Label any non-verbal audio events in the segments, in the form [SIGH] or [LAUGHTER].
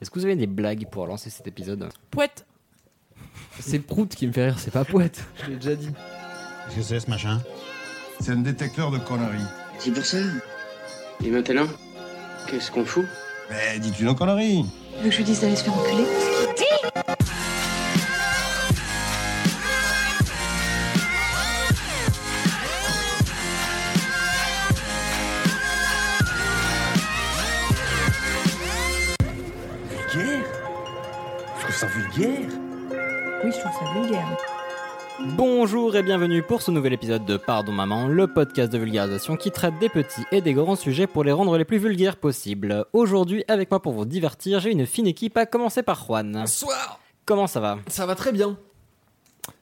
Est-ce que vous avez des blagues pour lancer cet épisode Pouette. C'est Prout qui me fait rire, c'est pas Poète. Je l'ai déjà dit. Qu'est-ce que c'est ce machin C'est un détecteur de conneries. C'est pour ça. Et maintenant, qu'est-ce qu'on fout? Mais dis-tu nos conneries Tu veux que je lui dise d'aller se faire enculer? Vulgaire. Oui, je trouve ça vulgaire. Bonjour et bienvenue pour ce nouvel épisode de Pardon Maman, le podcast de vulgarisation qui traite des petits et des grands sujets pour les rendre les plus vulgaires possibles. Aujourd'hui, avec moi pour vous divertir, j'ai une fine équipe à commencer par Juan. Bonsoir Comment ça va? Ça va très bien.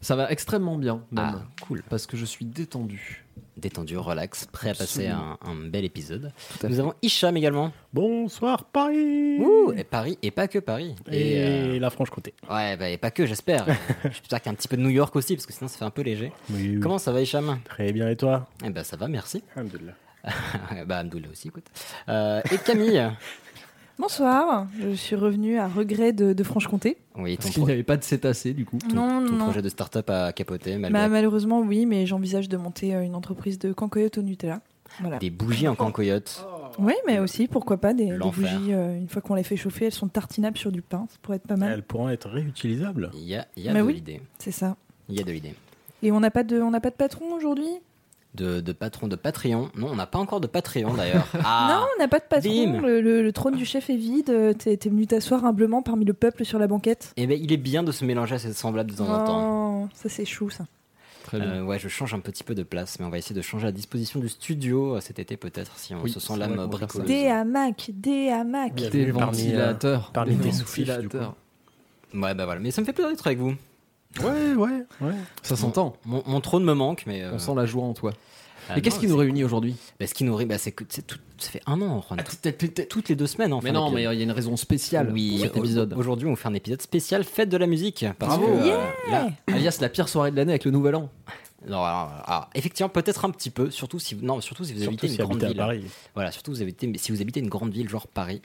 Ça va extrêmement bien, même. Ah, cool. Parce que je suis détendu. Détendu, relax, prêt à passer un, bel épisode. Nous fait. avons Hicham également. Bonsoir Paris Ouh, et Paris, et pas que Paris. Et, euh, la Franche-Comté. ouais, bah, et pas que, j'espère. [LAUGHS] j'espère qu'il y a un petit peu de New York aussi, parce que sinon ça fait un peu léger. Oui, oui. Comment ça va Hicham? Très bien, et toi? Eh ben ça va, merci. Alhamdoulilah. [LAUGHS] bah Amdoula aussi, écoute. Euh, et Camille? [LAUGHS] Bonsoir. Je suis revenue à regret de, de Franche-Comté. Oui, ton, Parce qu'il n'y avait pas de cétacé, du coup. ton- Non, ton non. projet de start-up a capoté, malgré Bah, malheureusement, oui, mais j'envisage de monter euh, une entreprise de cancoyote au Nutella. Voilà. des bougies en cancoyote. Oui, mais aussi, pourquoi pas, des, bougies, euh, une fois qu'on les fait chauffer, elles sont tartinables sur du pain. Ça pourrait être pas mal. Elles pourront être réutilisables. Il y a, il y a Bah de oui. l'idée. C'est ça. Il y a de l'idée. Et on n'a pas, de- on n'a pas de patron aujourd'hui? De, de patron de Patreon. Non, on n'a pas encore de Patreon d'ailleurs. [LAUGHS] Non, Ah on n'a pas de patron. bim. Le, le- le trône du chef est vide. T'es t'es venu t'asseoir humblement parmi le peuple sur la banquette. Eh ben, il est bien de se mélanger à ses semblables de temps en temps. Oh, ça c'est chou, ça. Très bien. Euh, ouais, je change un petit peu de place, mais on va essayer de changer la disposition du studio euh, cet été peut-être, si on Oui, se sent l'âme bricoleuse. Des hamacs, des hamacs. Des ventilateurs. parmi Des ventilateurs. Ouais, bah voilà. Mais ça me fait plaisir d'être avec vous. Ouais, ouais, ouais. Ça s'entend. Mon, mon trône me manque, mais. euh, On sent la joie en toi. ah Et qu'est-ce qui nous réunit aujourd'hui bah, Ce qui nous réunit, bah, c'est que c'est tout- ça fait un an, Juan. Tout- toutes les deux semaines, en Mais fait, non, mais l'épisode. il y a une raison spéciale Oui, pour cet épisode. Aujourd'hui, on fait un épisode spécial fête de la musique. Parce Bravo. que, euh, là- Alias la pire soirée de l'année avec le nouvel an. non, alors, alors, effectivement, peut-être un petit peu, surtout si, vous- non, surtout si vous Surtout habitez une grande à ville. Paris. Voilà, surtout vous habitez, si vous habitez une grande ville, genre Paris.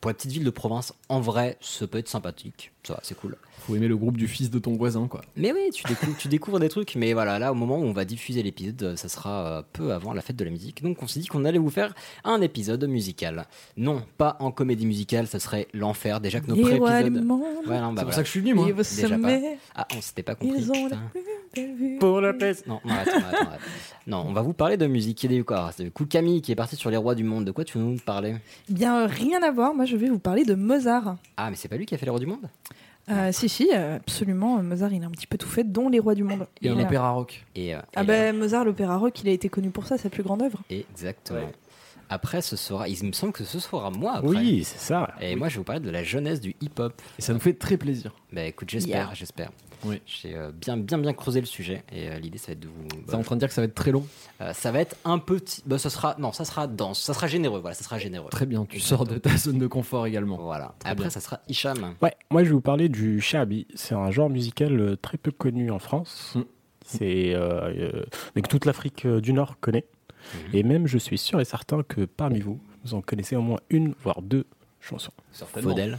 Pour la petite ville de province, en vrai, ça peut être sympathique. Ça va, c'est cool. Faut aimer le groupe du fils de ton voisin, quoi. Mais oui, tu découvres, tu découvres des trucs. Mais voilà, là, au moment où on va diffuser l'épisode, euh, ça sera euh, peu avant la fête de la musique. Donc, on s'est dit qu'on allait vous faire un épisode musical. Non, pas en comédie musicale, ça serait l'enfer. Déjà que nos Les rois du pré-épisodes. monde, Ouais, bah c'est pour ça que je suis venu, moi. déjà sommet, Ah, on s'était pas compris. la. Pour le plaisir. Non, on va vous parler de musique. Il y a des quoi C'est Cool Camille qui est parti sur les rois du monde. De quoi tu veux nous parler? Eh Bien, euh, rien à voir. Moi, je vais vous parler de Mozart. Ah, mais c'est pas lui qui a fait les rois du monde? Euh, si, si, absolument. Mozart, il a un petit peu tout fait, dont les rois du monde. Et un Il a- opéra rock. Et, euh, Ah et ben, Mozart, l'opéra rock, il a été connu pour ça, sa plus grande œuvre. Exactement. Après, ce sera. Il me semble que ce sera moi après. Oui, c'est ça. Et moi, je vais vous parler de la jeunesse du hip-hop. Et ça nous fait très plaisir. Bah écoute, j'espère, Yeah. j'espère. Oui. J'ai euh, bien, bien, bien creusé le sujet et euh, l'idée, ça va être de vous. T'es en train de dire que ça va être très long. Euh, ça va être un petit. Bah, ça sera. Non, ça sera dense. Ça sera généreux. Voilà, ça sera généreux. Très bien, tu sors de ta zone de confort également. Voilà. Très Après, bien. ça sera Hicham. Ouais, moi je vais vous parler du shabi. C'est un genre musical très peu connu en France. Mm. C'est euh, euh, mais que toute l'Afrique du Nord connaît. Mhm. Et même, je suis sûr et certain que parmi vous, vous en connaissez au moins une, voire deux chansons. Certainement. Faudel.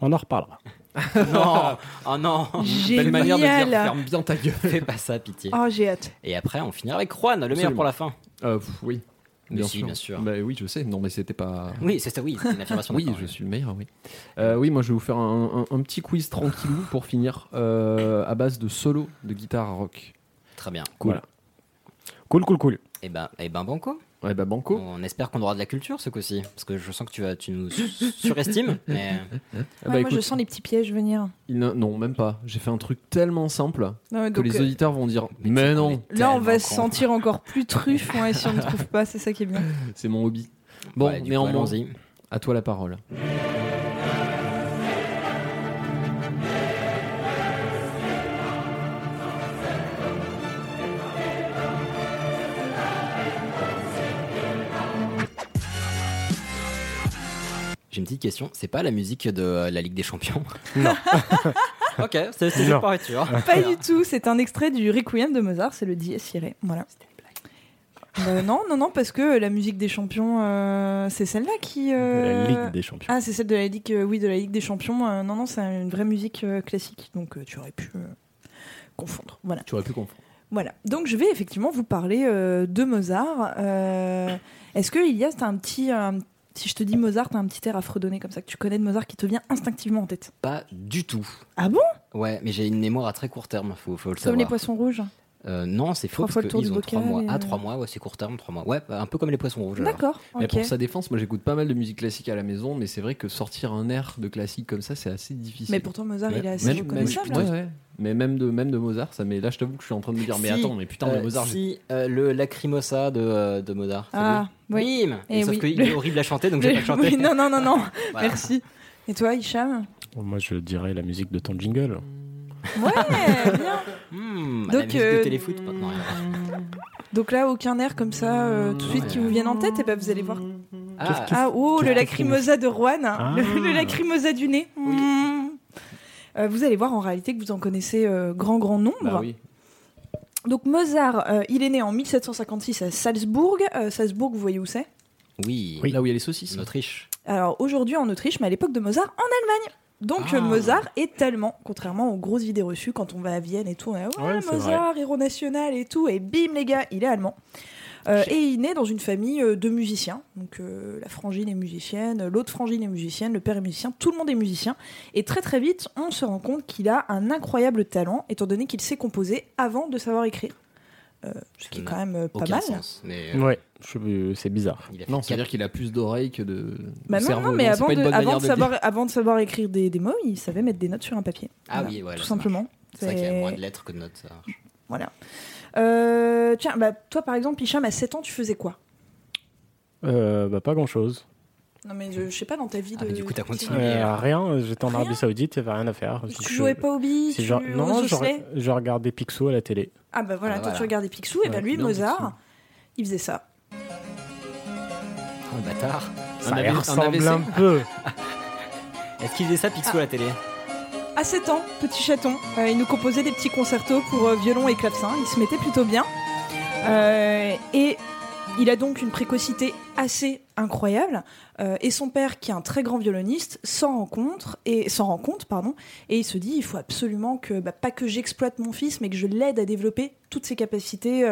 On en reparlera. [LAUGHS] non [LAUGHS] Oh non Belle manière de dire ferme bien ta gueule. Fais pas ça, pitié. Oh, j'ai hâte. Et après, on finira avec Juan, le meilleur Absolument. pour la fin. Euh, oui. Mais Bien si, sûr. bien sûr. Bah oui, je sais. Non, mais c'était pas. Oui, c'est ça, oui, c'est une affirmation. [LAUGHS] Oui, je suis le meilleur, oui. Euh, oui, moi je vais vous faire un, un- un petit quiz tranquillou pour finir euh, à base de solo de guitare rock. Très bien. Cool. Voilà. Cool, cool, cool. Et ben, et ben, banco. Ouais, bah banco. On espère qu'on aura de la culture ce coup-ci. Parce que je sens que tu, vas, tu nous su- surestimes. [LAUGHS] Mais Ouais, bah, moi, je sens les petits pièges venir. non, même pas. J'ai fait un truc tellement simple Non, que les euh, auditeurs vont dire Mais non, là, on va se sentir encore plus truffe ouais, si on ne trouve pas. C'est ça qui est bien. [LAUGHS] c'est mon hobby. Bon, Ouais, néanmoins, à toi la parole. J'ai une petite question. C'est pas la musique de euh, la Ligue des Champions? [LAUGHS] Non. [LAUGHS] ok, c'est juste par sûr. Pas du tout. C'est un extrait du Requiem de Mozart. C'est le Dies Irae. Voilà. Bah, non, non, non, parce que la musique des champions, euh, c'est celle-là qui. euh, La Ligue des Champions. Ah, c'est celle de la Ligue, euh, oui, de la Ligue des Champions. Euh, non, non, c'est une vraie musique euh, classique, donc euh, tu aurais pu euh, confondre. Voilà. Tu aurais pu comprendre. Voilà. Donc je vais effectivement vous parler euh, de Mozart. Euh, Est-ce que Ilias, t'as un petit, un- si je te dis Mozart, t'as un petit air à fredonner comme ça que tu connais de Mozart qui te vient instinctivement en tête Pas du tout. Ah bon? Ouais, mais j'ai une mémoire à très court terme, faut, faut le Comme savoir. les poissons rouges. Euh, non, c'est faux Trois fois parce le tour qu'ils du ont trois bocal mois. et- Ah, trois mois, ouais, c'est court terme, trois mois. Ouais, un peu comme les poissons rouges. alors. D'accord. Mais Ok. pour sa défense, moi j'écoute pas mal de musique classique à la maison, mais c'est vrai que sortir un air de classique comme ça, c'est assez difficile. Mais pourtant Mozart, Ouais. il est assez même, même, reconnaissable. ouais, hein. ouais. Mais même de même de Mozart, ça. Mais là, je t'avoue que je suis en train de me dire, mais attends, mais putain, Euh, mais Mozart, j'ai- si, euh, le Lacrimosa de, euh, de Mozart. Ah, oui. Bim Eh Et Sauf oui. qu'il est horrible à chanter, donc j'ai pas [LAUGHS] chanté. Oui, non, non, non, non. [LAUGHS] Voilà. Merci. Et toi, Hicham Moi, je dirais la musique de ton jingle. Ouais, bien. [LAUGHS] Hmm, la Donc, musique euh, de téléfoot. Non, rien. Donc là, aucun air comme ça, euh, tout de suite, Ouais. qui vous viennent en tête, et ben vous allez voir. Ah, Ah, oh, le qu'est-ce lacrymosa de Rouen, hein. Ah. le, le lacrymosa du nez. Mm. Euh, vous allez voir en réalité que vous en connaissez euh, grand, grand nombre. Bah oui. Donc Mozart, euh, il est né en 1756 à Salzbourg. Euh, Salzbourg, vous voyez où c'est? Oui. Là où il y a les saucisses. En Autriche. Alors aujourd'hui en Autriche, mais à l'époque de Mozart en Allemagne. Donc Ah. Mozart est tellement, contrairement aux grosses idées reçues quand on va à Vienne et tout, on est, ouais, Mozart, héros national et tout, et bim les gars, il est allemand. Euh, et il naît dans une famille euh, de musiciens. Donc euh, la frangine est musicienne, l'autre frangine est musicienne, le père est musicien, tout le monde est musicien. Et très très vite, on se rend compte qu'il a un incroyable talent, étant donné qu'il sait composer avant de savoir écrire. Euh, ce qui est quand même pas Aucun mal. sens. Mais, euh, Ouais, c'est bizarre. Non, c'est-à-dire qu'il a plus d'oreilles que de, Bah non, cerveau. non, mais avant de, avant, savoir, avant de savoir écrire des, des mots, il savait mettre des notes sur un papier. Ah Voilà, oui, voilà, tout simplement. C'est vrai qu'il y a moins de lettres que de notes. Ça. marche. Voilà. Euh, tiens, bah, toi par exemple, Hicham, à 7 ans, tu faisais quoi? Euh, bah, pas grand chose. Non, mais je, je sais pas, dans ta vie Ah, de. mais du coup, t'as continué. Euh, rien, j'étais en Arabie Saoudite, il n'y avait rien à faire. Tu Je- jouais pas au billes si tu, je- Non, je, regardais Picsou à la télé. Ah bah voilà, Ah toi voilà. tu regardais Picsou, et bah lui, Mozart, Picsou. il faisait ça. Oh, le bâtard. Ça ressemble un peu. [LAUGHS] Est-ce qu'il faisait ça, Picsou, à la télé? À 7 ans, petit chaton, euh, il nous composait des petits concertos pour euh, violon et clavecin, il se mettait plutôt bien. Euh, et il a donc une précocité assez incroyable. et son père, qui est un très grand violoniste, s'en rend compte et rend compte, pardon, et il se dit il faut absolument que bah, pas que j'exploite mon fils, mais que je l'aide à développer toutes ses capacités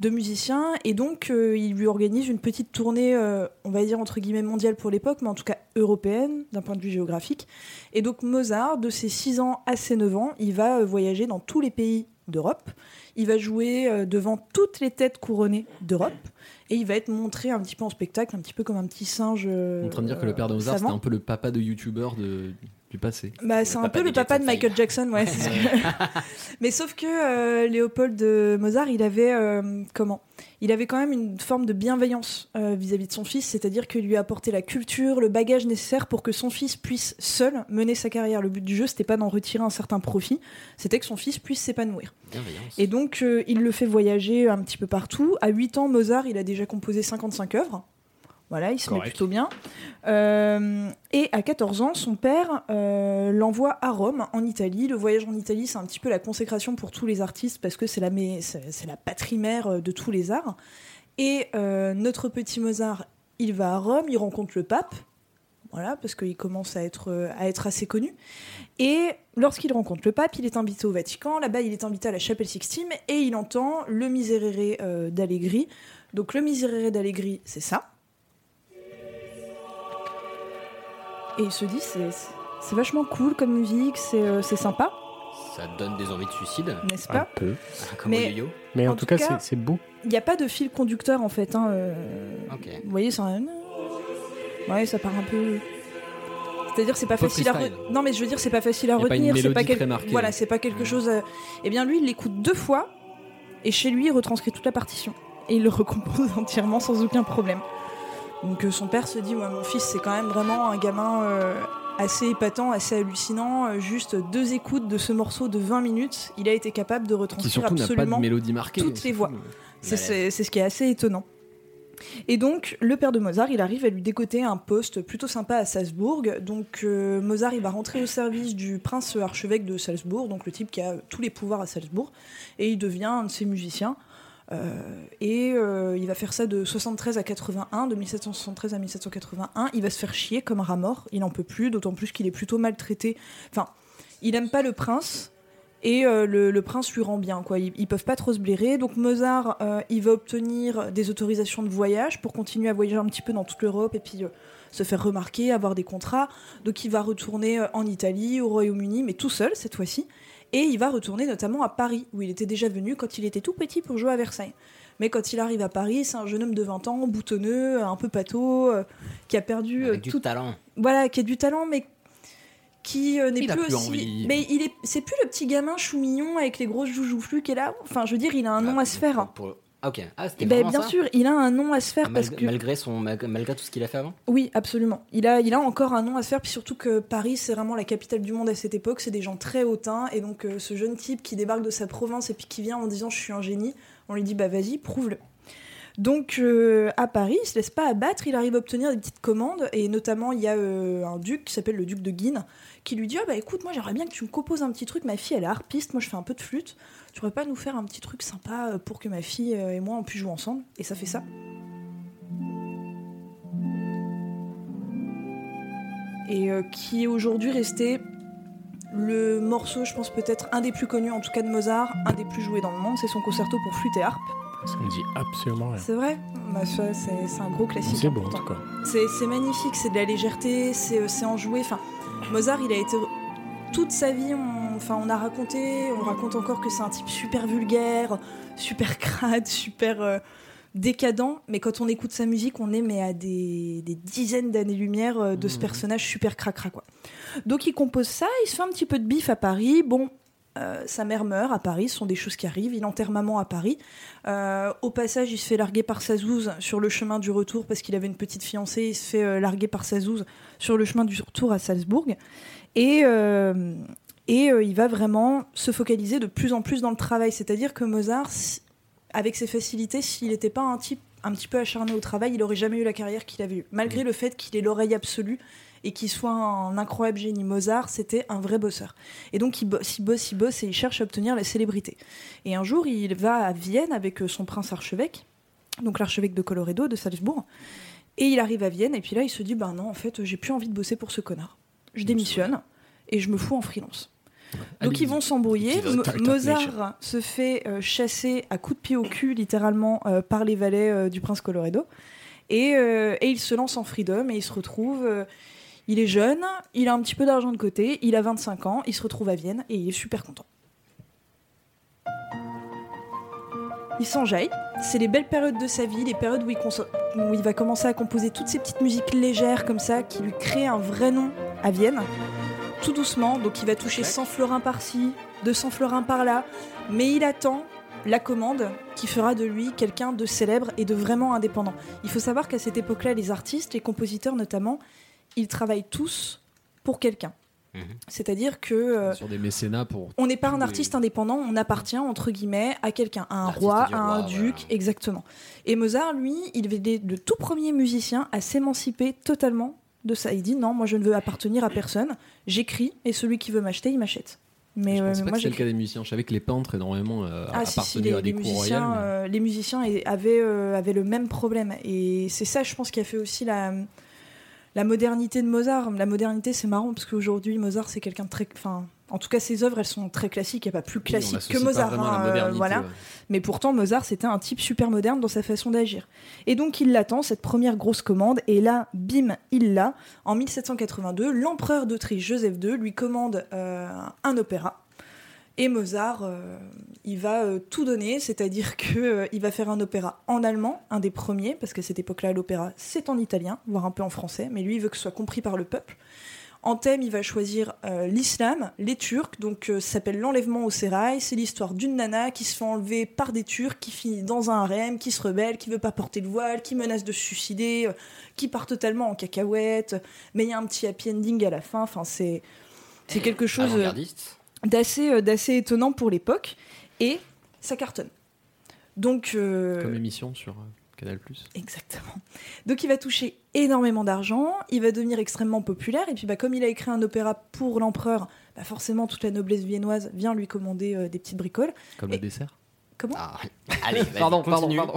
de musicien. Et donc euh, il lui organise une petite tournée, euh, on va dire entre guillemets mondiale pour l'époque, mais en tout cas européenne d'un point de vue géographique. Et donc Mozart, de ses 6 ans à ses 9 ans, il va euh, voyager dans tous les pays d'Europe. Il va jouer devant toutes les têtes couronnées d'Europe. Et il va être montré un petit peu en spectacle, un petit peu comme un petit singe. En train de dire que le père de Mozart, c'était un peu le papa de youtubeur de, du passé. Bah, c'est Le un peu le papa de Michael Jackson, ouais. c'est [LAUGHS] [LAUGHS] Mais sauf que euh, Léopold de Mozart, il avait euh, comment? Il avait quand même une forme de bienveillance euh, vis-à-vis de son fils, c'est-à-dire qu'il lui a apporté la culture, le bagage nécessaire pour que son fils puisse seul mener sa carrière. Le but du jeu, c'était pas d'en retirer un certain profit, c'était que son fils puisse s'épanouir. Et donc, euh, il le fait voyager un petit peu partout. À 8 ans, Mozart, il a déjà composé 55 œuvres. Voilà, il se met Correct. plutôt bien. Euh, et à 14 ans, son père euh, l'envoie à Rome, en Italie. Le voyage en Italie, c'est un petit peu la consécration pour tous les artistes parce que c'est la, c'est la patrie mère euh, de tous les arts. Et euh, notre petit Mozart, il va à Rome, il rencontre le pape. Voilà, parce qu'il commence à être, à être assez connu. Et lorsqu'il rencontre le pape, il est invité au Vatican. Là-bas, il est invité à la chapelle Sixtine et il entend le Miserere d'Allegri. Donc, le Miserere d'Allegri, c'est ça. Et il se dit, c'est c'est vachement cool comme musique, c'est euh, c'est sympa, Ça donne des envies de suicide, n'est-ce Un pas peu. comme Mais- au yo-yo. Mais en, En tout tout cas, c'est- c'est beau. Il n'y a pas de fil conducteur en fait. hein, euh, Ok. Vous voyez, c'est un. Ouais, ça part un peu. C'est-à-dire, c'est pas facile à. re- Non, mais je veux dire, c'est pas facile à retenir. C'est pas quel- très marquée. Voilà, c'est pas quelque chose. euh, Eh bien, lui, il l'écoute deux fois et chez lui, il retranscrit toute la partition et il le recompose [LAUGHS] entièrement sans aucun problème. Donc, son père se dit, moi, mon fils, c'est quand même vraiment un gamin euh, assez épatant, assez hallucinant. Euh, juste deux écoutes de ce morceau de 20 minutes, il a été capable de retranscrire de absolument marquée. toutes les voix. C'est ce qui est assez étonnant. Et donc, le père de Mozart, il arrive à lui décoter un poste plutôt sympa à Salzbourg. Donc, euh, Mozart, il va rentrer au service du prince archevêque de Salzbourg, donc le type qui a tous les pouvoirs à Salzbourg, et il devient un de ses musiciens. Euh, et euh, il va faire ça de 73 à 81, de 1773 à 1781. Il va se faire chier comme un rat mort. Il n'en peut plus, d'autant plus qu'il est plutôt maltraité. Enfin, il aime pas le prince. Et euh, le, prince lui rend bien, quoi. Ils, ils peuvent pas trop se blairer. Donc Mozart, il va obtenir des autorisations de voyage pour continuer à voyager un petit peu dans toute l'Europe et puis se faire remarquer, avoir des contrats. Donc il va retourner en Italie, au Royaume-Uni, mais tout seul cette fois-ci. Et il va retourner notamment à Paris, où il était déjà venu quand il était tout petit pour jouer à Versailles. Mais quand il arrive à Paris, c'est un jeune homme de 20 ans, boutonneux, un peu pâteau, euh, qui a perdu euh, Avec du tout talent. voilà, qui a du talent, mais qui euh, n'est plus plus aussi. envie. Mais il est, c'est plus le petit gamin chou mignon avec les grosses joujouflus qui est là. Enfin, je veux dire, il a un nom à se faire. Pour- Ah, ok. Ah, c'était Ben, bien ça sûr, il a un nom à se faire Mal- parce que malgré, son, mal- malgré tout ce qu'il a fait avant oui, absolument. Il a, il a encore un nom à se faire, puis surtout que Paris, c'est vraiment la capitale du monde à cette époque. C'est des gens très hautains, et donc euh, ce jeune type qui débarque de sa province et puis qui vient en disant je suis un génie, on lui dit bah vas-y, prouve-le. Donc euh, à Paris, il se laisse pas abattre, il arrive à obtenir des petites commandes, et notamment il y a euh, un duc qui s'appelle le duc de Guine, qui lui dit ah bah écoute, moi j'aimerais bien que tu me composes un petit truc, ma fille elle est harpiste, moi je fais un peu de flûte, tu pourrais pas nous faire un petit truc sympa euh, pour que ma fille euh, et moi on puisse jouer ensemble? Et ça fait ça. et euh, qui est aujourd'hui resté le morceau, je pense peut-être un des plus connus, en tout cas de Mozart, un des plus joués dans le monde, c'est son concerto pour flûte et harpe. Ça me dit absolument rien. C'est vrai? Bah, ça, c'est un gros classique. C'est beau en important. tout cas. C'est magnifique, c'est de la légèreté, c'est c'est enjoué. Enfin, Mozart, il a été toute sa vie, on, enfin, on a raconté, on raconte encore que c'est un type super vulgaire, super crade, super euh, décadent. Mais quand on écoute sa musique, on est mais à des, des dizaines d'années-lumière euh, de ce Mhm. personnage super cracra quoi. Donc il compose ça, il se fait un petit peu de bif à Paris. Bon. euh, sa mère meurt à Paris, ce sont des choses qui arrivent. Il enterre maman à Paris. Euh, au passage, il se fait larguer par sa zouze sur le chemin du retour parce qu'il avait une petite fiancée. Il se fait euh, larguer par sa zouze sur le chemin du retour à Salzbourg. Et, euh, et euh, il va vraiment se focaliser de plus en plus dans le travail. C'est-à-dire que Mozart, avec ses facilités, s'il n'était pas un type un petit peu acharné au travail, il aurait jamais eu la carrière qu'il avait eue. Malgré le fait qu'il ait l'oreille absolue et qu'il soit un incroyable génie, Mozart, c'était un vrai bosseur. Et donc il bosse, il bosse, il bosse et il cherche à obtenir la célébrité. Et un jour, il va à Vienne avec euh, son prince archevêque, donc l'archevêque de Colloredo, de Salzbourg. Et il arrive à Vienne, et puis là, il se dit Bah non, en fait, j'ai plus envie de bosser pour ce connard. Je démissionne et je me fous en freelance. Donc ils vont s'embrouiller. Mozart se fait euh, chasser à coups de pied au cul, littéralement, euh, par les valets euh, du prince Colloredo. Et, et il se lance en freedom et il se retrouve. il est jeune, il a un petit peu d'argent de côté, il a 25 ans, il se retrouve à Vienne et il est super content. Il s'enjaille. C'est les belles périodes de sa vie, les périodes où il, conso- où il va commencer à composer toutes ces petites musiques légères comme ça, qui lui créent un vrai nom à Vienne. Tout doucement, donc il va toucher 100 florins par-ci, 200 florins par-là, mais il attend la commande qui fera de lui quelqu'un de célèbre et de vraiment indépendant. Il faut savoir qu'à cette époque-là, les artistes, les compositeurs notamment, ils travaillent tous pour quelqu'un. Mhm. C'est-à-dire que euh, sur des mécénats pour. on n'est pas un les- artiste indépendant, on appartient entre guillemets à quelqu'un, à un roi, à un roi, duc, voilà. exactement. Et Mozart, lui, il est le tout premier musicien à s'émanciper totalement de ça. Il dit non, moi je ne veux appartenir à personne. J'écris et celui qui veut m'acheter, il m'achète. Mais je euh, pas moi que c'était le cas des musiciens. Je savais que les peintres énormément euh, Ah si, si, appartenaient les, à des les cours musiciens, royales. mais- euh, les musiciens avaient, euh, avaient le même problème. Et c'est ça, je pense, qui a fait aussi la, la modernité de Mozart. La modernité, c'est marrant, parce qu'aujourd'hui, Mozart, c'est quelqu'un de très... Enfin, en tout cas, ses œuvres, elles sont très classiques. Il n'y a pas plus classique que Mozart. hein, euh, voilà. ouais. Mais pourtant, Mozart, c'était un type super moderne dans sa façon d'agir. Et donc, il l'attend, cette première grosse commande. Et là, bim, il l'a. En 1782, l'empereur d'Autriche, Joseph II, lui commande euh, un opéra. Et Mozart, euh, il va euh, tout donner, c'est-à-dire que euh, va faire un opéra en allemand, un des premiers, parce qu'à cette époque-là, l'opéra, c'est en italien, voire un peu en français, mais lui, il veut que ce soit compris par le peuple. En thème, il va choisir l'islam, les Turcs, donc ça s'appelle l'enlèvement au sérail. C'est l'histoire d'une nana qui se fait enlever par des Turcs, qui finit dans un harem, qui se rebelle, qui veut pas porter le voile, qui menace de se suicider, qui part totalement en cacahuète. Mais il y a un petit happy ending à la fin. Enfin, c'est c'est quelque chose Avant-gardiste. D'assez euh, d'assez étonnant pour l'époque et ça cartonne. Donc euh, Comme émission sur euh, Canal+. Exactement. Donc il va toucher énormément d'argent, il va devenir extrêmement populaire, et puis bah, comme il a écrit un opéra pour l'empereur, bah, forcément toute la noblesse viennoise vient lui commander euh, des petites bricoles. Comme Et- le dessert. Comment Ah, allez, vas-y, Pardon, pardon, pardon.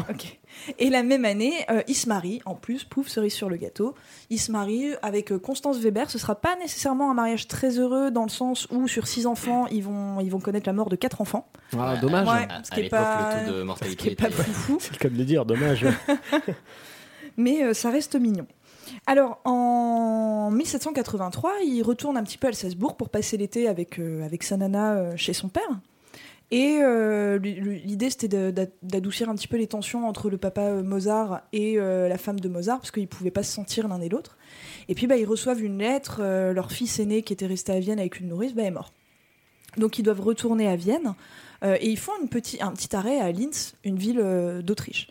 Et la même année, euh, il se marie, en plus, pouf, cerise sur le gâteau. Il se marie avec euh, Constance Weber. Ce sera pas nécessairement un mariage très heureux dans le sens où sur six enfants, ils vont, ils vont connaître la mort de quatre enfants. Ah, dommage. Ouais. À, ce à qui est l'époque, pas- le taux de Ce qui mortalité est pas foufou, C'est le cas de le dire, dommage. [LAUGHS] mais euh, ça reste mignon. Alors, en 1783, il retourne un petit peu à Alsace-Bourg pour passer l'été avec, euh, avec sa nana euh, chez son père. Et euh, l'idée, c'était d'adoucir un petit peu les tensions entre le papa euh, Mozart et euh, la femme de Mozart, parce qu'ils ne pouvaient pas se sentir l'un et l'autre. Et puis, bah, ils reçoivent une lettre. leur fils aîné, qui était resté à Vienne avec une nourrice, bah, est mort. Donc, ils doivent retourner à Vienne. et ils font une petit, un petit arrêt à Linz, une ville d'Autriche.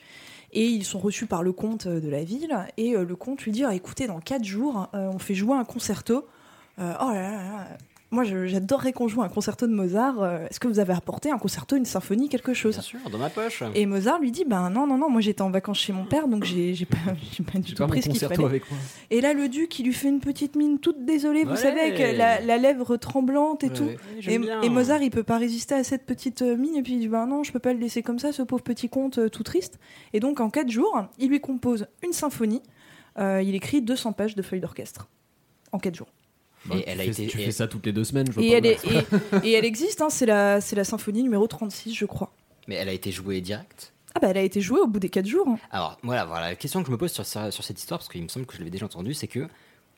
Et ils sont reçus par le comte de la ville. Et le comte lui dit Ah, écoutez, dans quatre jours, on fait jouer un concerto. Oh là là. Moi, j'adorerais qu'on joue un concerto de Mozart. Euh, Est-ce que vous avez apporté un concerto, une symphonie, quelque chose Bien sûr, dans ma poche. Et Mozart lui dit Ben non, non, non, moi j'étais en vacances chez mon père, donc j'ai pas, [LAUGHS] pas du tout pris ce qu'il concerto fallait. avec moi. Et là, le duc, il lui fait une petite mine toute désolée, vous savez, avec la, la lèvre tremblante et Ouais, tout. ouais. Et, j'aime bien. et Mozart, il peut pas résister à cette petite euh, mine, et puis il dit bah non, je peux pas le laisser comme ça, ce pauvre petit comte euh, tout triste. Et donc en quatre jours, il lui compose une symphonie. Euh, il écrit 200 pages de feuilles d'orchestre en quatre jours. Et Bah, tu elle a fais- été- Tu et- fais ça toutes les deux semaines, je vois Et pas elle, est, et, et elle existe, hein, c'est la, c'est la symphonie numéro 36, je crois. Mais elle a été jouée direct? Ah bah elle a été jouée au bout des quatre jours. hein. Alors voilà, voilà, la question que je me pose sur, sur cette histoire, parce qu'il me semble que je l'avais déjà entendu, c'est que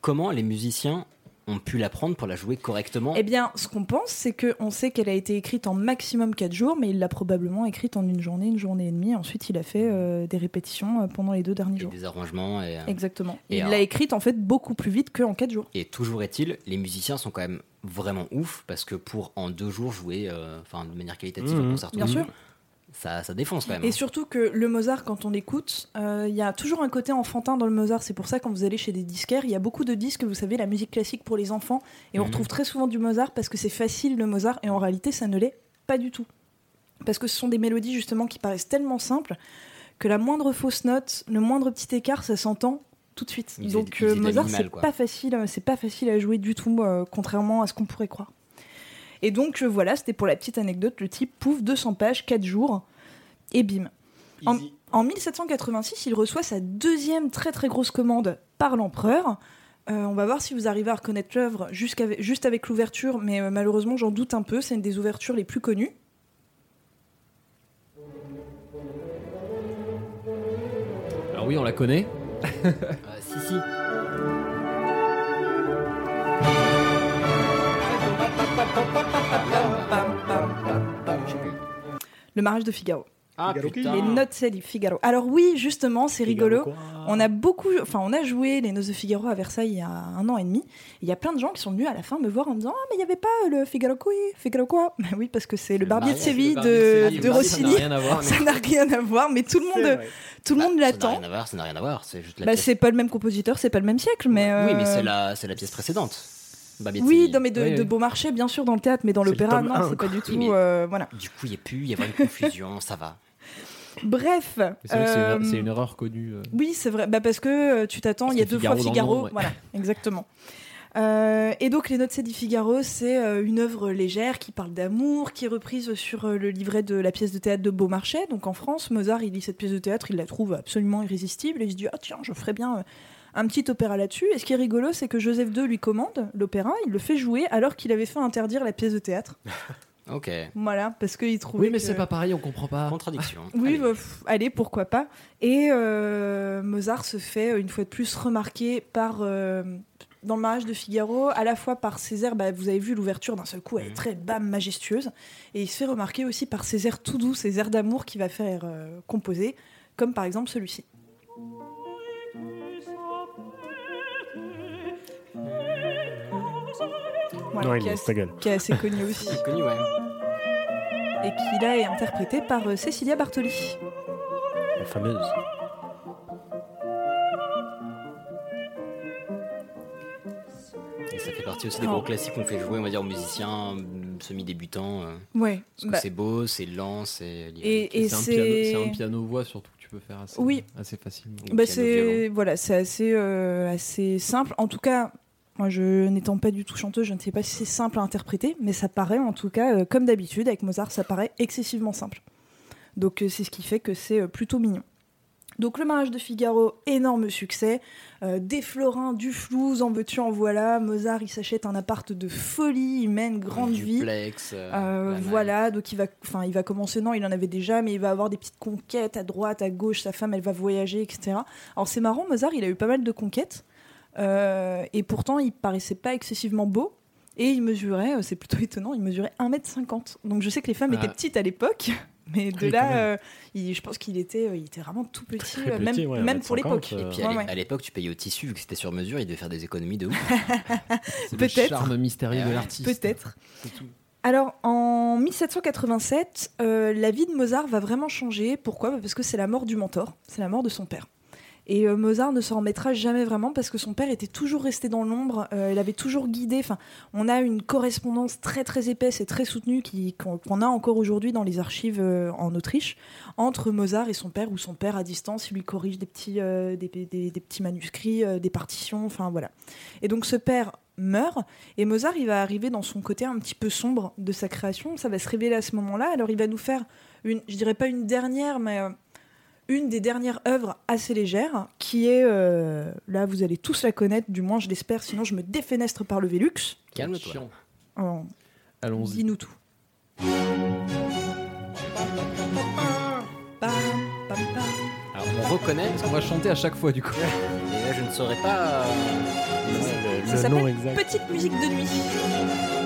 comment les musiciens ont pu la prendre pour la jouer correctement Eh bien, ce qu'on pense, c'est qu'on sait qu'elle a été écrite en maximum 4 jours, mais il l'a probablement écrite en une journée, une journée et demie. Ensuite, il a fait euh, des répétitions euh, pendant les deux derniers et jours. des arrangements et, euh, Exactement. Et il alors- l'a écrite en fait beaucoup plus vite qu'en 4 jours. et toujours est-il, les musiciens sont quand même vraiment ouf parce que pour en deux jours jouer, euh, enfin de manière qualitative Mhm. un concerto, Bien sûr. Ça, ça défonce quand même. Et hein. surtout que le Mozart, quand on l'écoute, euh, il y a toujours un côté enfantin dans le Mozart. C'est pour ça, quand vous allez chez des disquaires, il y a beaucoup de disques, vous savez, la musique classique pour les enfants. Et on Mhm. retrouve très souvent du Mozart parce que c'est facile le Mozart. Et en réalité, ça ne l'est pas du tout. Parce que ce sont des mélodies, justement, qui paraissent tellement simples que la moindre fausse note, le moindre petit écart, ça s'entend tout de suite. Donc euh, Mozart, c'est pas facile, euh, c'est pas facile à jouer du tout, euh, contrairement à ce qu'on pourrait croire. Et donc euh, voilà, c'était pour la petite anecdote. Le type pouf 200 pages, 4 jours, et bim. En, en 1786, il reçoit sa deuxième très très grosse commande par l'empereur. Euh, on va voir si vous arrivez à reconnaître l'œuvre juste avec l'ouverture, mais euh, malheureusement j'en doute un peu. C'est une des ouvertures les plus connues. Alors oui, on la connaît. [LAUGHS] Euh, si, si. Le mariage de Figaro. Ah putain. Les notes de Figaro. Alors oui, justement, c'est rigolo. Quoi On a beaucoup, enfin, on a joué les Noces de Figaro à Versailles il y a un an et demi. Il y a plein de gens qui sont venus à la fin me voir en me disant Ah, mais il n'y avait pas le Figaro quoi Figaro quoi? [LAUGHS] Bah oui, parce que c'est le, Le barbier de Séville Le de, Rossini. Ça n'a rien à voir. [LAUGHS] Ça n'a rien à voir, mais tout le monde, vrai. tout le Bah, monde Ça n'a l'attend. rien à voir, ça n'a rien à voir. C'est juste la Bah, pièce. c'est pas le même compositeur, c'est pas le même siècle, mais. Oui, mais euh, c'est la, c'est la pièce précédente. Babette Oui, non, mais de, Oui, de oui. Beaumarchais, bien sûr, dans le théâtre, mais dans l'opéra, non, c'est pas du tout. mais- euh, voilà. Du coup, il y a pu y avoir une confusion, ça va. Bref. C'est euh, une- erreur connue. euh. Oui, c'est vrai. Bah, parce que tu t'attends, il y a deux fois Figaro nom, ouais. Voilà, [LAUGHS] exactement. Euh, et donc, Les Notes di Figaro, c'est euh, une œuvre légère qui parle d'amour, qui est reprise sur euh, le livret de la pièce de théâtre de Beaumarchais. Donc, en France, Mozart, il lit cette pièce de théâtre, il la trouve absolument irrésistible et il se dit Ah, tiens, je ferais bien euh, un petit opéra là-dessus. Et ce qui est rigolo, c'est que Joseph II lui commande l'opéra, il le fait jouer alors qu'il avait fait interdire la pièce de théâtre. [LAUGHS] Ok. Voilà, parce qu'il trouvait. Oui, mais que- c'est pas pareil, on comprend pas. Contradiction. [LAUGHS] oui, Allez. bah, pff, allez, pourquoi pas. Et euh, Mozart se fait euh, une fois de plus remarquer par euh, dans le mariage de Figaro, à la fois par ses airs. bah, vous avez vu l'ouverture d'un seul coup, elle est Mhm. très bam, majestueuse, et il se fait remarquer aussi par ses airs tout doux, ses airs d'amour qu'il va faire euh, composer, comme par exemple celui-ci. Voilà, Non, qui, il est est assez, qui est assez connu aussi, C'est connu, ouais. et qui là est interprété par euh, Cecilia Bartoli. La fameuse. Et ça fait partie aussi des Oh. gros classiques qu'on fait jouer, on va dire, aux musiciens euh, semi-débutants. euh, Ouais. Parce que bah, c'est beau, c'est lent, c'est. et et C'est un piano- piano-voix surtout que tu peux faire assez, Oui. assez facilement. Bah c'est voilà, c'est assez euh, assez simple. En tout cas, moi je n'étant pas du tout chanteuse, je ne sais pas si c'est simple à interpréter, mais ça paraît en tout cas euh, comme d'habitude avec Mozart, ça paraît excessivement simple. Donc euh, c'est ce qui fait que c'est euh, plutôt mignon. Donc le mariage de Figaro, énorme succès. Des florins, du flou, en veux-tu, en voilà. Mozart, il s'achète un appart de folie, il mène grande vie. Duplex, malle. voilà, donc il va, enfin, il va commencer, non, il en avait déjà, mais il va avoir des petites conquêtes à droite, à gauche, sa femme, elle va voyager, etc. Alors c'est marrant, Mozart, il a eu pas mal de conquêtes, et pourtant, il paraissait pas excessivement beau, et il mesurait, euh, c'est plutôt [LAUGHS] étonnant, il mesurait 1m50. Donc je sais que les femmes Ah. étaient petites à l'époque, [LAUGHS] mais de Oui, là, euh, il- je pense qu'il était, euh, il était vraiment tout petit, euh, même, ouais, même 1m50, pour l'époque. euh, Et puis à Ouais, l'époque, tu payais au tissu, vu que c'était sur mesure, il devait faire des économies de ouf. [LAUGHS] C'est le Peut-être. charme mystérieux de l'artiste. Peut-être. Alors, en 1787, euh, la vie de Mozart va vraiment changer. Pourquoi? Parce que c'est la mort du mentor, c'est la mort de son père. Et euh, Mozart ne s'en remettra jamais vraiment parce que son père était toujours resté dans l'ombre, euh, il avait toujours guidé. Enfin, on a une correspondance très très épaisse et très soutenue qu'on a encore aujourd'hui dans les archives euh, en Autriche entre Mozart et son père, où son père à distance, il lui corrige des petits, des, petits manuscrits, des partitions, enfin voilà. Et donc ce père meurt et Mozart, il va arriver dans son côté un petit peu sombre de sa création. Ça va se révéler à ce moment-là. Alors, il va nous faire une, je dirais pas une dernière, mais une des dernières œuvres assez légères, qui est, euh, là, vous allez tous la connaître, du moins je l'espère, sinon je me défenestre par le Vélux. Calme-toi. Chiant. Oh, Allons-y. Dis-nous tout. Alors, on reconnaît, On va chanter à chaque fois du coup. et là, je ne saurais pas. euh, Le, Ça le s'appelle exact. Petite musique de nuit.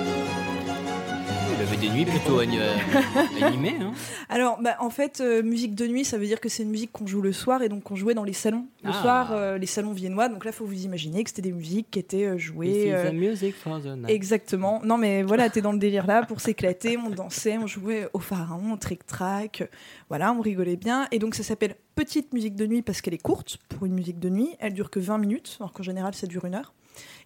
Il avait des nuits plutôt ani- [LAUGHS] animées. Hein. Alors, bah, en fait, euh, musique de nuit, ça veut dire que c'est une musique qu'on joue le soir et donc qu'on jouait dans les salons. Le Ah. soir, euh, les salons viennois. Donc là, faut vous imaginer que c'était des musiques qui étaient euh, jouées. This is the music for the night. Exactement. Non, mais voilà, t'es dans le délire là pour s'éclater. On dansait, on jouait au pharaon, au trick-track. Voilà, on rigolait bien. Et donc, ça s'appelle Petite musique de nuit parce qu'elle est courte pour une musique de nuit. Elle dure que 20 minutes, alors qu'en général, ça dure une heure.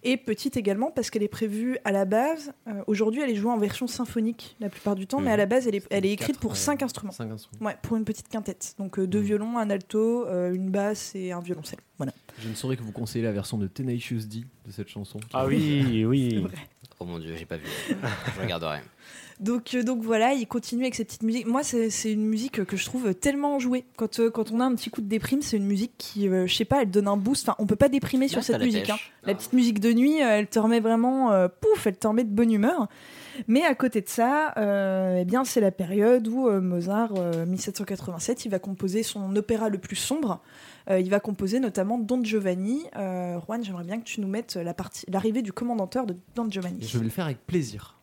Et petite également parce qu'elle est prévue à la base. euh, Aujourd'hui, elle est jouée en version symphonique la plupart du temps, mais à la base, elle est, elle est écrite Quatre, pour euh, 5 instruments. Cinq instruments. Ouais, pour une petite quintette. Donc euh, deux Mhm. violons, un alto, euh, une basse et un violoncelle. Voilà. Je ne saurais que vous conseiller la version de Tenacious D de cette chanson. Ah oui, [LAUGHS] oui. Oh mon dieu, j'ai pas vu. je regarderai. [LAUGHS] Donc, euh, donc voilà, il continue avec ces petites musiques. Moi, c'est une musique que je trouve tellement jouée. Quand, euh, quand on a un petit coup de déprime, c'est une musique qui, euh, je sais pas, elle donne un boost. Enfin, on peut pas déprimer sur cette la musique. hein. La petite musique de nuit, euh, elle te remet vraiment, euh, pouf, elle te remet de bonne humeur. Mais à côté de ça, euh, eh bien, c'est la période où euh, Mozart, euh, 1787, il va composer son opéra le plus sombre. Euh, il va composer notamment Don Giovanni. Euh, Juan, j'aimerais bien que tu nous mettes la partie, l'arrivée du commandanteur de Don Giovanni. Je vais le faire avec plaisir.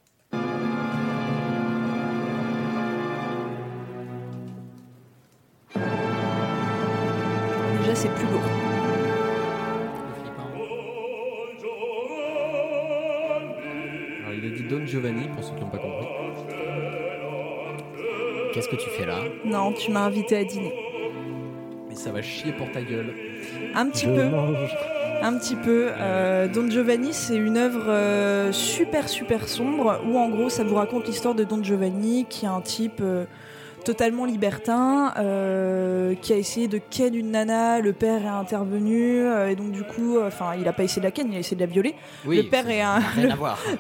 Déjà, c'est plus lourd. Alors, il a dit Don Giovanni pour ceux qui n'ont pas compris. Qu'est-ce que tu fais là Non, tu m'as invité à dîner. Mais ça va chier pour ta gueule. Un petit Je peu. mange. Un petit peu. Euh, Don Giovanni, c'est une œuvre euh, super super sombre où en gros ça vous raconte l'histoire de Don Giovanni qui est un type euh, totalement libertin euh, qui a essayé de ken une nana. Le père est intervenu euh, et donc du coup, enfin il a pas essayé de la ken, il a essayé de la violer. Oui, le père est un. [LAUGHS] Le-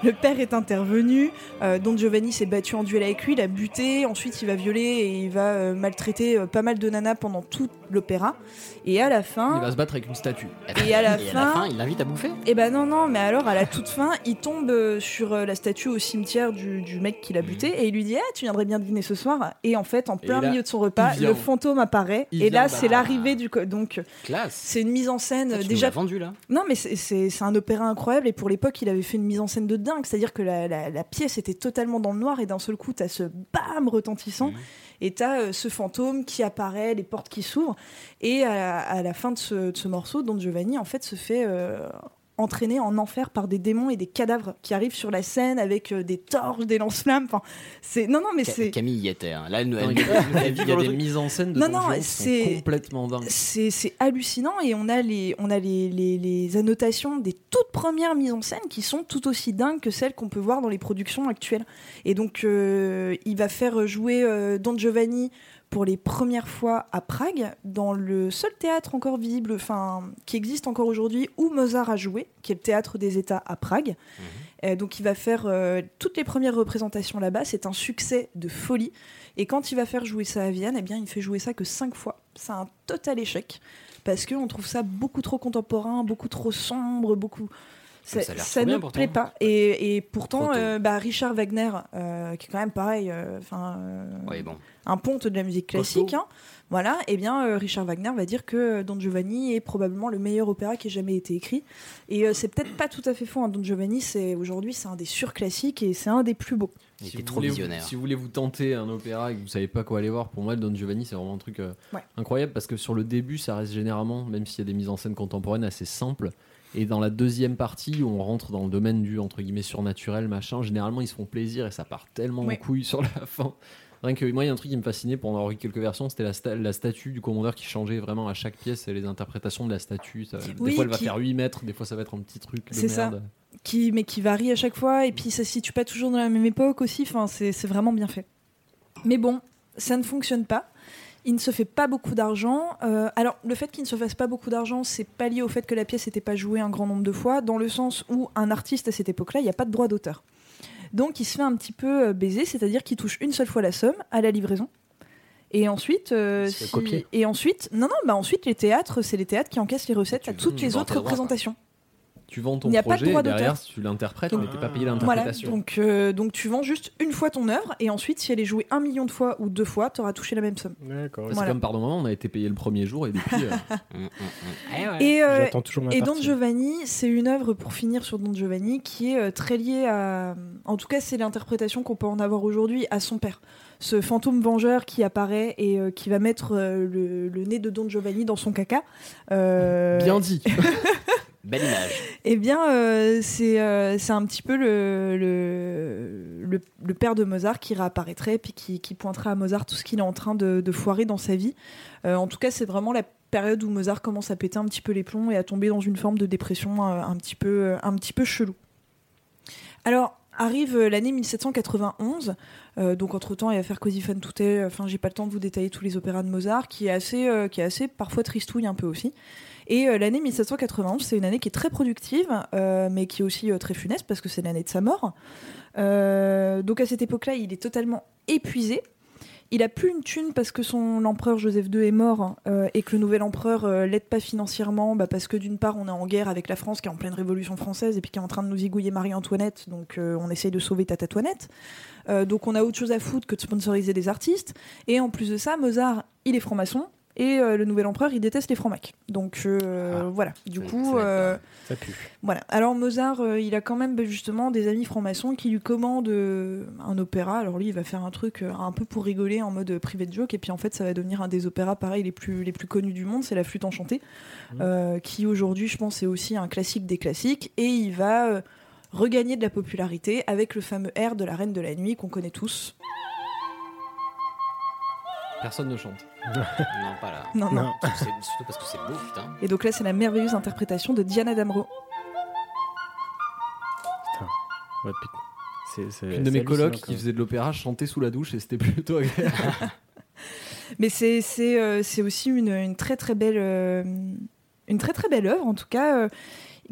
le père est intervenu, euh, Don Giovanni s'est battu en duel avec lui, il a buté, ensuite il va violer et il va euh, maltraiter euh, pas mal de nanas pendant tout l'opéra. Et à la fin, Il va se battre avec une statue. Et à la Et fin- il l'invite à bouffer? Eh ben non, non, mais alors à la toute fin, il tombe euh, sur euh, la statue au cimetière du, du mec qui l'a buté et il lui dit Ah, tu viendrais bien dîner ce soir? Et en fait, en plein là, milieu de son repas, vient. le fantôme apparaît Il et là, c'est l'arrivée du. co- Donc, Classe. c'est une mise en scène Ça, euh, tu déjà. vendu là? Non, mais c'est- un opéra incroyable et pour l'époque, il avait fait une mise en scène de dingue. C'est-à-dire que la, la- la pièce était totalement dans le noir et d'un seul coup, t'as ce bam retentissant Mhm. Et t'as euh, ce fantôme qui apparaît, les portes qui s'ouvrent. Et à, la fin de ce, de ce morceau, Don Giovanni, en fait, se fait entraîner en enfer par des démons et des cadavres qui arrivent sur la scène avec euh, des torches, des lance-flammes. Enfin, c'est non, non, mais Ca- c'est Camille y était. hein. Là, elle il y a, elle il [LAUGHS] y des mises en scène de Non, non, c'est- complètement dingues. c'est c'est hallucinant et on a les on a les, les, les annotations des toutes premières mises en scène qui sont tout aussi dingues que celles qu'on peut voir dans les productions actuelles et donc euh, il va faire jouer euh, Don Giovanni pour les premières fois à Prague dans le seul théâtre encore visible enfin qui existe encore aujourd'hui où Mozart a joué qui est le théâtre des États à Prague Euh, donc il va faire euh, toutes les premières représentations là-bas. C'est un succès de folie. Et quand il va faire jouer ça à Vienne, eh bien, il fait jouer ça que cinq fois. C'est un total échec parce qu'on trouve ça beaucoup trop contemporain, beaucoup trop sombre, beaucoup. Ça, ne bien, pourtant. plaît pas. Et, et pourtant, euh, bah, Richard Wagner, euh, qui est quand même pareil, euh, enfin, euh, Oui, bon. un ponte de la musique classique, hein, voilà, et bien euh, Richard Wagner va dire que Don Giovanni est probablement le meilleur opéra qui ait jamais été écrit. Et euh, c'est peut-être pas tout à fait faux. hein. Don Giovanni, c'est aujourd'hui c'est un des surclassiques et c'est un des plus beaux. Il Si était trop voulez- visionnaire. Si vous voulez vous tenter un opéra et que vous savez pas quoi aller voir, pour moi, Don Giovanni, c'est vraiment un truc euh, Ouais. incroyable parce que sur le début, ça reste généralement, même s'il y a des mises en scène contemporaines assez simples. Et dans la deuxième partie, où on rentre dans le domaine du entre guillemets surnaturel, machin, généralement ils se font plaisir et ça part tellement Ouais. en couille sur la fin. Rien que moi, il y a un truc qui me fascinait pour en avoir eu quelques versions, c'était la, sta- la statue du commandeur qui changeait vraiment à chaque pièce et les interprétations de la statue. Ça- des fois, elle va faire 8 mètres, des fois, ça va être un petit truc C'est ça. qui, mais qui varie à chaque fois, et puis ça se situe pas toujours dans la même époque aussi, enfin, c'est vraiment bien fait. Mais bon, ça ne fonctionne pas. Il ne se fait pas beaucoup d'argent. Euh, alors, le fait qu'il ne se fasse pas beaucoup d'argent, c'est pas lié au fait que la pièce n'était pas jouée un grand nombre de fois, dans le sens où un artiste à cette époque-là, il n'y a pas de droit d'auteur. Donc, il se fait un petit peu euh, baiser, c'est-à-dire qu'il touche une seule fois la somme à la livraison. Et ensuite, euh, si- et ensuite, non, non, bah ensuite les théâtres, c'est les théâtres qui encaissent les recettes Tu- à toutes les autres représentations. Tu vends ton Il n'y a pas de projet droit et derrière, tu l'interprètes, Donc- mais t'es pas payé Voilà, l'interprétation. donc, euh, donc tu vends juste une fois ton œuvre et ensuite si elle est jouée un million de fois ou deux fois, tu auras touché la même somme. D'accord. C'est Voilà. comme pardon moment, on a été payé le premier jour et depuis. euh, [LAUGHS] Mm, mm, mm. Eh ouais. Et, euh, J'attends toujours ma et Don. Giovanni, c'est une œuvre pour finir sur Don Giovanni qui est euh, très liée à. En tout cas, c'est l'interprétation qu'on peut en avoir aujourd'hui à son père. Ce fantôme vengeur qui apparaît et euh, qui va mettre euh, le, le nez de Don Giovanni dans son caca. Euh, Bien dit. [LAUGHS] Belle image. Eh bien, euh, c'est euh, c'est un petit peu le, le, père de Mozart qui réapparaîtrait puis qui, qui pointerait à Mozart tout ce qu'il est en train de, de foirer dans sa vie. Euh, en tout cas, c'est vraiment la période où Mozart commence à péter un petit peu les plombs et à tomber dans une forme de dépression un, petit peu, un petit peu chelou. Alors, arrive l'année 1791. euh, donc, entre-temps, il va faire Così fan. Enfin, j'ai pas le temps de vous détailler tous les opéras de Mozart, qui est assez, qui est assez parfois tristouille un peu aussi. Et euh, l'année 1791, c'est une année qui est très productive, euh, mais qui est aussi euh, très funeste parce que c'est l'année de sa mort. Donc à cette époque-là, il est totalement épuisé. Il a plus une thune parce que son l'empereur Joseph II est mort et que le nouvel empereur euh, l'aide pas financièrement bah, parce que d'une part on est en guerre avec la France qui est en pleine révolution française et puis qui est en train de nous zigouiller Marie-Antoinette donc on essaye de sauver Tata-Toinette. Donc on a autre chose à foutre que de sponsoriser des artistes et en plus de ça Mozart il est franc-maçon et euh, le nouvel empereur il déteste les francs-macs. Donc euh, Ah. voilà du coup ça euh, Ça pue. voilà. Alors Mozart, euh, il a quand même justement des amis francs-maçons qui lui commandent euh, un opéra. Alors lui, il va faire un truc euh, un peu pour rigoler en mode privé de joke, et puis en fait, ça va devenir un des opéras pareil les plus les plus connus du monde. C'est la Flûte enchantée, euh, qui aujourd'hui, je pense, est aussi un classique des classiques, et il va euh, regagner de la popularité avec le fameux air de la Reine de la Nuit qu'on connaît tous. Personne ne chante. [LAUGHS] Non, pas là. Non, non. Non. C'est surtout parce que c'est beau, putain. Et donc là, c'est la merveilleuse interprétation de Diana Damro. Ouais, putain. C'est- c'est- Une de mes colocs qui faisait de l'opéra chantait sous la douche et c'était plutôt agréable. [LAUGHS] Mais c'est c'est euh, c'est aussi une, une très très belle euh, une très très belle œuvre en tout cas euh,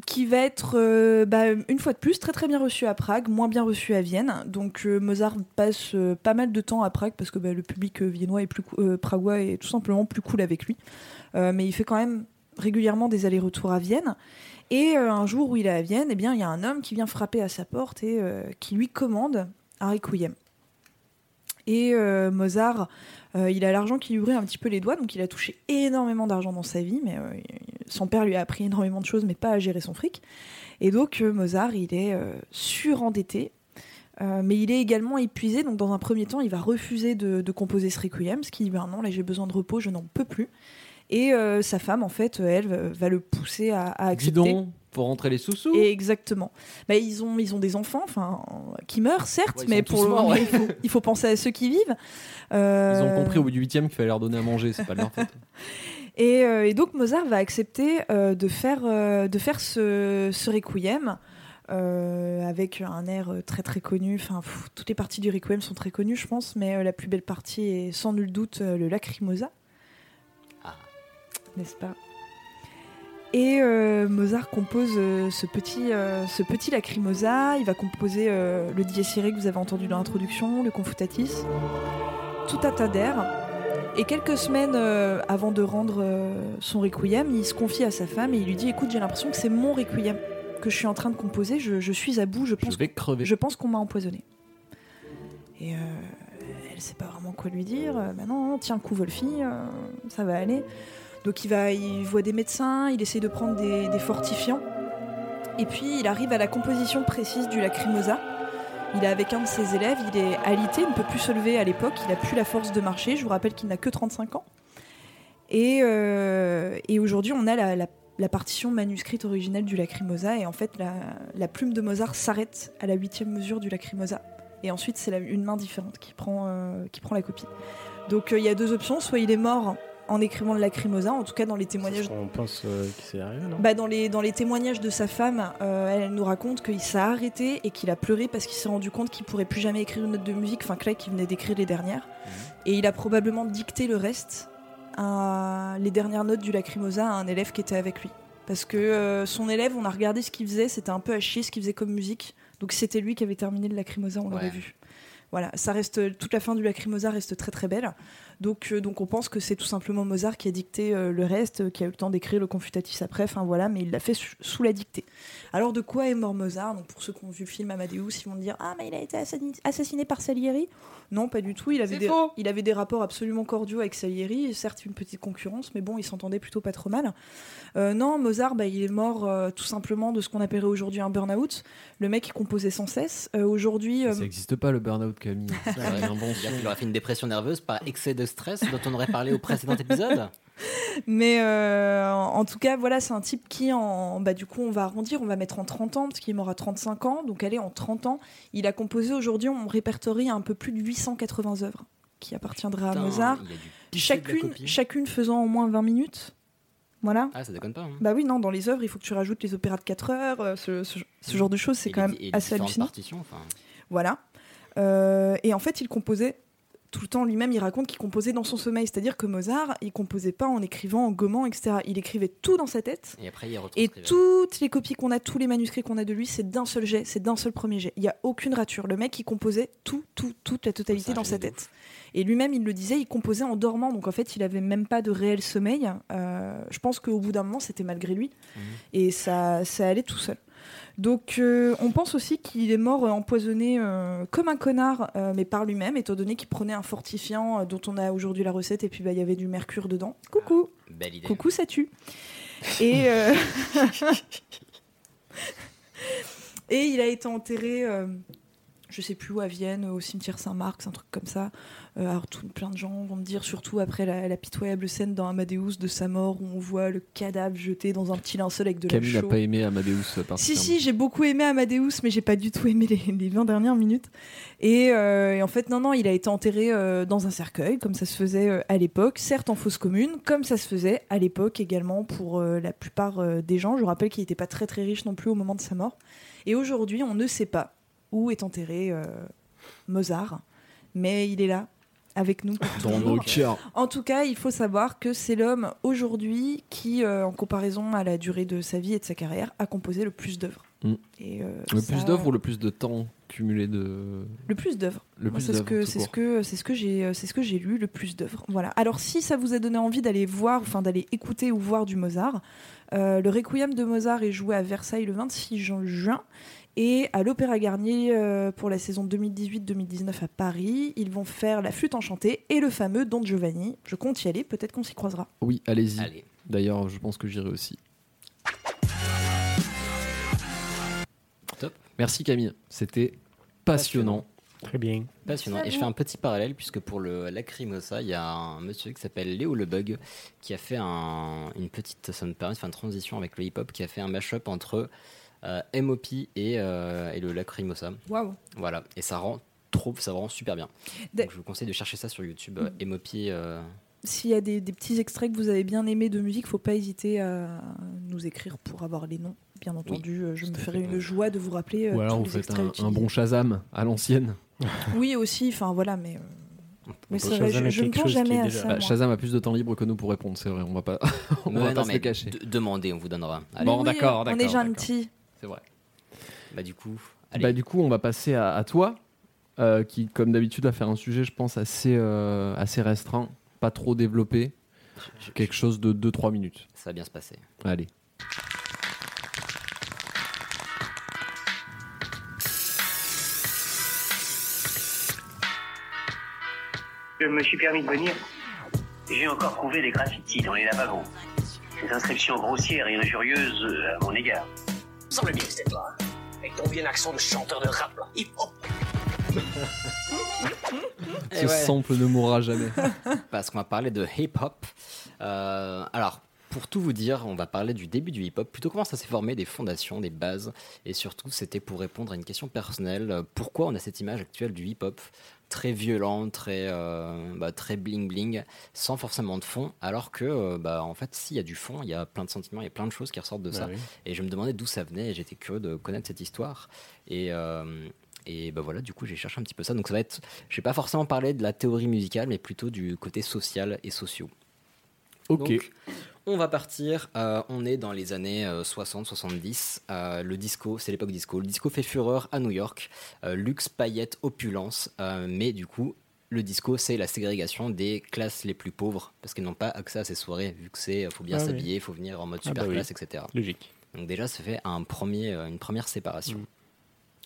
qui va être euh, bah, une fois de plus très très bien reçue à Prague, moins bien reçue à Vienne. Donc euh, Mozart passe euh, pas mal de temps à Prague parce que bah, le public viennois est plus pragois est tout simplement plus cool avec lui. Mais il fait quand même régulièrement des allers-retours à Vienne. Et un jour où il est à Vienne, eh bien il y a un homme qui vient frapper à sa porte et qui lui commande un requiem. Et euh, Mozart euh, il a l'argent qui lui brûle un petit peu les doigts, donc il a touché énormément d'argent dans sa vie, mais euh, son père lui a appris énormément de choses, mais pas à gérer son fric. Et donc Mozart, il est surendetté, euh, mais il est également épuisé, donc dans un premier temps, il va refuser de, de composer ce requiem, ce qui dit ben non, là j'ai besoin de repos, je n'en peux plus. Et euh, sa femme, en fait, elle va- le pousser à, à Dis accepter. donc, pour rentrer les sous-sous. Exactement. Bah, ils, ont, ils ont des enfants, enfin, qui meurent, certes, Ouais, mais pour le moment, ouais. il, faut, il faut penser à ceux qui vivent. Ils Euh, ont compris au bout du huitième qu'il fallait leur donner à manger, c'est pas de leur faute. [LAUGHS] Et, euh, et donc Mozart va accepter euh, de faire, euh, de faire ce, ce requiem euh, avec un air euh, très très connu. Enfin, pff, toutes les parties du requiem sont très connues, je pense, mais euh, la plus belle partie est sans nul doute euh, le Lacrimosa. Ah. N'est-ce pas? Et euh, Mozart compose euh, ce, petit, euh, ce petit lacrimosa. Il va composer euh, le dies irae que vous avez entendu dans l'introduction, le confutatis, tout un tas. Et quelques semaines avant de rendre son requiem, il se confie à sa femme et il lui dit Écoute, j'ai l'impression que c'est mon requiem que je suis en train de composer. Je, je suis à bout. Je pense Je vais crever. je pense qu'on m'a empoisonné. Et elle sait pas vraiment quoi lui dire. Euh, bah tiens, coup Wolfie, ça va aller. Donc il va, il voit des médecins, il essaye de prendre des, fortifiants. Et puis il arrive à la composition précise du lacrimosa. Il est avec un de ses élèves, il est alité, il ne peut plus se lever à l'époque, il n'a plus la force de marcher. Je vous rappelle qu'il n'a que 35 ans. Et, euh, et aujourd'hui, on a la, partition manuscrite originelle du Lacrimosa. Et en fait, la, plume de Mozart s'arrête à la huitième mesure du Lacrimosa. Et ensuite, c'est une main différente qui prend, euh, la copie. Donc euh, il y a deux options. Soit il est mort en écrivant le Lacrimosa, en tout cas dans les témoignages On pense euh, que c'est arrivé, non? Bah, dans, les, dans les témoignages de sa femme, euh, elle, nous raconte qu'il s'est arrêté et qu'il a pleuré parce qu'il s'est rendu compte qu'il pourrait plus jamais écrire une note de musique, enfin que là, qu'il venait d'écrire les dernières. Et il a probablement dicté le reste, à- les dernières notes du Lacrimosa à un élève qui était avec lui. Parce que euh, son élève, on a regardé ce qu'il faisait, c'était un peu à chier ce qu'il faisait comme musique. Donc c'était lui qui avait terminé le Lacrimosa, on l'aurait Ouais. vu. Voilà, ça reste toute la fin du Lacrimosa reste très très belle. Donc, euh, donc on pense que c'est tout simplement Mozart qui a dicté euh, le reste, euh, qui a eu le temps d'écrire le Confutatis après, enfin voilà, mais il l'a fait sous, la dictée. Alors de quoi est mort Mozart Donc pour ceux qui ont vu le film Amadeus, ils vont dire ah mais il a été assassiné, par Salieri Non, pas du tout. Il avait des, faux. il avait des rapports absolument cordiaux avec Salieri, certes une petite concurrence, mais bon, ils s'entendaient plutôt pas trop mal. Euh, non, Mozart, bah, il est mort euh, tout simplement de ce qu'on appellerait aujourd'hui un burn-out. Le mec, il composait sans cesse. Euh, aujourd'hui, euh, Ça n'existe pas le burn-out, Camille. [LAUGHS] Qu'il aurait fait une dépression nerveuse par excès de stress dont on aurait parlé au précédent épisode. [LAUGHS] Mais euh, en tout cas, voilà, c'est un type qui, en, bah, du coup, on va arrondir, on va mettre en 30 ans, parce qu'il est mort à 35 ans. Donc, allez, en 30 ans, il a composé aujourd'hui, on répertorie un peu plus de 880 œuvres qui appartiendraient à Mozart. Chacune, chacune faisant au moins 20 minutes. Voilà. Ah, ça déconne pas. hein. Bah oui, non, dans les œuvres, il faut que tu rajoutes les opéras de 4 heures, euh, ce, ce- ce genre de choses, c'est quand les- même et assez hallucinant. enfin, Voilà. Euh, et en fait, il composait tout le temps lui-même. Il raconte qu'il composait dans son sommeil. C'est-à-dire que Mozart, il composait pas en écrivant, en gommant, etc. Il écrivait tout dans sa tête. Et après, il Et toutes les copies qu'on a, tous les manuscrits qu'on a de lui, c'est d'un seul jet, c'est d'un seul premier jet. Il y a aucune rature. Le mec, il composait tout, tout, toute la totalité dans sa tête. Et lui-même, il le disait, il composait en dormant. Donc en fait, il avait même pas de réel sommeil. Euh, je pense qu'au bout d'un moment, c'était malgré lui. Mhm. Et ça, ça allait tout seul. Donc euh, on pense aussi qu'il est mort euh, empoisonné euh, comme un connard, mais par lui-même, étant donné qu'il prenait un fortifiant dont on a aujourd'hui la recette, et puis bah, il y avait du mercure dedans. Coucou Belle idée. Coucou, ça tue. Et, [LAUGHS] [LAUGHS] et il a été enterré, je sais plus où, à Vienne, au cimetière Saint-Marc, un truc comme ça. Euh, alors, tout, plein de gens vont me dire, surtout après la, la pitoyable scène dans Amadeus de sa mort, où on voit le cadavre jeté dans un petit linceul avec de Camille la n'a chaux. pas aimé Amadeus euh, Si, si, j'ai beaucoup aimé Amadeus, mais j'ai pas du tout aimé les, les 20 dernières minutes. Et, euh, et en fait, non, non, il a été enterré euh, dans un cercueil, comme ça se faisait à l'époque, certes en fosse commune, comme ça se faisait à l'époque également pour la plupart des gens. Je rappelle qu'il n'était pas très très riche non plus au moment de sa mort. Et aujourd'hui, on ne sait pas où est enterré euh, Mozart, mais il est là. Avec nous Dans nos cœurs. En tout cas, il faut savoir que c'est l'homme aujourd'hui qui, euh, en comparaison à la durée de sa vie et de sa carrière, a composé le plus d'œuvres. Mm. Euh, Le ça- plus d'œuvres ou le plus de temps cumulé de. Le plus d'œuvres. C'est ce que c'est ce que c'est ce que j'ai c'est ce que j'ai lu le plus d'œuvres. Voilà. Alors si ça vous a donné envie d'aller voir, enfin d'aller écouter ou voir du Mozart, euh, le Requiem de Mozart est joué à Versailles le 26 ju- juin. Et à l'Opéra Garnier euh, pour la saison 2018-2019 à Paris, ils vont faire la flûte enchantée et le fameux Don Giovanni. Je compte y aller, peut-être qu'on s'y croisera. Oui, allez-y. Allez. D'ailleurs, je pense que j'irai aussi. Top. Merci Camille, c'était passionnant. Très bien. Passionnant. Et je fais un petit parallèle puisque pour le Lacrimosa, il y a un monsieur qui s'appelle Léo Le Bug qui a fait un- une petite, ça me permet de faire une transition avec le hip-hop, qui a fait un mashup entre MOP et, euh, et le Lacrimosa. Waouh. Voilà. Et ça rend trop, ça rend super bien. Donc je vous conseille de chercher ça sur YouTube. euh, MOP. euh, S'il y a des, des petits extraits que vous avez bien aimés de musique, faut pas hésiter à nous écrire pour avoir les noms. Bien entendu, euh, je me ferai une joie de vous rappeler euh, Ou alors tous vous les faites un, bon Shazam à l'ancienne. [LAUGHS] Oui, aussi, enfin voilà, mais euh, Mais je, ne pense jamais à déjà- ça. Bah. Shazam a plus de temps libre que nous pour répondre, c'est vrai. On va pas, [LAUGHS] on va pas se le cacher. de- demandez, on vous donnera. Allez. Bon, Oui, d'accord, On d'accord, est d'accord. gentil. C'est vrai. Bah du coup, allez. Bah, du coup, on va passer à, à toi, euh, qui, comme d'habitude, va faire un sujet, je pense, assez, euh, assez restreint, pas trop développé. Je- je- Quelque chose de 2-3 minutes. ça va bien se passer. Allez. Je me suis permis de venir. J'ai encore trouvé des graffitis dans les lavabos. Des inscriptions grossières et injurieuses euh, à mon égard. Semble bien que c'était toi. Avec ton accent de chanteur de rap, là. Hip hop. [LAUGHS] Eh Ce ouais. sample ne mourra jamais. [LAUGHS] parce qu'on va parler de hip-hop. Euh, alors, pour tout vous dire, on va parler du début du hip-hop, plutôt comment ça s'est formé, des fondations, des bases, et surtout c'était pour répondre à une question personnelle. Pourquoi on a cette image actuelle du hip-hop? Très violent, très, euh, bah, très bling-bling, sans forcément de fond, alors que, euh, bah, en fait, s'il y a du fond, il y a plein de sentiments, il y a plein de choses qui ressortent de Bah ça. oui. Et je me demandais d'où ça venait et j'étais curieux de connaître cette histoire. Et, euh, et bah voilà, du coup, j'ai cherché un petit peu ça. Donc ça va être, je vais pas forcément parler de la théorie musicale, mais plutôt du côté social et sociaux. Ok. Donc, on va partir, euh, on est dans les années 60-70. le disco, c'est l'époque disco. Le disco fait fureur à New York. Euh, luxe, paillettes, opulence. euh, mais du coup, le disco, c'est la ségrégation des classes les plus pauvres parce qu'elles n'ont pas accès à ces soirées, vu que c'est, faut bien Ah s'habiller, il faut venir en mode Ah super bah oui. classe, etc. Logique. Donc déjà, ça fait un premier, euh, une première séparation. Mm.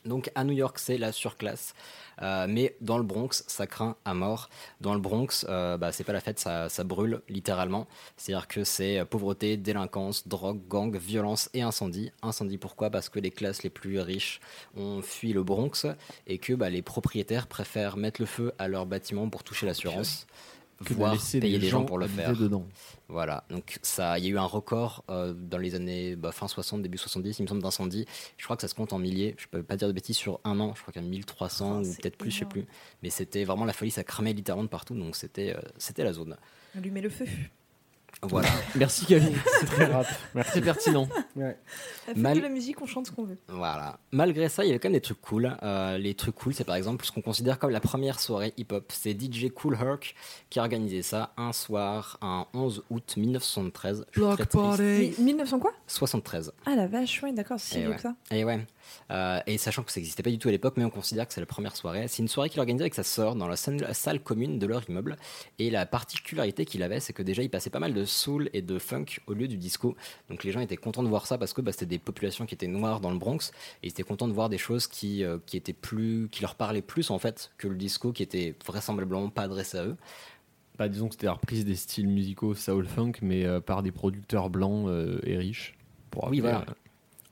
Donc à New York, c'est la surclasse, Euh, mais dans le Bronx, ça craint à mort. Dans le Bronx, euh, bah, c'est pas la fête, ça, ça brûle littéralement. C'est-à-dire que c'est euh, pauvreté, délinquance, drogue, gang, violence et incendie. Incendie pourquoi? Parce que les classes les plus riches ont fui le Bronx et que bah, les propriétaires préfèrent mettre le feu à leurs bâtiments pour toucher l'assurance, Que de voire laisser payer des des gens pour le faire. dedans. Voilà, donc ça, il y a eu un record euh, dans les années bah, fin 60, début 70, il me semble, d'incendie. Je crois que ça se compte en milliers, je peux pas dire de bêtises, sur un an, je crois qu'il y a 1300 Oh, ou peut-être plus, je sais énorme. plus. Mais c'était vraiment la folie, ça cramait littéralement de partout, donc c'était euh, c'était la zone. Allumer le feu. Voilà. [LAUGHS] Merci Camille. C'est très rap. Merci. C'est pertinent. Faites Mal- de la musique, on chante ce qu'on veut. Voilà. Malgré ça, il y avait quand même des trucs cool. Euh, les trucs cool, c'est par exemple ce qu'on considère comme la première soirée hip-hop. C'est DJ Cool Herc qui a organisé ça un soir, un 11 août 1973. Je suis très triste. Mi- 1900 quoi? 73. Ah la vache, oui, d'accord, c'est si Eh vieux ouais. que ça. Et ouais. Euh, et sachant que ça n'existait pas du tout à l'époque, mais on considère que c'est la première soirée. C'est une soirée qu'il organisait avec sa sœur dans la salle, commune de leur immeuble. Et la particularité qu'il avait, c'est que déjà, il passait pas mal de soul et de funk au lieu du disco. Donc les gens étaient contents de voir ça parce que bah, c'était des populations qui étaient noires dans le Bronx. Et ils étaient contents de voir des choses qui, euh, qui étaient plus, qui leur parlaient plus en fait que le disco, qui était vraisemblablement pas adressé à eux. Bah, disons que c'était la reprise des styles musicaux soul funk, mais euh, par des producteurs blancs et riches. Pour Oui, voilà.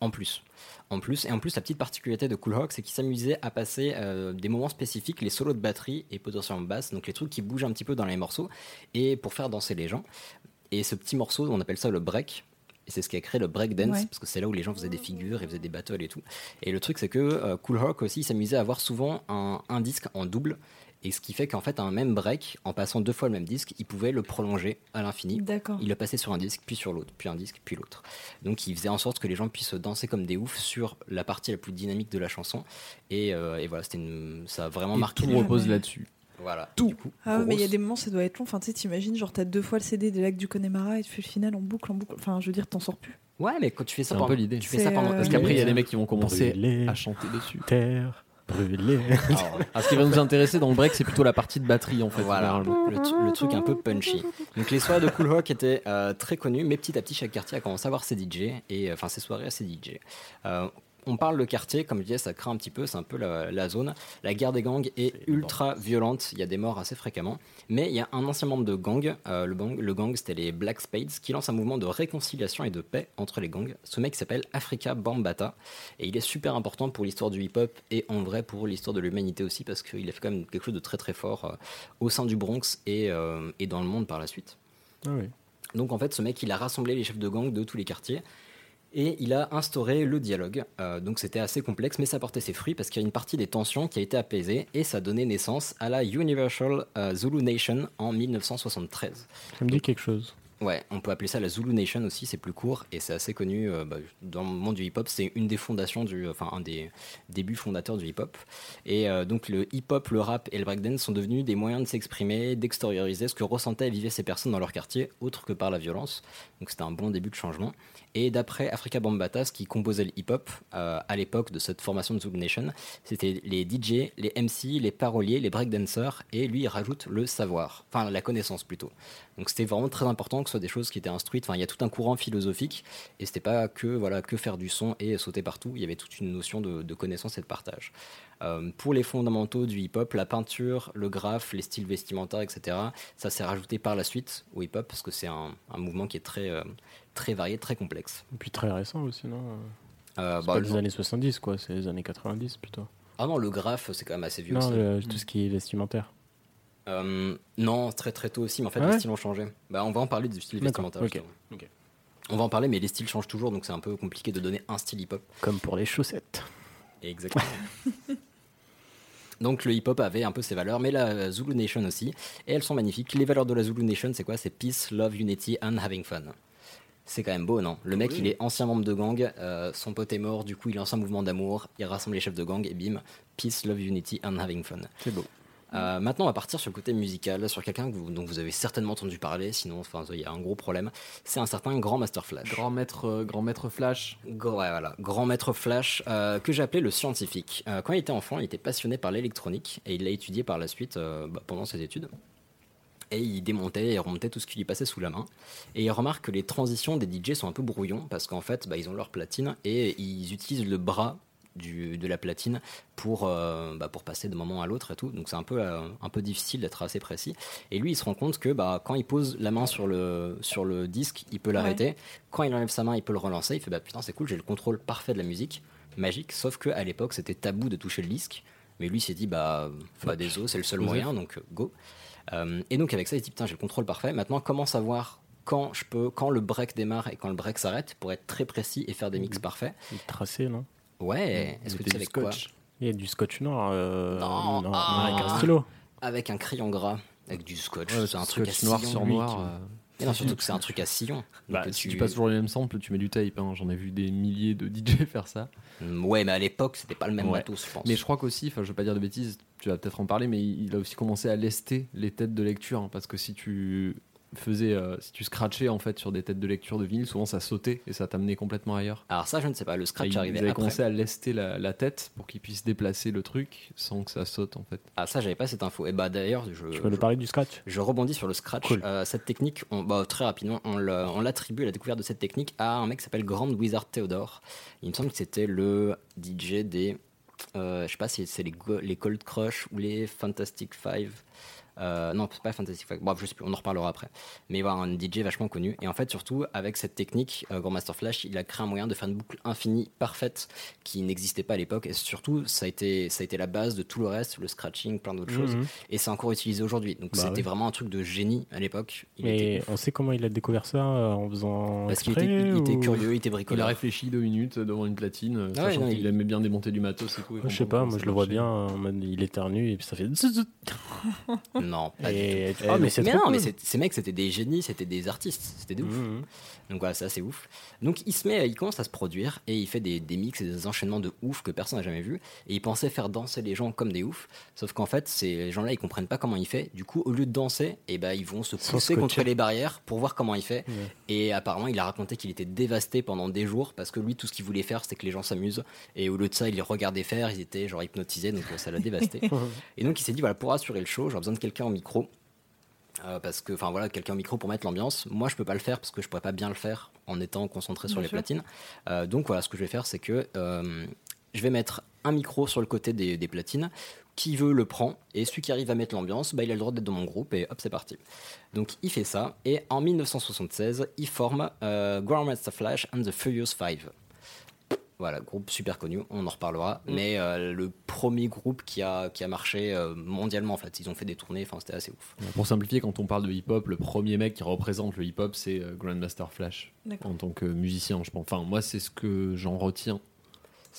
En plus. En plus, et en plus, la petite particularité de Cool Rock, c'est qu'il s'amusait à passer euh, des moments spécifiques, les solos de batterie et potentiellement basse, donc les trucs qui bougent un petit peu dans les morceaux, et pour faire danser les gens. Et ce petit morceau, on appelle ça le break. Et c'est ce qui a créé le break dance, Ouais. parce que c'est là où les gens faisaient des figures, ils faisaient des battles et tout. Et le truc, c'est que euh, Cool Rock aussi s'amusait à avoir souvent un, un disque en double. Et ce qui fait qu'en fait, un même break, en passant deux fois le même disque, il pouvait le prolonger à l'infini. D'accord. Il le passait sur un disque, puis sur l'autre, puis un disque, puis l'autre. Donc il faisait en sorte que les gens puissent danser comme des oufs sur la partie la plus dynamique de la chanson. Et, euh, et voilà, c'était une... ça a vraiment et marqué tout repose Ouais. là-dessus. Voilà. Tout. Coup, Ah ouais, mais il y a des moments, ça doit être long. Enfin, tu sais, t'imagines, genre, t'as deux fois le CD des lacs du Connemara et tu fais le final en boucle, en boucle. Enfin, je veux dire, t'en sors plus. Ouais, mais quand tu fais ça C'est un pendant... peu l'idée. Tu fais ça pendant... euh, Parce qu'après, il y a des mecs qui vont commencer à chanter dessus. Terre [LAUGHS] Alors, Ah, ce qui va nous intéresser dans le break, c'est plutôt la partie de batterie en fait. Voilà, le truc un peu punchy. Donc les soirées de Cool Rock étaient euh, très connues, mais petit à petit, chaque quartier a commencé à avoir ses DJ, et euh, enfin ses soirées à ses DJ. Euh, on parle de quartier, comme je disais, ça craint un petit peu, c'est un peu la, la zone. La guerre des gangs est ultra violente, il y a des morts assez fréquemment. Mais il y a un ancien membre de gang, euh, le, gang le gang c'était les Black Spades, qui lance un mouvement de réconciliation et de paix entre les gangs. Ce mec s'appelle Africa Bambata, et il est super important pour l'histoire du hip-hop, et en vrai pour l'histoire de l'humanité aussi, parce qu'il a fait quand même quelque chose de très très fort euh, au sein du Bronx et, euh, et dans le monde par la suite. Ah oui. Donc en fait, ce mec, il a rassemblé les chefs de gang de tous les quartiers et il a instauré le dialogue. Euh, donc c'était assez complexe, mais ça portait ses fruits parce qu'il y a une partie des tensions qui a été apaisée et ça a donné naissance à la Universal euh, Zulu Nation en 1973. Ça me dit quelque chose. Ouais, on peut appeler ça la Zulu Nation aussi, c'est plus court et c'est assez connu euh, bah, dans le monde du hip-hop. C'est une des fondations du, enfin un des débuts fondateurs du hip-hop. Et donc le hip-hop, le rap et le breakdance sont devenus des moyens de s'exprimer, d'extérioriser ce que ressentaient et vivaient ces personnes dans leur quartier, autre que par la violence. Donc c'était un bon début de changement. Et d'après Africa Bambatas, qui composait le hip-hop euh, à l'époque de cette formation de Zulu Nation, c'était les DJ, les MC, les paroliers, les breakdancers, et lui il rajoute le savoir, enfin la connaissance plutôt. Donc c'était vraiment très important que ce soit des choses qui étaient instruites. Enfin, il y a tout un courant philosophique et c'était pas que voilà que faire du son et sauter partout. Il y avait toute une notion de connaissance et de partage. Euh, pour les fondamentaux du hip-hop, la peinture, le graphe, les styles vestimentaires, etc. Ça s'est rajouté par la suite au hip-hop parce que c'est un, un, mouvement qui est très euh, très varié, très complexe. Et puis très récent aussi, non euh, C'est bah, pas les non. années 70, quoi, c'est les années 90 plutôt. Ah non, le graphe, c'est quand même assez vieux Non, aussi. le- tout ce qui est vestimentaire. Euh, non, très très tôt aussi, mais en fait Ah les styles ont changé. Bah, on va en parler du style vestimentaire. ok, justement. ok. On va en parler, mais les styles changent toujours, donc c'est un peu compliqué de donner un style hip-hop. Comme pour les chaussettes. Exactement. [LAUGHS] Donc le hip-hop avait un peu ses valeurs, mais la Zulu Nation aussi, et elles sont magnifiques. Les valeurs de la Zulu Nation, c'est quoi? C'est peace, love, unity and having fun. C'est quand même beau, non? Le mec, il est ancien membre de gang, euh, son pote est mort, du coup il lance un mouvement d'amour, il rassemble les chefs de gang, et bim, peace, love, unity and having fun. C'est beau. Euh, maintenant, on va partir sur le côté musical, sur quelqu'un dont vous avez certainement entendu parler, sinon enfin, il y a un gros problème. C'est un certain Grand Master Flash. Grand maître, euh, grand maître Flash. Ouais, voilà, grand maître Flash, euh, que j'appelais le scientifique. Quand il était enfant, il était passionné par l'électronique et il l'a étudié par la suite bah, pendant ses études. Et il démontait et remontait tout ce qui lui passait sous la main. Et il remarque que les transitions des DJ sont un peu brouillons parce qu'en fait, bah, ils ont leur platine et ils utilisent le bras du, de la platine pour, euh, bah, pour passer de moment à l'autre et tout. Donc c'est un peu, euh, un peu difficile d'être assez précis. Et lui, il se rend compte que bah, quand il pose la main sur le, sur le disque, il peut l'arrêter. Quand il enlève sa main, il peut le relancer. Il fait bah putain, c'est cool, j'ai le contrôle parfait de la musique, magique. Sauf qu'à l'époque, c'était tabou de toucher le disque. Mais lui s'est dit bah, bah désolé, c'est le seul Joseph. moyen, donc euh, go. Euh, et donc avec ça, il dit putain, j'ai le contrôle parfait. Maintenant, comment savoir quand je peux, quand le break démarre et quand le break s'arrête pour être très précis et faire des mix parfaits? Il tracé, non? Ouais. Est-ce que tu sais avec quoi Il y a du scotch noir. euh, Non, non, ah. avec un stylo. Avec un crayon gras, avec du scotch. Ouais, c'est un truc à noir sur noir. euh, Mais non, surtout que c'est un truc à sillon. [LAUGHS] Bah, si tu passes toujours les mêmes samples, tu mets du tape. hein. J'en ai vu des milliers de DJ [LAUGHS] faire ça. Mm, Ouais, mais à l'époque, c'était pas le même Ouais. matos, je pense. Mais je crois qu'aussi, enfin, je vais pas dire de bêtises, tu vas peut-être en parler, mais il il a aussi commencé à lester les têtes de lecture, hein, parce que si tu faisais, euh, si tu scratchais en fait sur des têtes de lecture de vinyle, souvent ça sautait et ça t'amenait complètement ailleurs. Alors ça, je ne sais pas. Le scratch il, arrivait il avait après. commencé à lester la, la tête pour qu'il puisse déplacer le truc sans que ça saute en fait. Ah ça, j'avais pas cette info. Et bah d'ailleurs, je, Tu peux nous parler du scratch Je rebondis sur le scratch. Cool. Euh, cette technique, on, bah, très rapidement, on l'a- on l'attribue à la découverte de cette technique à un mec qui s'appelle Grand Wizard Theodore. Il me semble que c'était le DJ des. euh, je sais pas si c'est les, les Cold Crush ou les Fantastic Five. Euh, non, c'est pas Fantastic Five. Bref, je sais plus, on en reparlera après. Mais voilà, un DJ vachement connu. Et en fait, surtout, avec cette technique, euh, Grandmaster Flash, il a créé un moyen de faire une boucle infinie, parfaite, qui n'existait pas à l'époque. Et surtout, ça a, été, ça a été la base de tout le reste, le scratching, plein d'autres choses. Mhm. Et c'est encore utilisé aujourd'hui. Donc Bah c'était ouais. vraiment un truc de génie à l'époque. Il Mais était ouf. on sait comment il a découvert ça euh, en faisant. Parce qu'il était, il était ou- curieux, il était Il a bricoleur. réfléchi deux minutes devant une platine, Ah ouais, sachant non, qu'il il- aimait bien démonter du matos et tout. et Je sais pas, moi je le vois bien il éternue et puis ça fait. [LAUGHS] Non, pas du Et- tout. Ah, mais non, cool. mais c'est- ces mecs, c'était des génies, c'était des artistes, c'était des ouf. Mhm. Donc voilà, c'est assez ouf. Donc il se met, il commence à se produire et il fait des, des mix et des enchaînements de ouf que personne n'a jamais vu. Et il pensait faire danser les gens comme des oufs. Sauf qu'en fait, ces gens-là, ils comprennent pas comment il fait. Du coup, au lieu de danser, et ben ils vont se pousser contre les barrières pour voir comment il fait. Ouais. Et apparemment, il a raconté qu'il était dévasté pendant des jours parce que lui, tout ce qu'il voulait faire, c'était que les gens s'amusent. Et au lieu de ça, il les regardait faire, ils étaient genre hypnotisés, donc ça l'a dévasté. [LAUGHS] Et donc il s'est dit voilà pour assurer le show, j'ai besoin de quelqu'un au micro. Euh, parce que enfin voilà quelqu'un au micro pour mettre l'ambiance. Moi je peux pas le faire parce que je pourrais pas bien le faire en étant concentré sur les platines. Euh, donc voilà ce que je vais faire c'est que euh, je vais mettre un micro sur le côté des, des platines. Qui veut le prend et celui qui arrive à mettre l'ambiance, bah, il a le droit d'être dans mon groupe et hop c'est parti. Donc il fait ça et en 1976 il forme Grandmaster Flash and the Furious Five. Voilà, groupe super connu, on en reparlera. Mm. Mais euh, le premier groupe qui a, qui a marché euh, mondialement, en fait. Ils ont fait des tournées, enfin, c'était assez ouf. Pour simplifier, quand on parle de hip-hop, le premier mec qui représente le hip-hop, c'est euh, Grandmaster Flash D'accord. en tant que musicien, je pense. Enfin, moi, c'est ce que j'en retiens.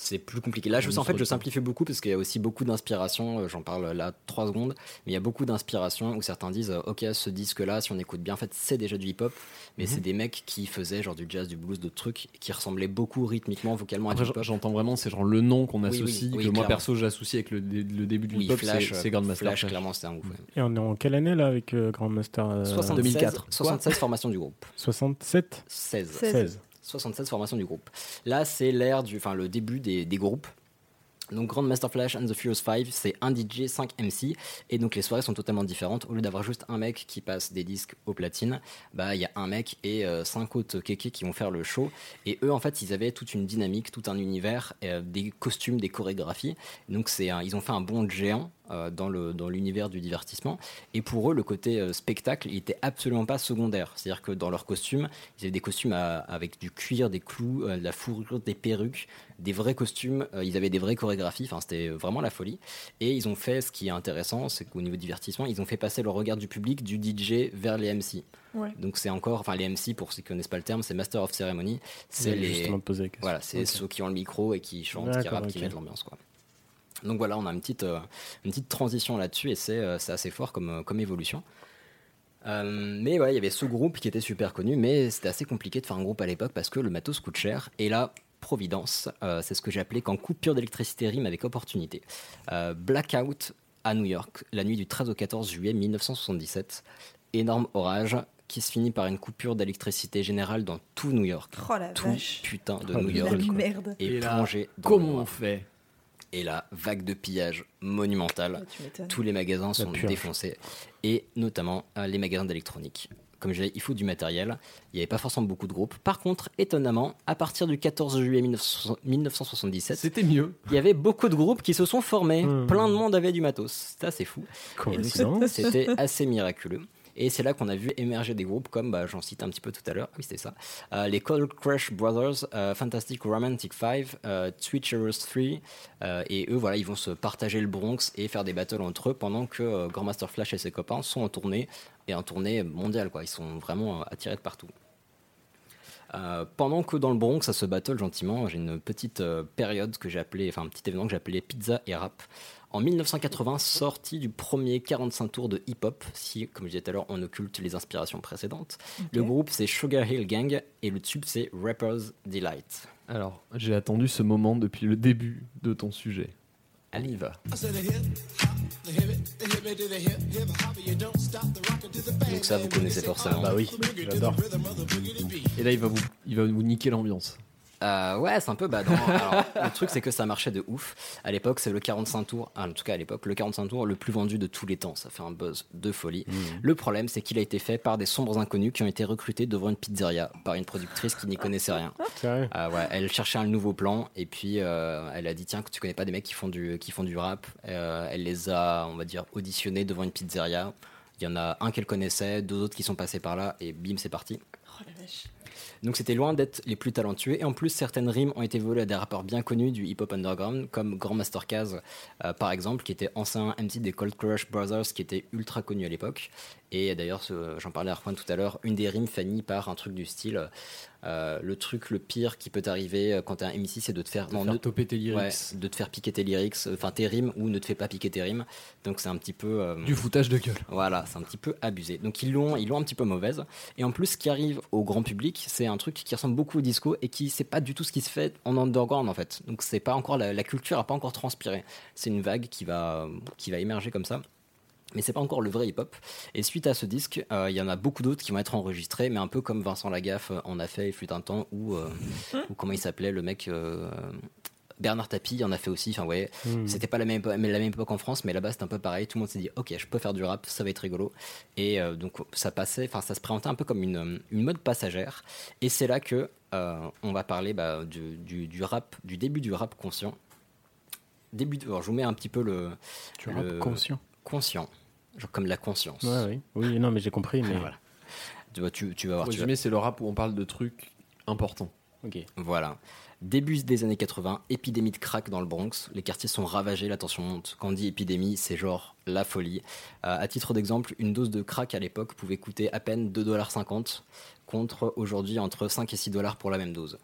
C'est plus compliqué. Là, je, en fait, je simplifie beaucoup parce qu'il y a aussi beaucoup d'inspiration. euh, J'en parle là trois secondes, mais il y a beaucoup d'inspiration où certains disent euh, Ok, ce disque-là, si on écoute bien, en fait, c'est déjà du hip-hop, mais Mhm. c'est des mecs qui faisaient genre du jazz, du blues, d'autres trucs qui ressemblaient beaucoup rythmiquement, vocalement à du hip-hop. j'entends vraiment, c'est genre le nom qu'on Oui, oui, associe, oui, que moi perso j'associe avec le, dé- le début du Oui, hip-hop, Flash, c'est- euh, Grandmaster Flash, Flash. clairement, c'était un ouf. ouais. Et on est en quelle année là avec euh, Grandmaster euh, 76, 2004. 76 formations du groupe. 67 16. 16. 16. 76 formations du groupe. Là, c'est l'ère du, enfin, le début des, des groupes. Donc Grandmaster Flash and the Furious 5, c'est un DJ, 5 MC, et donc les soirées sont totalement différentes. Au lieu d'avoir juste un mec qui passe des disques au platine, bah il y a un mec et euh, cinq autres kékés qui vont faire le show. Et eux, en fait, ils avaient toute une dynamique, tout un univers, euh, des costumes, des chorégraphies. Donc c'est, ils ont fait un bond géant dans le dans l'univers du divertissement. Et pour eux, le côté euh, spectacle, il était absolument pas secondaire. C'est-à-dire que dans leurs costumes, ils avaient des costumes à- avec du cuir, des clous, euh, de la fourrure, des perruques, des vrais costumes. euh, ils avaient des vraies chorégraphies. Enfin, c'était vraiment la folie. Et ils ont fait, ce qui est intéressant, c'est qu'au niveau divertissement, ils ont fait passer le regard du public du DJ vers les MC. Ouais. Donc c'est encore, enfin les MC pour ceux qui connaissent pas le terme, c'est Master of Ceremony. C'est les, justement te poser la question. voilà, c'est ceux qui ont le micro et qui chantent, qui rappent, qui mettent l'ambiance quoi. Donc voilà, on a une petite, euh, une petite transition là-dessus et c'est euh, c'est assez fort comme, euh, comme évolution. Euh, mais ouais, il y avait ce groupe qui était super connu, mais c'était assez compliqué de faire un groupe à l'époque parce que le matos coûte cher. Et là, Providence, euh, c'est ce que j'ai appelé quand coupure d'électricité rime avec opportunité. Euh, blackout à New York, la nuit du 13 au 14 juillet 1977. Énorme orage qui se finit par une coupure d'électricité générale dans tout New York. Oh la Tout vache. putain de Oh, New York La merde. est Et là, plongé dans Comment le on fait? Et la vague de pillage monumentale. M'étonnes. Tous les magasins sont défoncés. Et notamment euh, les magasins d'électronique. Comme je disais, il faut du matériel. Il n'y avait pas forcément beaucoup de groupes. Par contre, étonnamment, à partir du 14 juillet 1960 1977, C'était mieux. il y avait beaucoup de groupes qui se sont formés. Hmm. Plein de monde avait du matos. C'était assez fou. C'était assez miraculeux. Et c'est là qu'on a vu émerger des groupes comme, bah, j'en cite un petit peu tout à l'heure, ah oui c'était ça, Euh, les Cold Crush Brothers, euh, Fantastic Romantic 5, euh, Twitchers 3, euh, et eux voilà, ils vont se partager le Bronx et faire des battles entre eux pendant que Grandmaster Flash et ses copains sont en tournée, et en tournée mondiale quoi, ils sont vraiment attirés de partout. Pendant que dans le Bronx, ça se battle gentiment, j'ai une petite période que j'ai appelée, enfin un petit événement que appelé Pizza et Rap. En 1980, sortie du premier 45 tours de hip-hop, si, comme je disais tout à l'heure, on occulte les inspirations précédentes. Le groupe, c'est Sugar Hill Gang et le tube, c'est Rapper's Delight. Alors, j'ai attendu ce moment depuis le début de ton sujet. On y va. Donc ça, vous connaissez forcément. Bah oui, j'adore. Et là, il va vous, il va vous niquer l'ambiance. Euh, ouais, c'est un peu badant. Alors, le truc, c'est que ça marchait de ouf. À l'époque, c'est le 45 tours, ah, en tout cas à l'époque, le 45 tours le plus vendu de tous les temps. Ça fait un buzz de folie. Le problème, c'est qu'il a été fait par des sombres inconnus qui ont été recrutés devant une pizzeria par une productrice qui n'y connaissait rien. [LAUGHS] Ah ouais, elle cherchait un nouveau plan et puis euh, elle a dit tiens que tu connais pas des mecs qui font du qui font du rap. Euh, elle les a on va dire auditionnés devant une pizzeria. Il y en a un qu'elle connaissait, deux autres qui sont passés par là et bim c'est parti. Oh la vache. Donc c'était loin d'être les plus talentueux. Et en plus certaines rimes ont été volées à des rappeurs bien connus du hip-hop underground comme Grandmaster Caz euh, par exemple qui était ancien MC des Cold Crush Brothers qui était ultra connu à l'époque et d'ailleurs j'en parlais à Arfan tout à l'heure une des rimes finit par un truc du style euh, le truc le pire qui peut t'arriver euh, quand t'es un MC c'est de te faire, De non, faire ne- toper tes lyrics. ouais, de te faire piquer tes lyrics enfin tes rimes ou ne te fais pas piquer tes rimes donc c'est un petit peu euh, Du foutage de gueule. voilà, c'est un petit peu abusé. Donc ils l'ont, ils l'ont un petit peu mauvaise. Et en plus, ce qui arrive au grand public, c'est un truc qui ressemble beaucoup au disco et qui c'est pas du tout ce qui se fait en underground en fait. Donc c'est pas encore la, la culture a pas encore transpiré. C'est une vague qui va qui va émerger comme ça. Mais c'est pas encore le vrai hip-hop. Et suite à ce disque, euh, il y en a beaucoup d'autres qui vont être enregistrés, mais un peu comme Vincent Lagaffe en a fait, il fut un temps, ou, euh, ou comment il s'appelait, le mec euh, Bernard Tapie en a fait aussi. Enfin, voyez, Hmm. c'était pas la même, la même époque en France, mais là-bas c'était un peu pareil. Tout le monde s'est dit, ok, je peux faire du rap, ça va être rigolo. Et euh, donc ça passait, enfin ça se présentait un peu comme une, euh, une mode passagère. Et c'est là que euh, on va parler bah, du, du- du rap, du début du rap conscient. Début, de- alors je vous mets un petit peu le, Tu le- rap conscient. conscient, genre comme la conscience. Ouais, oui. Oui, non, mais j'ai compris, mais. [LAUGHS] Voilà. Tu, tu vas voir. Pour tu vas- résumer, c'est le rap où on parle de trucs importants. Ok. Voilà. Début des années 80, épidémie de crack dans le Bronx. Les quartiers sont ravagés, la tension monte. Quand on dit épidémie, c'est genre la folie. Euh, à titre d'exemple, une dose de crack à l'époque pouvait coûter à peine 2,50$ contre aujourd'hui entre 5 et 6 dollars pour la même dose.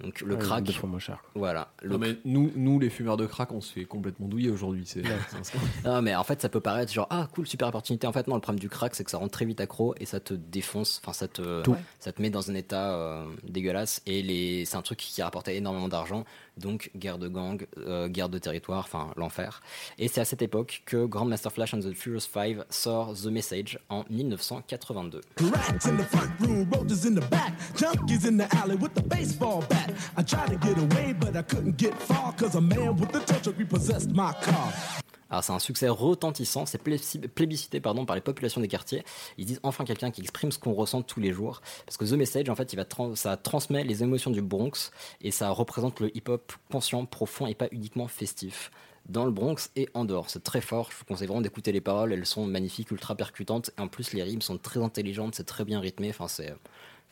Donc le Ouais, crack, Deux fois moins cher. voilà. Le Non, mais nous, nous, les fumeurs de crack, on se fait complètement douiller aujourd'hui. C'est. [LAUGHS] Non, mais en fait, ça peut paraître genre, ah, cool, super opportunité. En fait, non, le problème du crack, c'est que ça rend très vite accro et ça te défonce. Enfin, ça te, Tout. ça te met dans un état euh, dégueulasse. Et les, c'est un truc qui rapportait énormément d'argent. Donc, guerre de gang, euh, guerre de territoire, enfin, l'enfer. Et c'est à cette époque que Grandmaster Flash and the Furious 5 sort The Message en 1982. C'est un succès retentissant, c'est plébisci- plébiscité pardon, par les populations des quartiers. Ils disent enfin quelqu'un qui exprime ce qu'on ressent tous les jours. Parce que The Message, en fait, il va ça transmet les émotions du Bronx et ça représente le hip-hop conscient, profond et pas uniquement festif. Dans le Bronx et en dehors, c'est très fort. Je vous conseille vraiment d'écouter les paroles. Elles sont magnifiques, ultra percutantes. Et en plus, les rimes sont très intelligentes, c'est très bien rythmé. Enfin, c'est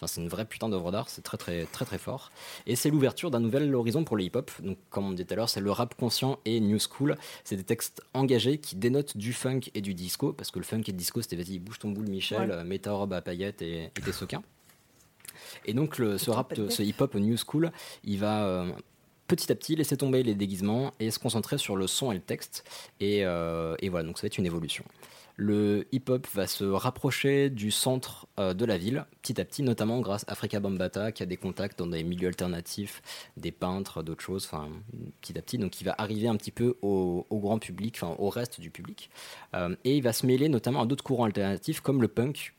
Enfin, c'est une vraie putain d'œuvre d'art, c'est très très très très fort. Et c'est l'ouverture d'un nouvel horizon pour le hip-hop. Donc, comme on disait tout à l'heure, c'est le rap conscient et new school. C'est des textes engagés qui dénotent du funk et du disco, parce que le funk et le disco, c'était vas-y, bouge ton boule, Michel, Ouais. euh, mets ta robe à paillettes et, et tes sequins. Et donc, le- ce rap, trompette. ce hip-hop new school, il va euh, petit à petit laisser tomber les déguisements et se concentrer sur le son et le texte. Et, euh, et voilà, donc ça va être une évolution. Le hip-hop va se rapprocher du centre euh, de la ville, petit à petit, notamment grâce à Africa Bambata, qui a des contacts dans des milieux alternatifs, des peintres, d'autres choses, enfin, petit à petit. Donc, il va arriver un petit peu au, au grand public, enfin, au reste du public. Euh, et il va se mêler notamment à d'autres courants alternatifs, comme le punk.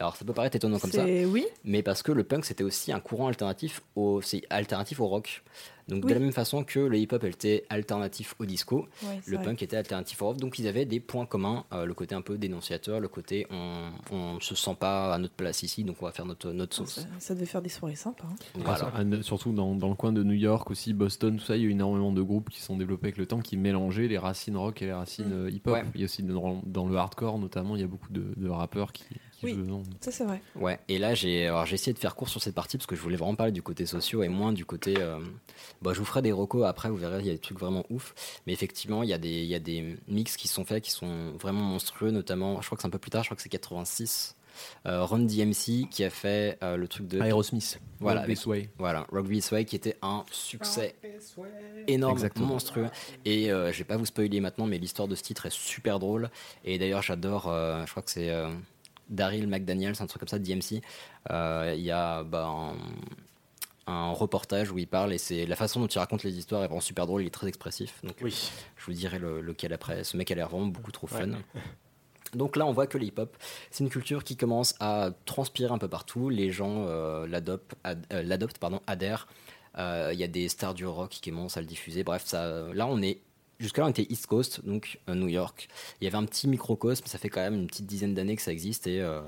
Alors, ça peut paraître étonnant comme ça, oui. mais parce que le punk c'était aussi un courant alternatif au, alternatif au rock. Donc Oui. de la même façon que le hip-hop était alternatif au disco, Ouais, le vrai. punk était alternatif au rock. Donc ils avaient des points communs, euh, le côté un peu dénonciateur, le côté on, on se sent pas à notre place ici, donc on va faire notre notre sauce. ça devait faire des soirées sympas. hein. Voilà. Surtout dans, dans le coin de New York aussi, Boston, tout ça, il y a eu énormément de groupes qui sont développés avec le temps, qui mélangeaient les racines rock et les racines euh, hip-hop. Ouais. Il y a aussi dans, dans le hardcore notamment, il y a beaucoup de, de rappeurs qui, qui Oui. jouent. Ça, c'est vrai. Ouais, et là j'ai alors j'ai essayé de faire court sur cette partie parce que je voulais vraiment parler du côté sociaux et moins du côté. euh, bah, je vous ferai des recos après, vous verrez, il y a des trucs vraiment ouf. Mais effectivement, il y, a des- il y a des mix qui sont faits qui sont vraiment monstrueux, notamment, je crois que c'est un peu plus tard, je crois que c'est 86. Euh, Ron DMC qui a fait euh, le truc de. Aerosmith, Voilà, Rock avec- This Way. Voilà, Rock This Way qui était un succès énorme, Exactement. monstrueux. Et euh, je vais pas vous spoiler maintenant, mais l'histoire de ce titre est super drôle. Et d'ailleurs, j'adore, euh, je crois que c'est euh, Daryl McDaniels, un truc comme ça, DMC. Euh, Il y a bah, un, un reportage où il parle et c'est la façon dont il raconte les histoires est vraiment super drôle. Il est très expressif. Donc, Oui. je vous dirai le- lequel après. Ce mec a l'air vraiment beaucoup trop fun. Ouais. [LAUGHS] Donc là, on voit que le hip-hop, c'est une culture qui commence à transpirer un peu partout. Les gens euh, l'adoptent, ad- euh, l'adoptent, pardon, adhèrent. Euh, Il y a des stars du rock qui commencent à le diffuser. Bref, ça, là, on est jusque-là, on était East Coast, donc euh, New York. Il y avait un petit microcosme. Ça fait quand même une petite dizaine d'années que ça existe et euh,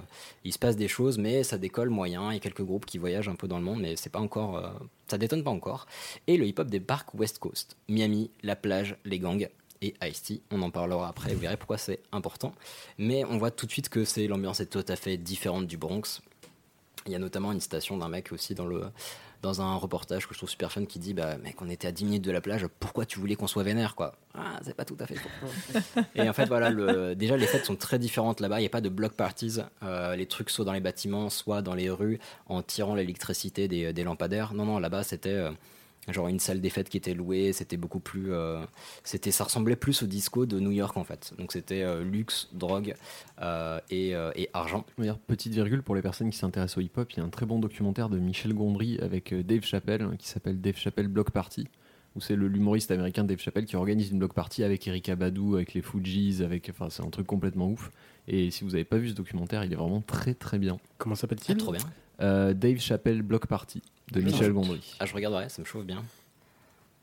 il se passe des choses, mais ça décolle moyen. Il y a quelques groupes qui voyagent un peu dans le monde, mais c'est pas encore, euh, ça détonne pas encore. Et le hip-hop débarque West Coast, Miami, la plage, les gangs et Ice-T. On en parlera après, vous verrez pourquoi c'est important. Mais on voit tout de suite que c'est l'ambiance est tout à fait différente du Bronx. Il y a notamment une station d'un mec aussi dans le dans un reportage que je trouve super fun qui dit bah mec on était à 10 minutes de la plage pourquoi tu voulais qu'on soit vénère quoi? Ah c'est pas tout à fait faux et en fait voilà déjà les fêtes sont très différentes là-bas. Il n'y a pas de block parties. Euh, les trucs soit dans les bâtiments soit dans les rues en tirant l'électricité des, des lampadaires. Non non là-bas c'était euh, genre une salle des fêtes qui était louée c'était beaucoup plus euh, c'était ça ressemblait plus au disco de New York en fait. Donc c'était euh, luxe drogue euh, et, euh, et argent. Petite virgule pour les personnes qui s'intéressent au hip-hop, il y a un très bon documentaire de Michel Gondry avec Dave Chappelle hein, qui s'appelle Dave Chappelle Block Party, où c'est le- l'humoriste américain Dave Chappelle qui organise une block party avec Erika Badu, avec les Fujis, avec, enfin c'est un truc complètement ouf. Et si vous n'avez pas vu ce documentaire, il est vraiment très très bien. Comment Ah, s'appelle-t-il trop bien. Euh, Dave Chappelle Block Party de Michel Gondry. Ah, je regarderai, ça me chauffe bien.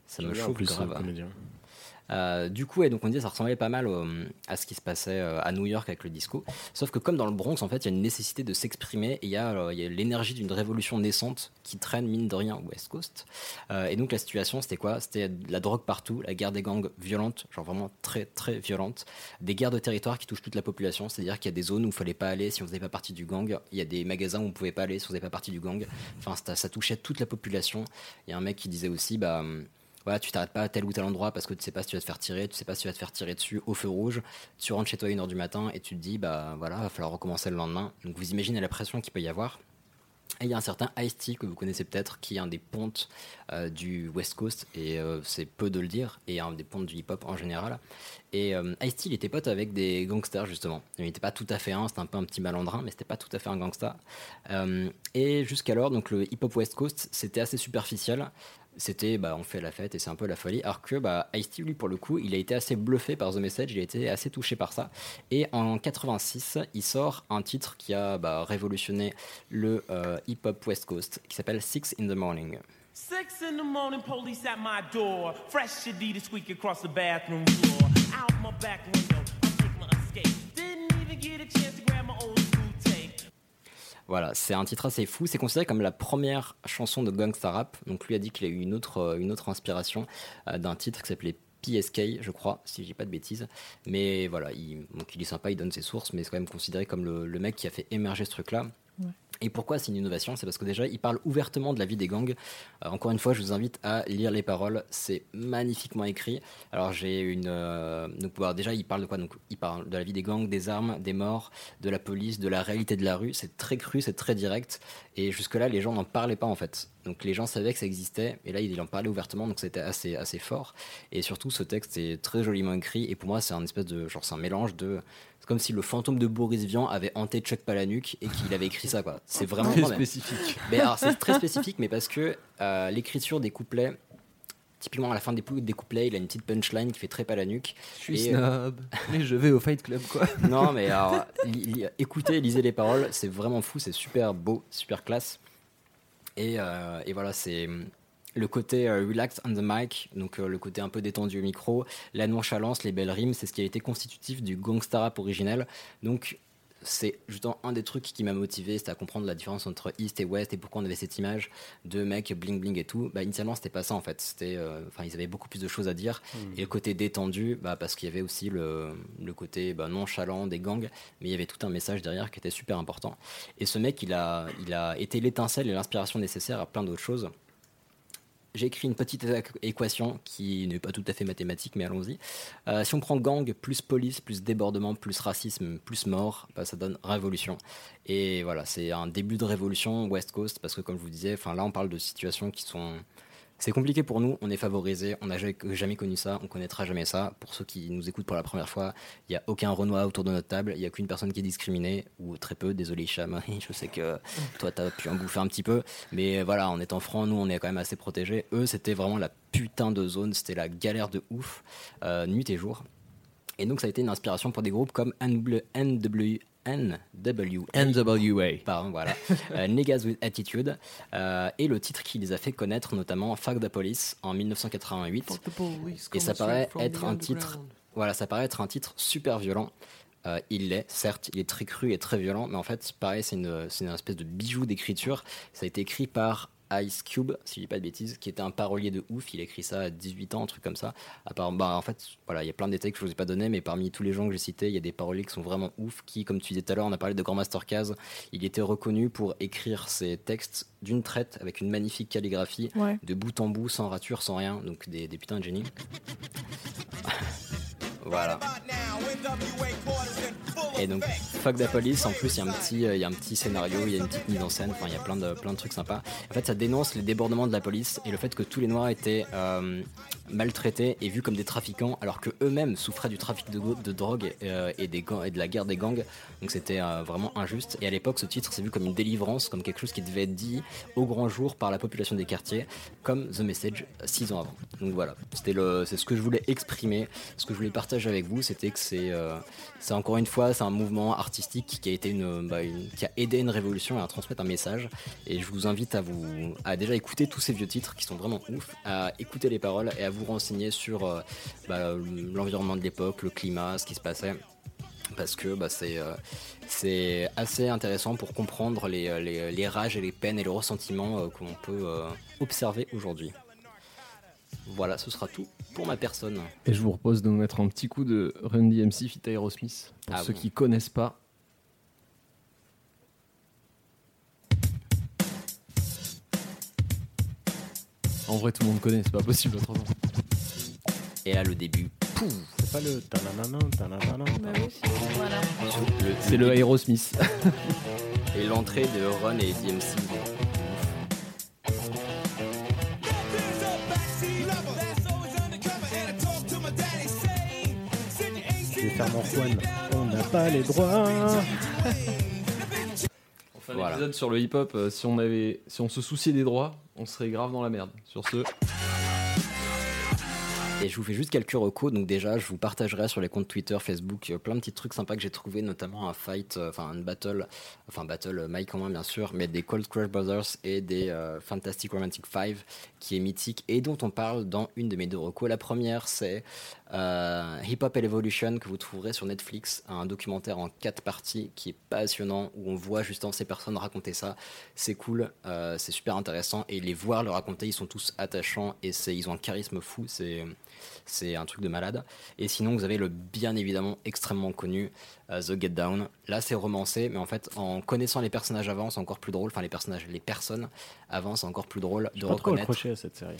Ça me chauffe plus, grave. Euh, du coup, ouais, donc on dit ça ressemblait pas mal au- à ce qui se passait euh, à New York avec le disco. Sauf que comme dans le Bronx, en fait, il y a une nécessité de s'exprimer et il y a, euh, l'énergie d'une révolution naissante qui traîne mine de rien West Coast. Euh, et donc la situation, c'était quoi? C'était la drogue partout, la guerre des gangs violente, genre vraiment très très violente, des guerres de territoire qui touchent toute la population. C'est-à-dire qu'il y a des zones où il fallait pas aller si on faisait pas partie du gang. Il y a des magasins où on pouvait pas aller si on faisait pas partie du gang. Enfin, ça, ça touchait toute la population. Il y a un mec qui disait aussi, bah voilà, tu t'arrêtes pas à tel ou tel endroit parce que tu sais pas si tu vas te faire tirer, tu sais pas si tu vas te faire tirer dessus au feu rouge. Tu rentres chez toi à 1h du matin et tu te dis, bah voilà, va falloir recommencer le lendemain. Donc vous imaginez la pression qu'il peut y avoir. Et il y a un certain Ice-T que vous connaissez peut-être, qui est un des pontes euh, du West Coast, et euh, c'est peu de le dire, et un des pontes du hip-hop en général. Et euh, Ice-T, il était pote avec des gangsters, justement. Il n'était pas tout à fait un, c'était un peu un petit malandrin, mais c'était pas tout à fait un gangsta. Et jusqu'alors, donc le hip-hop West Coast, c'était assez superficiel. C'était, bah, on fait la fête et c'est un peu la folie. Alors que, bah, Ice-T, lui, pour le coup, il a été assez bluffé par The Message, il a été assez touché par ça. Et en 86, il sort un titre qui a bah, révolutionné le euh, hip-hop West Coast, qui s'appelle Six in the Morning. Six in the morning, police at my door. Fresh Adidas squeak across the bathroom floor. Out my back window, I take my escape. Didn't even get a chance to grab my old. Voilà, c'est un titre assez fou. C'est considéré comme la première chanson de gangsta rap. Donc lui a dit qu'il a eu une autre, euh, une autre inspiration euh, d'un titre qui s'appelait PSK, je crois, si je dis pas de bêtises. Mais voilà, il, donc il est sympa, il donne ses sources, mais c'est quand même considéré comme le, le mec qui a fait émerger ce truc-là. Et pourquoi c'est une innovation? C'est parce que déjà, il parle ouvertement de la vie des gangs. Euh, encore une fois, je vous invite à lire les paroles. C'est magnifiquement écrit. Alors, j'ai une. euh, donc, bon, déjà, il parle de quoi? Donc, il parle de la vie des gangs, des armes, des morts, de la police, de la réalité de la rue. C'est très cru, c'est très direct. Et jusque-là, les gens n'en parlaient pas en fait. Donc, les gens savaient que ça existait. Et là, il en parlait ouvertement. Donc, c'était assez, assez fort. Et surtout, ce texte est très joliment écrit. Et pour moi, c'est un espèce de. Genre, c'est un mélange de. C'est comme si le fantôme de Boris Vian avait hanté Chuck Palahniuk et qu'il avait écrit ça, quoi. C'est vraiment Très spécifique. Mais alors, c'est très spécifique, mais parce que euh, l'écriture des couplets, typiquement à la fin des, couplets, il a une petite punchline qui fait très Palahniuk. Je suis Et, euh, snob. Mais je vais au Fight Club, quoi. [LAUGHS] non, mais alors, li- li- écoutez, lisez les paroles, c'est vraiment fou, c'est super beau, super classe. Et, euh, et voilà, c'est le côté euh, relax on the mic, donc euh, le côté un peu détendu au micro, la nonchalance, les belles rimes, c'est ce qui a été constitutif du gangsta rap originel. Donc, c'est justement un des trucs qui m'a motivé, c'était à comprendre la différence entre East et West et pourquoi on avait cette image de mecs bling bling et tout. Bah, initialement, c'était pas ça en fait. C'était, euh, enfin, ils avaient beaucoup plus de choses à dire. Mhm. Et le côté détendu, bah, parce qu'il y avait aussi le, le côté bah, nonchalant des gangs, mais il y avait tout un message derrière qui était super important. Et ce mec, il a, il a été l'étincelle et l'inspiration nécessaire à plein d'autres choses. J'ai écrit une petite équ- équation qui n'est pas tout à fait mathématique, mais allons-y. Euh, si on prend gang plus police plus débordement plus racisme plus mort, bah, ça donne révolution. Et voilà, c'est un début de révolution West Coast parce que comme je vous disais, là on parle de situations qui sont c'est compliqué pour nous, on est favorisé, on n'a jamais, connu ça, on connaîtra jamais ça. Pour ceux qui nous écoutent pour la première fois, il n'y a aucun Renoir autour de notre table, il n'y a qu'une personne qui est discriminée, ou très peu, désolé Hicham, [LAUGHS] je sais que toi tu as pu en bouffer un petit peu, mais voilà, en étant franc, nous on est quand même assez protégés. Eux, c'était vraiment la putain de zone, c'était la galère de ouf, euh, nuit et jour. Et donc ça a été une inspiration pour des groupes comme NW, NWA. NWA. Pardon, voilà. Euh, Niggas with Attitude. Euh, et le titre qui les a fait connaître notamment Fuck the Police en 1988. Et ça paraît être un titre. Voilà, ça paraît être un titre super violent. Euh, il l'est, certes, il est très cru et très violent, mais en fait, pareil, c'est une, c'est une espèce de bijou d'écriture. Ça a été écrit par Ice Cube, si je dis pas de bêtises, qui était un parolier de ouf. Il a écrit ça à 18 ans, un truc comme ça. À part, bah, en fait, voilà, il y a plein de détails que je vous ai pas donné, mais parmi tous les gens que j'ai cités, il y a des paroliers qui sont vraiment ouf. Qui, comme tu disais tout à l'heure, on a parlé de Grand Master Caz. Il était reconnu pour écrire ses textes d'une traite avec une magnifique calligraphie, Ouais. de bout en bout, sans rature, sans rien. Donc des, des putains de génies. Voilà. Et donc, Fuck the Police, en plus, il y, a un petit, euh, y a un petit scénario, il y a une petite mise en scène, enfin, il y a plein de, plein de trucs sympas. En fait, ça dénonce les débordements de la police et le fait que tous les Noirs étaient euh, maltraités et vus comme des trafiquants, alors que eux-mêmes souffraient du trafic de, drogue euh, et, des, gangs- et de la guerre des gangs. Donc, c'était euh, vraiment injuste. Et à l'époque, ce titre s'est vu comme une délivrance, comme quelque chose qui devait être dit au grand jour par la population des quartiers, comme The Message six ans avant. Donc voilà, c'était c'est ce que je voulais exprimer, ce que je voulais partager avec vous, c'était que c'est, euh, c'est encore une fois, c'est un mouvement artistique qui a été une, bah, qui a aidé une révolution à transmettre un message. Et je vous invite à vous, à déjà écouter tous ces vieux titres qui sont vraiment ouf, à écouter les paroles et à vous renseigner sur euh, bah, l'environnement de l'époque, le climat, ce qui se passait parce que bah, c'est euh, c'est assez intéressant pour comprendre les, les, les rages et les peines et les ressentiments euh, qu'on peut observer aujourd'hui. Voilà, ce sera tout pour ma personne. Et je vous propose de nous mettre un petit coup de Run DMC fit Aerosmith. Pour Ah ceux bon. qui connaissent pas. En vrai, tout le monde connaît, c'est pas possible autrement. Et là, le début, pouf C'est pas le. Bah c'est- le Aerosmith. Et l'entrée de Ron et DMC, Juan. On n'a pas les droits. On fait un Voilà. épisode sur le hip-hop. euh, si on avait, si on se souciait des droits, on serait grave dans la merde. Sur ce, Et je vous fais juste quelques recos. Donc déjà, je vous partagerai sur les comptes Twitter, Facebook, euh, plein de petits trucs sympas que j'ai trouvé, notamment un fight, euh, enfin une battle, enfin battle euh, Mike en main bien sûr, mais des Cold Crush Brothers et des euh, Fantastic Romantic Five, qui est mythique et dont on parle dans une de mes deux recos. La première, c'est euh, Hip Hop Evolution que vous trouverez sur Netflix, un documentaire en quatre parties qui est passionnant où on voit justement ces personnes raconter ça. C'est cool, euh, c'est super intéressant et les voir le raconter, ils sont tous attachants et c'est, ils ont un charisme fou. C'est c'est un truc de malade. Et sinon, vous avez le bien évidemment extrêmement connu euh, The Get Down. Là, c'est romancé, mais en fait, en connaissant les personnages avant, c'est encore plus drôle. Enfin, les personnages, les personnes avant, c'est encore plus drôle de reconnaître. accroché à cette série.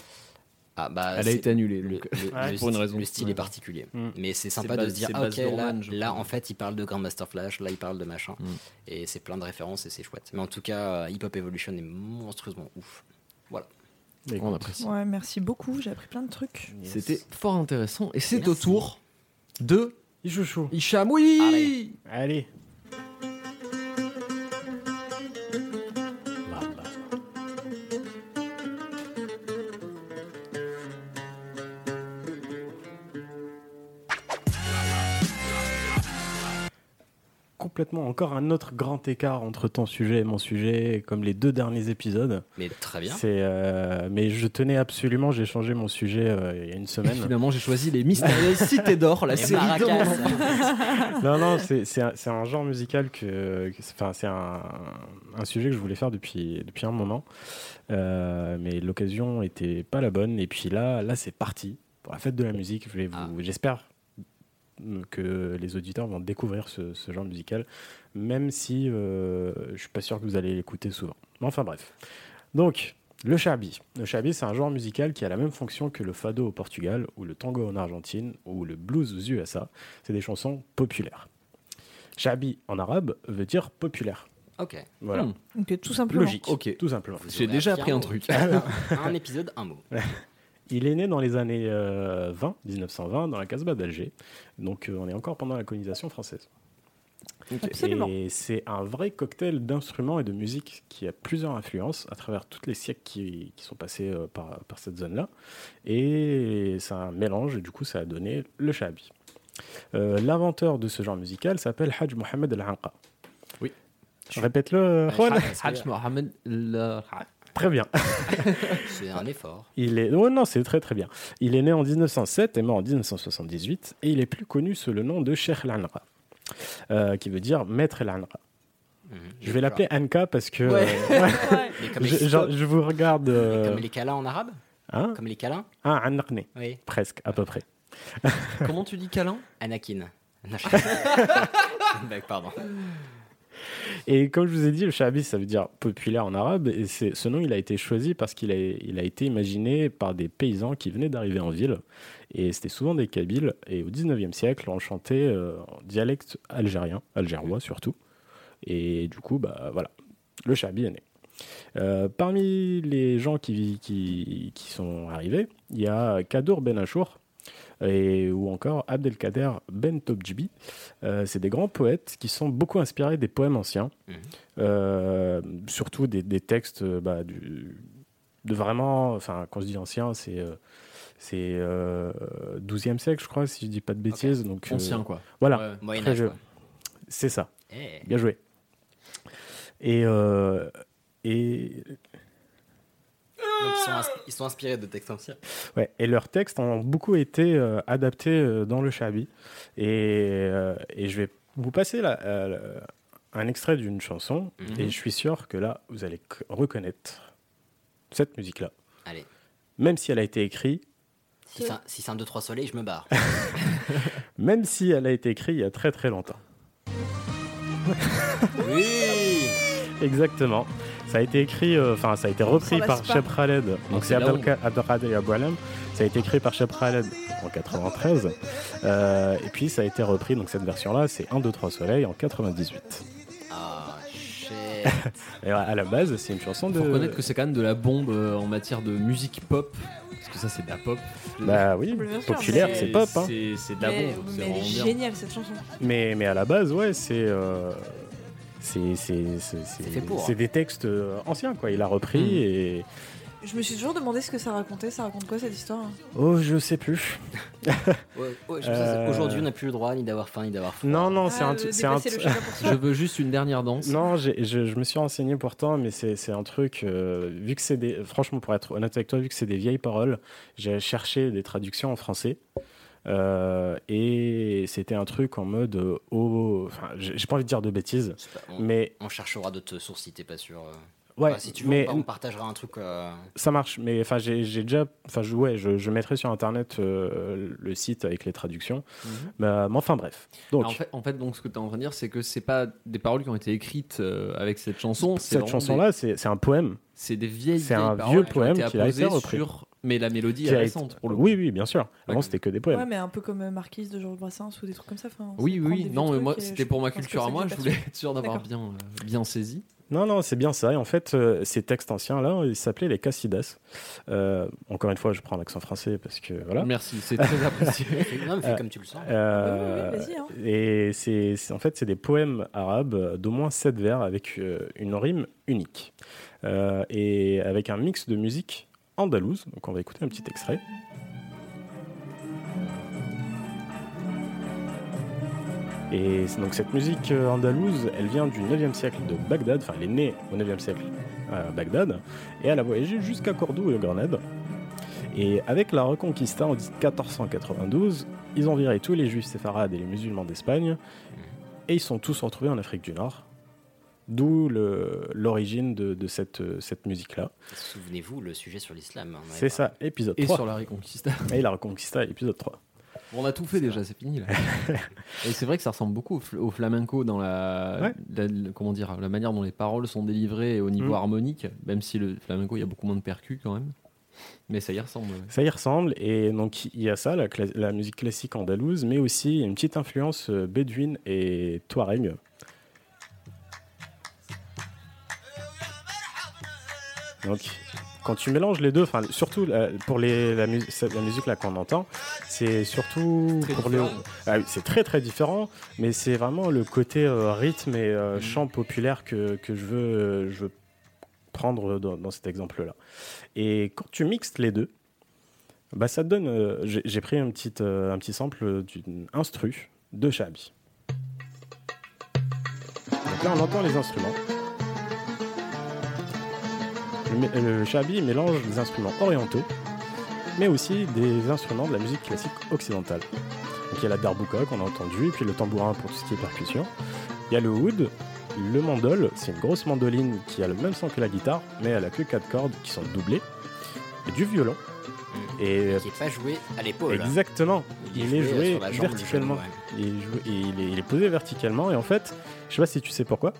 Ah, bah, elle a été annulée. le, donc, le- euh, le pour une style- raison. le style est particulier. Mm. Mais c'est sympa base- de se dire, ah, ok, là, en fait, il parle de Grandmaster Flash, là, il parle de machin. Mm. Et c'est plein de références et c'est chouette. Mais en tout cas, euh, Hip Hop Evolution est monstrueusement ouf. Voilà. Mais On apprécie. Ouais, merci beaucoup, j'ai appris plein de trucs. yes. C'était fort intéressant. Et c'est au tour de Il chouchou. Hicham. Oui Allez. Allez. Complètement encore un autre grand écart entre ton sujet et mon sujet, comme les deux derniers épisodes. Mais très bien. C'est, euh, mais je tenais absolument, j'ai changé mon sujet euh, il y a une Et semaine. finalement, j'ai choisi les mystérieuses [LAUGHS] cités d'or, la Et série [LAUGHS] non, non, c'est c'est un, c'est un genre musical que. que- Enfin, c'est un, un sujet que je voulais faire depuis, depuis un moment. Euh, mais l'occasion était pas la bonne. Et puis là, là c'est parti. Pour la fête de la musique, je vais vous- Ah. j'espère que les auditeurs vont découvrir ce, ce genre musical, même si euh, je suis pas sûr que vous allez l'écouter souvent. Mais enfin bref. Donc, le shabi. Le shabi, c'est un genre musical qui a la même fonction que le fado au Portugal, ou le tango en Argentine, ou le blues aux USA. C'est des chansons populaires. Shabi en arabe veut dire populaire. Ok. Voilà. Hmm. Ok, tout simplement. Logique. Ok. Tout simplement. J'ai aurez déjà appris un truc. [LAUGHS] un épisode, un mot. [LAUGHS] Il est né dans les années euh, 20, 1920, dans la Casbah d'Alger. Donc euh, on est encore pendant la colonisation française. Absolument. Et c'est un vrai cocktail d'instruments et de musique qui a plusieurs influences à travers tous les siècles qui, qui sont passés euh, par, par cette zone-là. Et c'est un mélange, et du coup ça a donné le shabi. Euh, L'inventeur de ce genre musical s'appelle Hajj Mohamed Al-Anqa. Oui. Répète-le, euh, Hajj Mohamed Le- Très bien. [LAUGHS] C'est un effort. Il est... oh non, c'est très très bien. Il est né en 1907 et mort en 1978 et il est plus connu sous le nom de Sheikh Al-Anqa, euh, qui veut dire maître Al-Anqa. Mhm. Je vais l'appeler Anka parce que Ouais. euh, [LAUGHS] Mais comme, je, genre, je vous regarde. euh, comme les câlins en arabe hein Comme les câlins Ah, Anaqne, Oui. presque, à peu près. Comment tu dis câlin? Anakin. [LAUGHS] Pardon. Et comme je vous ai dit, le shabi, ça veut dire populaire en arabe. Et ce nom, il a été choisi parce qu'il a, été imaginé par des paysans qui venaient d'arriver en ville. Et c'était souvent des Kabyles. Et au 19e siècle, on chantait euh, en dialecte algérien, algérois surtout. Et du coup, bah, voilà, le shabi est né. Euh, parmi les gens qui, qui, qui sont arrivés, il y a Kadour Ben Achour, et, ou encore Abdelkader Ben Tobjibi. Euh, c'est des grands poètes qui sont beaucoup inspirés des poèmes anciens, Mhm. Euh, surtout des, des textes euh, bah, du, de vraiment, enfin quand je dis ancien, c'est euh, c'est euh, 12e siècle, je crois, si je dis pas de bêtises. Donc Ancien, quoi. Voilà, Ouais. C'est ça. Eh. Bien joué. Et et Donc, ils, sont ins- ils sont inspirés de textes anciens. Ouais, et leurs textes ont beaucoup été euh, adaptés euh, dans le Shabi. Et, euh, et je vais vous passer la- euh, un extrait d'une chanson. Mhm. Et je suis sûr que là, vous allez c- reconnaître cette musique-là. Allez. Même si elle a été écrite, Si c'est un, si c'est un 2-3 soleil, je me barre. [LAUGHS] même si elle a été écrite il y a très très longtemps. oui Exactement. Ça a été écrit, euh, enfin ça a été repris par. Shep Khaled. Donc c'est Abdelkader Aboualem. Ça a été écrit par Shep Khaled en 93. Euh, et puis ça a été repris, donc cette version-là, c'est 1, 2, 3 Soleil en 98. Ah. [LAUGHS] Et à la base, c'est une chanson de. Faut reconnaître que c'est quand même de la bombe euh, en matière de musique pop. Parce que ça, c'est de la pop. Bah oui, sûr, populaire, c'est pop. Hein. C'est de la Mais, bombe. mais c'est elle est géniale cette chanson. Mais, mais à la base, ouais, c'est. euh, c'est c'est- hein. des textes euh, anciens, quoi. Il a repris Mm. et. Je me suis toujours demandé ce que ça racontait. Ça raconte quoi cette histoire hein? Oh, je sais plus. [LAUGHS] Ouais, ouais, Euh, Aujourd'hui, on n'a plus le droit ni d'avoir faim ni d'avoir froid. Non, non, c'est Ah, un. un. [LAUGHS] Je veux juste une dernière danse. Non, j'ai- je, je me suis renseigné pourtant, mais c'est c'est un truc, euh, vu que c'est des... Franchement, pour être honnête avec toi, vu que c'est des vieilles paroles, j'ai cherché des traductions en français. Euh, et c'était un truc en mode oh, enfin, j'ai pas envie de dire de bêtises, pas- on, mais on cherchera d'autres sources si t'es pas sûr. euh. ouais, Enfin, si tu veux, mais on, partagera un truc. euh, ça marche. Mais enfin, j'ai déjà, enfin, je, ouais, je, je mettrai sur internet euh, le site avec les traductions. Mhm. Mais, mais enfin, bref. Donc, Alors, en, fait, en fait, donc, ce que tu es en train de dire, c'est que c'est pas des paroles qui ont été écrites euh, avec cette chanson. cette chanson-là, c'est c'est un poème. des- C'est des vieilles, c'est un paroles vieux qui poème été qui a été repris. sur- Mais la mélodie est récente pour le coup. Oui, oui, bien sûr. Avant, c'était que des poèmes. Ouais, mais un peu comme euh, Marquise de Georges Brassens ou des trucs comme ça. enfin, Oui, oui, non, mais moi, c'était pour ma culture à moi, je voulais être sûr d'avoir bien, euh, bien saisi. Non, non, c'est bien ça. Et en fait, euh, ces textes anciens-là, ils s'appelaient les Cassidas. Euh, encore une fois, je prends l'accent français parce que voilà. Merci, c'est très [LAUGHS] apprécié. non, mais fais comme tu le sens. Euh, Oui, oui, oui, vas-y, hein. Et c'est en fait, c'est des poèmes arabes d'au moins sept vers avec euh, une rime unique. Euh, et avec un mix de musique andalouse. Donc, on va écouter un petit extrait. Et donc cette musique euh, andalouse, elle vient du 9e siècle de Bagdad, enfin elle est née au 9e siècle à Bagdad, et elle a voyagé jusqu'à Cordoue et Grenade. Et avec la Reconquista en 1492, ils ont viré tous les juifs séfarades et les musulmans d'Espagne, et ils sont tous retrouvés en Afrique du Nord. D'où l'origine de, de cette, cette musique-là. Souvenez-vous, le sujet sur l'islam. on avait C'est ça, épisode Et 3. sur la Reconquista. Et la Reconquista, épisode 3. Bon, on a tout fait déjà, c'est fini là. [LAUGHS] Et c'est vrai que ça ressemble beaucoup au, fl- au flamenco dans la, Ouais. la- le- comment dire, la manière dont les paroles sont délivrées au niveau Mm. harmonique, même si le flamenco il y a beaucoup moins de percus quand même. Mais ça y ressemble. ouais. Ça y ressemble, et donc il y a ça, la musique classique andalouse, mais aussi une petite influence euh, bédouine et touareg. Donc, quand tu mélanges les deux, enfin, surtout la- pour les, la, mus- la musique là qu'on entend, c'est surtout Très pour les. différent. Ah oui, c'est très très différent, mais c'est vraiment le côté euh, rythme et euh, Mhm. chant populaire que, que je, veux, euh, je veux prendre dans, dans cet exemple-là. Et quand tu mixes les deux, bah ça te donne. euh, J'ai pris un petit, euh, un petit sample d'une instru de Shabi. Donc là, on entend les instruments. Le, Shabi mélange des instruments orientaux, mais aussi des instruments de la musique classique occidentale. Donc il y a la darbouka qu'on a entendu, et puis le tambourin pour tout ce qui est percussion. Il y a le oud, le mandol, c'est une grosse mandoline qui a le même son que la guitare, mais elle a que quatre cordes qui sont doublées, et du violon. Et Qui n'est pas joué à l'épaule. Exactement. Il Il, est joué jambe, verticalement. genou, il, est joué- il, est, il est posé verticalement. Et en fait, je sais pas si tu sais pourquoi.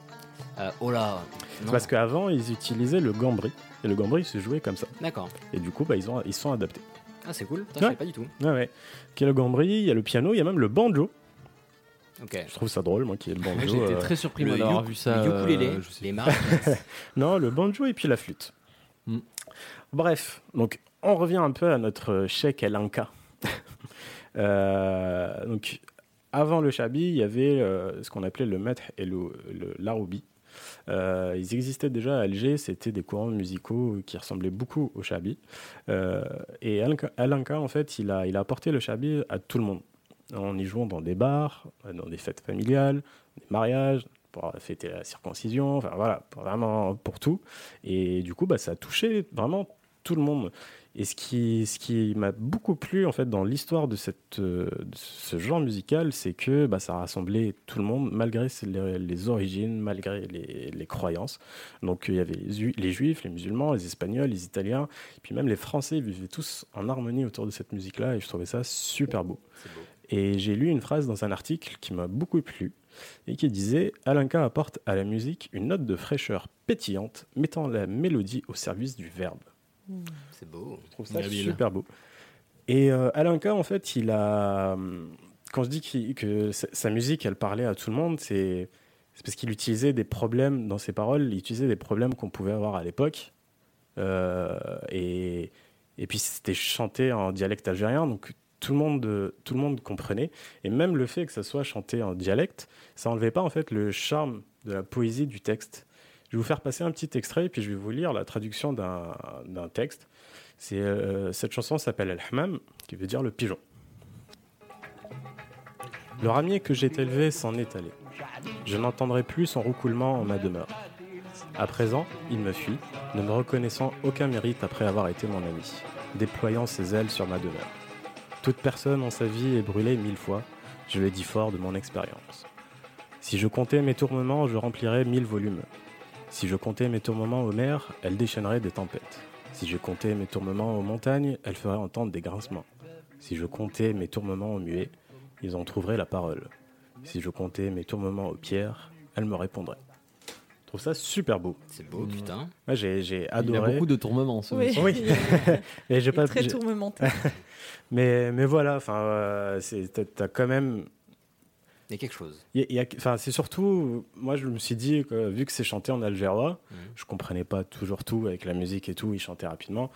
Euh, oh là. C'est non. parce qu'avant, ils utilisaient le gambri. Et le gambri, il se jouait comme ça. D'accord. Et du coup, bah, ils, ont, ils sont adaptés. Ah, c'est cool. Putain, Je Ouais. savais pas du tout. Ouais, ouais. Il y a le gambri, il y a le piano, il y a même le banjo. Ok. Je trouve ça drôle, moi, qui est le banjo. J'ai été euh. très surpris d'avoir vu ça. le ukulélé, euh, je les maracas. [LAUGHS] Non, le banjo et puis la flûte. Mm. Bref, donc on revient un peu à notre cheikh El Anka. [LAUGHS] Euh, donc, avant le Chabi, il y avait euh, ce qu'on appelait le maître et le, le- l'aroubi. Euh, ils existaient déjà à Alger, c'était des courants musicaux qui ressemblaient beaucoup au Chabi. Euh, et El Anka- El Anka, en fait, il a, apporté le Chabi à tout le monde. En y jouant dans des bars, dans des fêtes familiales, des mariages, pour fêter la circoncision, enfin voilà, vraiment pour tout. Et du coup, bah, ça a touché vraiment tout le monde. Et ce qui, ce qui m'a beaucoup plu en fait dans l'histoire de, cette, euh, de ce genre musical, c'est que bah, ça rassemblait tout le monde malgré les, les origines, malgré les, les croyances. Donc il y avait les, Ju- les juifs, les musulmans, les espagnols, les italiens, et puis même les français vivaient tous en harmonie autour de cette musique-là, et je trouvais ça super beau. Et j'ai lu une phrase dans un article qui m'a beaucoup plu et qui disait Alinka apporte à la musique une note de fraîcheur pétillante, mettant la mélodie au service du verbe. C'est beau. Je trouve ça super beau. Et euh, Alinka, en fait, il a. hum, Quand je dis qu'il- que sa musique, elle parlait à tout le monde, c'est parce qu'il utilisait des problèmes dans ses paroles, il utilisait des problèmes qu'on pouvait avoir à l'époque. Euh, et Et puis c'était chanté en dialecte algérien, donc tout le monde, tout le monde comprenait. Et même le fait que ça soit chanté en dialecte, ça enlevait pas en fait le charme de la poésie du texte. Je vais vous faire passer un petit extrait et puis je vais vous lire la traduction d'un texte. Euh, cette chanson s'appelle El Hammam, qui veut dire le pigeon. Le ramier que j'ai élevé s'en est allé. Je n'entendrai plus son roucoulement en ma demeure. À présent, il me fuit, ne me reconnaissant aucun mérite après avoir été mon ami, déployant ses ailes sur ma demeure. Toute personne en sa vie est brûlée mille fois, je le dis fort de mon expérience. Si je comptais mes tourments, je remplirais mille volumes. Si je comptais mes tourments aux mers, elles déchaîneraient des tempêtes. Si je comptais mes tourments aux montagnes, elles feraient entendre des grincements. Si je comptais mes tourments aux muets, ils en trouveraient la parole. Si je comptais mes tourments aux pierres, elles me répondraient. Je trouve ça super beau. C'est beau, putain. Moi, j'ai, j'ai Il y a adoré. beaucoup de tourmements. ce Oui. Mais [LAUGHS] j'ai pas. Très j'ai- tourmenté. [LAUGHS] mais, mais voilà, enfin, euh, t'as quand même. Il y a quelque chose. Enfin, c'est surtout. Moi, je me suis dit que vu que c'est chanté en algérois, Mhm. je comprenais pas toujours tout avec la musique et tout. Il chantait rapidement.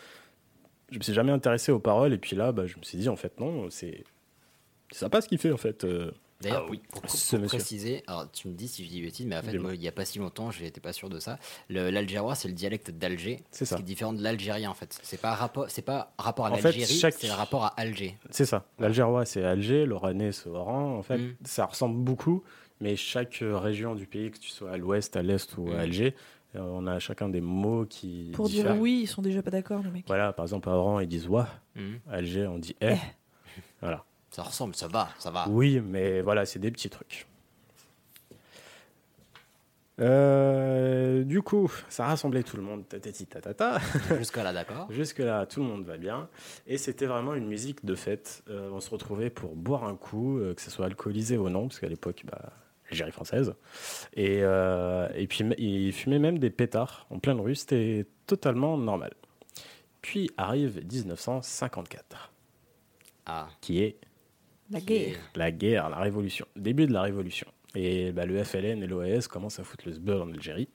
Je me suis jamais intéressé aux paroles et puis là, bah, je me suis dit en fait non, c'est c'est sympa ce qu'il fait en fait. euh, D'ailleurs, Ah oui, pour, pour monsieur. préciser, alors tu me dis si je dis bêtise, mais en fait, moi, il n'y a pas si longtemps, j'étais pas sûr de ça. Le- L'algérois, c'est le dialecte d'Alger. C'est Ce ça. qui est différent de l'algérien, en fait. C'est pas rapport, c'est pas rapport à En fait, l'Algérie, chaque- c'est le rapport à Alger. C'est ça. L'algérois, c'est Alger, l'oranais, c'est Oran. En fait, Mm. ça ressemble beaucoup, mais chaque euh, région du pays, que tu sois à l'ouest, à l'est ou Mm. à Alger, euh, on a chacun des mots qui. Pour dire oui, ils sont déjà pas d'accord, les mecs. Voilà, par exemple, à Oran, ils disent wa. À Alger, on dit eh. Voilà. Ça ressemble, ça va, ça va. Oui, mais voilà, c'est des petits trucs. Euh, du coup, ça rassemblait tout le monde, tatati tatata. [LAUGHS] Jusqu'à là, d'accord. Jusque-là, tout le monde va bien. Et c'était vraiment une musique de fête. Euh, on se retrouvait pour boire un coup, euh, que ce soit alcoolisé ou non, parce qu'à l'époque, bah, Algérie française. Et, et puis, il fumait même des pétards en pleine rue. C'était totalement normal. Puis arrive 1954, Ah, qui est La guerre. la guerre, la révolution, début de la révolution. Et bah, le FLN et l'OAS commencent à foutre le sbeurre en Algérie,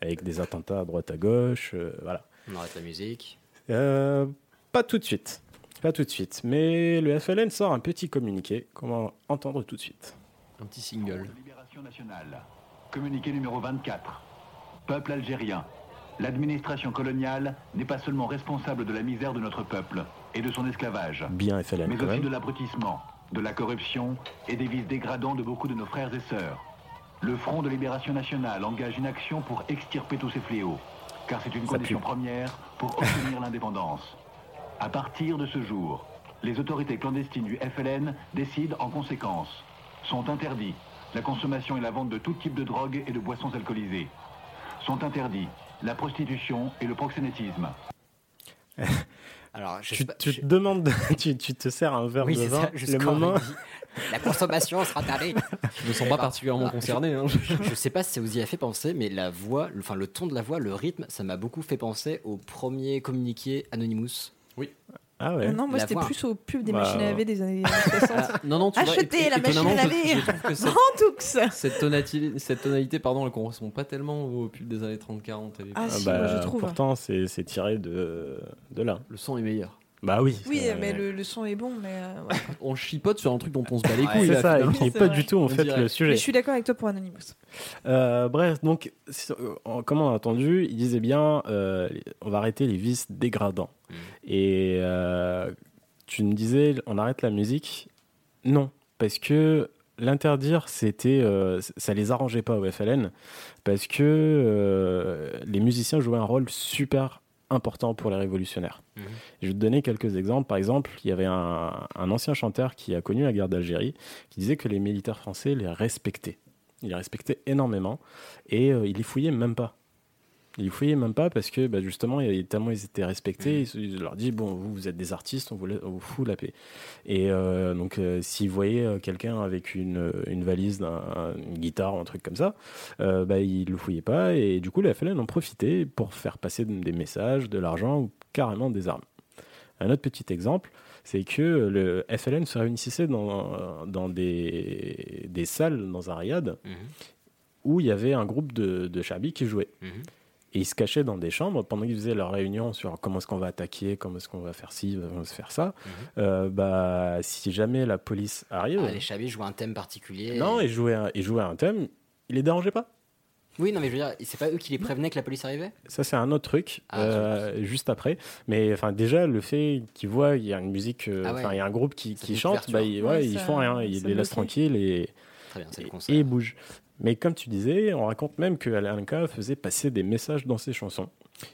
avec des attentats à droite à gauche, euh, voilà. on arrête la musique. Euh, pas tout de suite, pas tout de suite. Mais le FLN sort un petit communiqué qu'on va entendre tout de suite. Un petit single. Libération nationale. Communiqué numéro 24. Peuple algérien. L'administration coloniale n'est pas seulement responsable de la misère de notre peuple et de son esclavage, Bien FLN mais quand aussi même. de l'abrutissement, de la corruption et des vices dégradants de beaucoup de nos frères et sœurs. Le Front de Libération Nationale engage une action pour extirper tous ces fléaux, car c'est une Ça condition pue. première pour obtenir l'indépendance. À partir de ce jour, les autorités clandestines du FLN décident en conséquence. Sont interdits la consommation et la vente de tout type de drogue et de boissons alcoolisées. Sont interdits la prostitution et le proxénétisme. [LAUGHS] Alors, je Tu, sais pas- tu je- te demandes, [LAUGHS] tu, tu te sers un verre Oui, de c'est vin, ça, le moment. La consommation sera tardée. Je me sens pas particulièrement concerné. hein. Je sais pas si ça vous y a fait penser, mais la voix, le- enfin le ton de la voix, le rythme, ça m'a beaucoup fait penser au premier communiqué Anonymous. Ah ouais. Non, moi c'était plus au pub des Bah, machines à laver des années [LAUGHS] 60. Ah, non, non, tu Achetez et- la machine à laver cette- [LAUGHS] Cette tonalité, cette tonalité pardon, elle correspond pas tellement au pub des années 30-40. à l'époque. Ah, Ah si, bah, moi je trouve. Pourtant, c'est c'est tiré de, de là. Le son est meilleur. Bah oui. Oui, c'est- mais le, le son est bon, mais euh, ouais. [LAUGHS] On chipote sur un truc dont on se bat les Ouais, couilles. C'est ça, et qui n'est C'est pas vrai. du tout en On fait dirait. le Mais sujet. je suis d'accord avec toi pour Anonymous. Euh, bref, donc, euh, comme on a entendu, il disait bien, euh, on va arrêter les vices dégradants. Mm. Et euh, tu me disais, on arrête la musique? Non, parce que l'interdire, c'était, euh, ça les arrangeait pas au FLN, parce que euh, les musiciens jouaient un rôle super important pour les révolutionnaires. Mhm. Je vais te donner quelques exemples. Par exemple, il y avait un, un ancien chanteur qui a connu la guerre d'Algérie, qui disait que les militaires français les respectaient. Il les respectait énormément et euh, il les fouillait même pas. Il les fouillait même pas parce que bah, justement, il y avait- tellement ils étaient respectés, il, se- il leur dit bon, vous, vous êtes des artistes, on vous, la- on vous fout la paix. Et euh, donc, euh, s'ils voyaient euh, quelqu'un avec une, une valise, d'un- une guitare ou un truc comme ça, euh, bah, ils le fouillaient pas et du coup, la FLN en profitait pour faire passer des messages, de l'argent ou carrément des armes. Un autre petit exemple, c'est que le FLN se réunissait dans, dans des, des salles dans un riad Mhm. où il y avait un groupe de, de Chabi qui jouait. Mhm. Et ils se cachaient dans des chambres pendant qu'ils faisaient leur réunion sur comment est-ce qu'on va attaquer, comment est-ce qu'on va faire ci, comment on va se faire ça. Euh, bah, si jamais la police arrive. Mhm. Ah, les chabis jouent un thème particulier. Non, ils jouaient, un, ils jouaient un thème, ils les dérangeaient pas. Oui, non, mais je veux dire, c'est pas eux qui les prévenaient que la police arrivait? Ça, c'est un autre truc, Ah, euh, juste après. Mais enfin, déjà, le fait qu'ils voient, il y a une musique, euh, Ah ouais. enfin, il y a un groupe qui, chante, bah, ils, ouais, Ouais, ils font rien, ils les laissent tranquilles et, Très bien, c'est le et, concert. et ils bougent. Mais comme tu disais, on raconte même que Alanka faisait passer des messages dans ses chansons.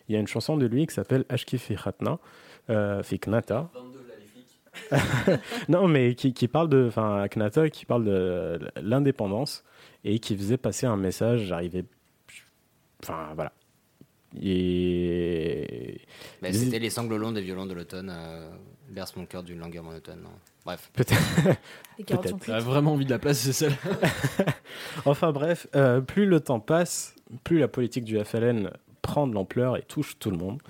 Il y a une chanson de lui qui s'appelle Ashki fi Khatna, euh, fi Knata. [LAUGHS] non, mais qui, qui parle de, enfin, Knata, qui parle de l'indépendance et qui faisait passer un message. J'arrivais, enfin, voilà. Et Bah, C'était les sanglots longs des violons de l'automne. Euh, berce mon cœur d'une langueur monotone. non. Bref. Peut-être. [LAUGHS] Peut-être. T'as vraiment envie de la place, c'est celle. [LAUGHS] Enfin bref, euh, plus le temps passe, plus la politique du FLN prend de l'ampleur et touche tout le monde.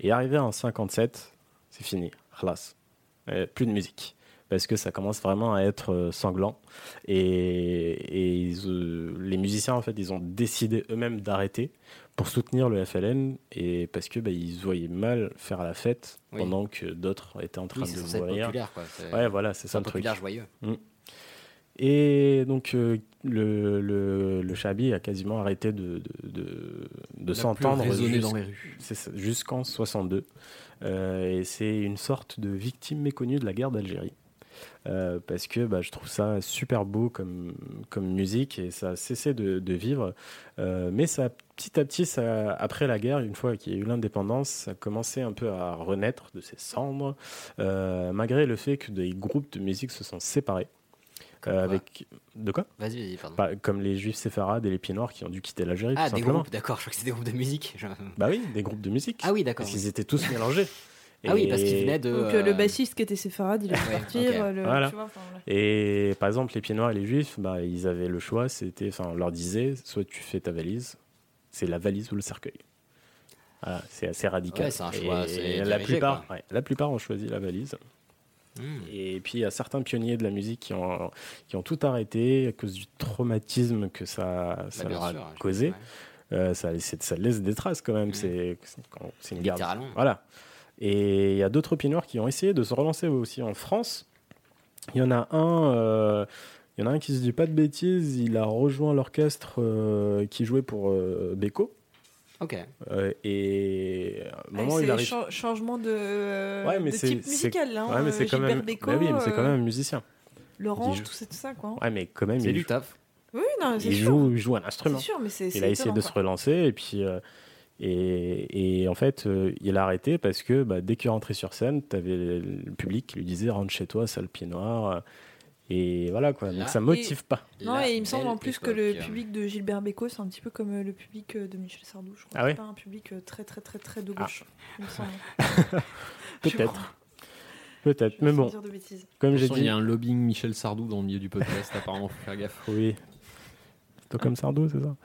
Et arrivé en 57, c'est fini, Khalas. Euh, plus de musique. Parce que ça commence vraiment à être euh, sanglant. Et, et ils, euh, les musiciens, en fait, ils ont décidé eux-mêmes d'arrêter pour soutenir le FLN. Et parce que bah, ils voyaient mal faire la fête Oui. pendant que d'autres étaient en train Oui, de quoi. C'est- Ouais, voilà, c'est ça le truc. joyeux. Mm. Et donc, euh, le, le, le Chabi a quasiment arrêté de, de, de, de s'entendre jusqu'en 62. Euh, et c'est une sorte de victime méconnue de la guerre d'Algérie. Euh, parce que bah, je trouve ça super beau comme, comme musique et ça a cessé de, de vivre. Euh, mais ça, petit à petit, ça, après la guerre, une fois qu'il y a eu l'indépendance, ça a commencé un peu à renaître de ses cendres, euh, malgré le fait que des groupes de musique se sont séparés. Euh, avec de quoi? Vas-y, vas-y, pardon. Bah, Comme les juifs séfarades et les pieds noirs qui ont dû quitter l'Algérie. ah, tout des simplement. groupes, d'accord. Je crois que c'était des groupes de musique. Je- Bah oui, des groupes de musique. Ah oui, d'accord. Parce qu'ils étaient tous mélangés. [LAUGHS] Ah oui, parce qu'ils Et- venaient de. Donc euh, le euh, bassiste qui était séfarade, il a dû Ouais, partir. euh, le- Voilà. tu vois, enfin, voilà. Et par exemple, les pieds noirs et les juifs, bah, ils avaient le choix. C'était, enfin, on leur disait, soit tu fais ta valise, c'est la valise ou le cercueil. Voilà, c'est assez radical. Ouais, c'est un choix Et la dirigé, plupart, ouais, la plupart ont choisi la valise. hmm. Et puis il y a certains pionniers de la musique qui ont, qui ont tout arrêté à cause du traumatisme que ça, ça Bah, leur a sûr, causé. Euh, ça, laisse- ça laisse des traces quand même. Mhm. C'est c'est- quand- c'est une garde. Littéralement. Voilà. Et il y a d'autres noirs qui ont essayé de se relancer aussi en France. Il y en a un, euh, il y en a un qui se dit pas de bêtises. Il a rejoint l'orchestre euh, qui jouait pour euh, Beko. Ok. Euh, et à un Ah, moment, il c'est arrive. cha- changement de, euh, Ouais, mais de type musical là. ouais, mais hein, c'est quand Gilbert même. Bécaud, bah oui, mais c'est quand euh, même un musicien. L'orange, Il tout ça, tout ça quoi. Ouais, mais quand même, C'est il du joue, taf. Oui, non, c'est il sûr. joue, il joue un C'est instrument. sûr, mais c'est. Il a essayé de se quoi. relancer et puis euh, et, et en fait euh, il a arrêté parce que bah, dès qu'il rentrait sur scène, t'avais le le public qui lui disait rentre chez toi, sale pied noir. euh, Et voilà quoi. Là- Donc ça motive pas. Non, et il me semble en plus que le époque. public de Gilbert Bécaud, c'est un petit peu comme euh, le public euh, de Michel Sardou, je crois. Ah ouais c'est pas un public euh, très très très très de Ah. gauche. [LAUGHS] Peut-être. Peut-être. Mais bon, dire de bêtises. comme j'ai dit. Il y a un lobbying Michel Sardou dans le milieu du podcast, apparemment, faut faire gaffe. Oui. Toi comme Sardou, c'est ça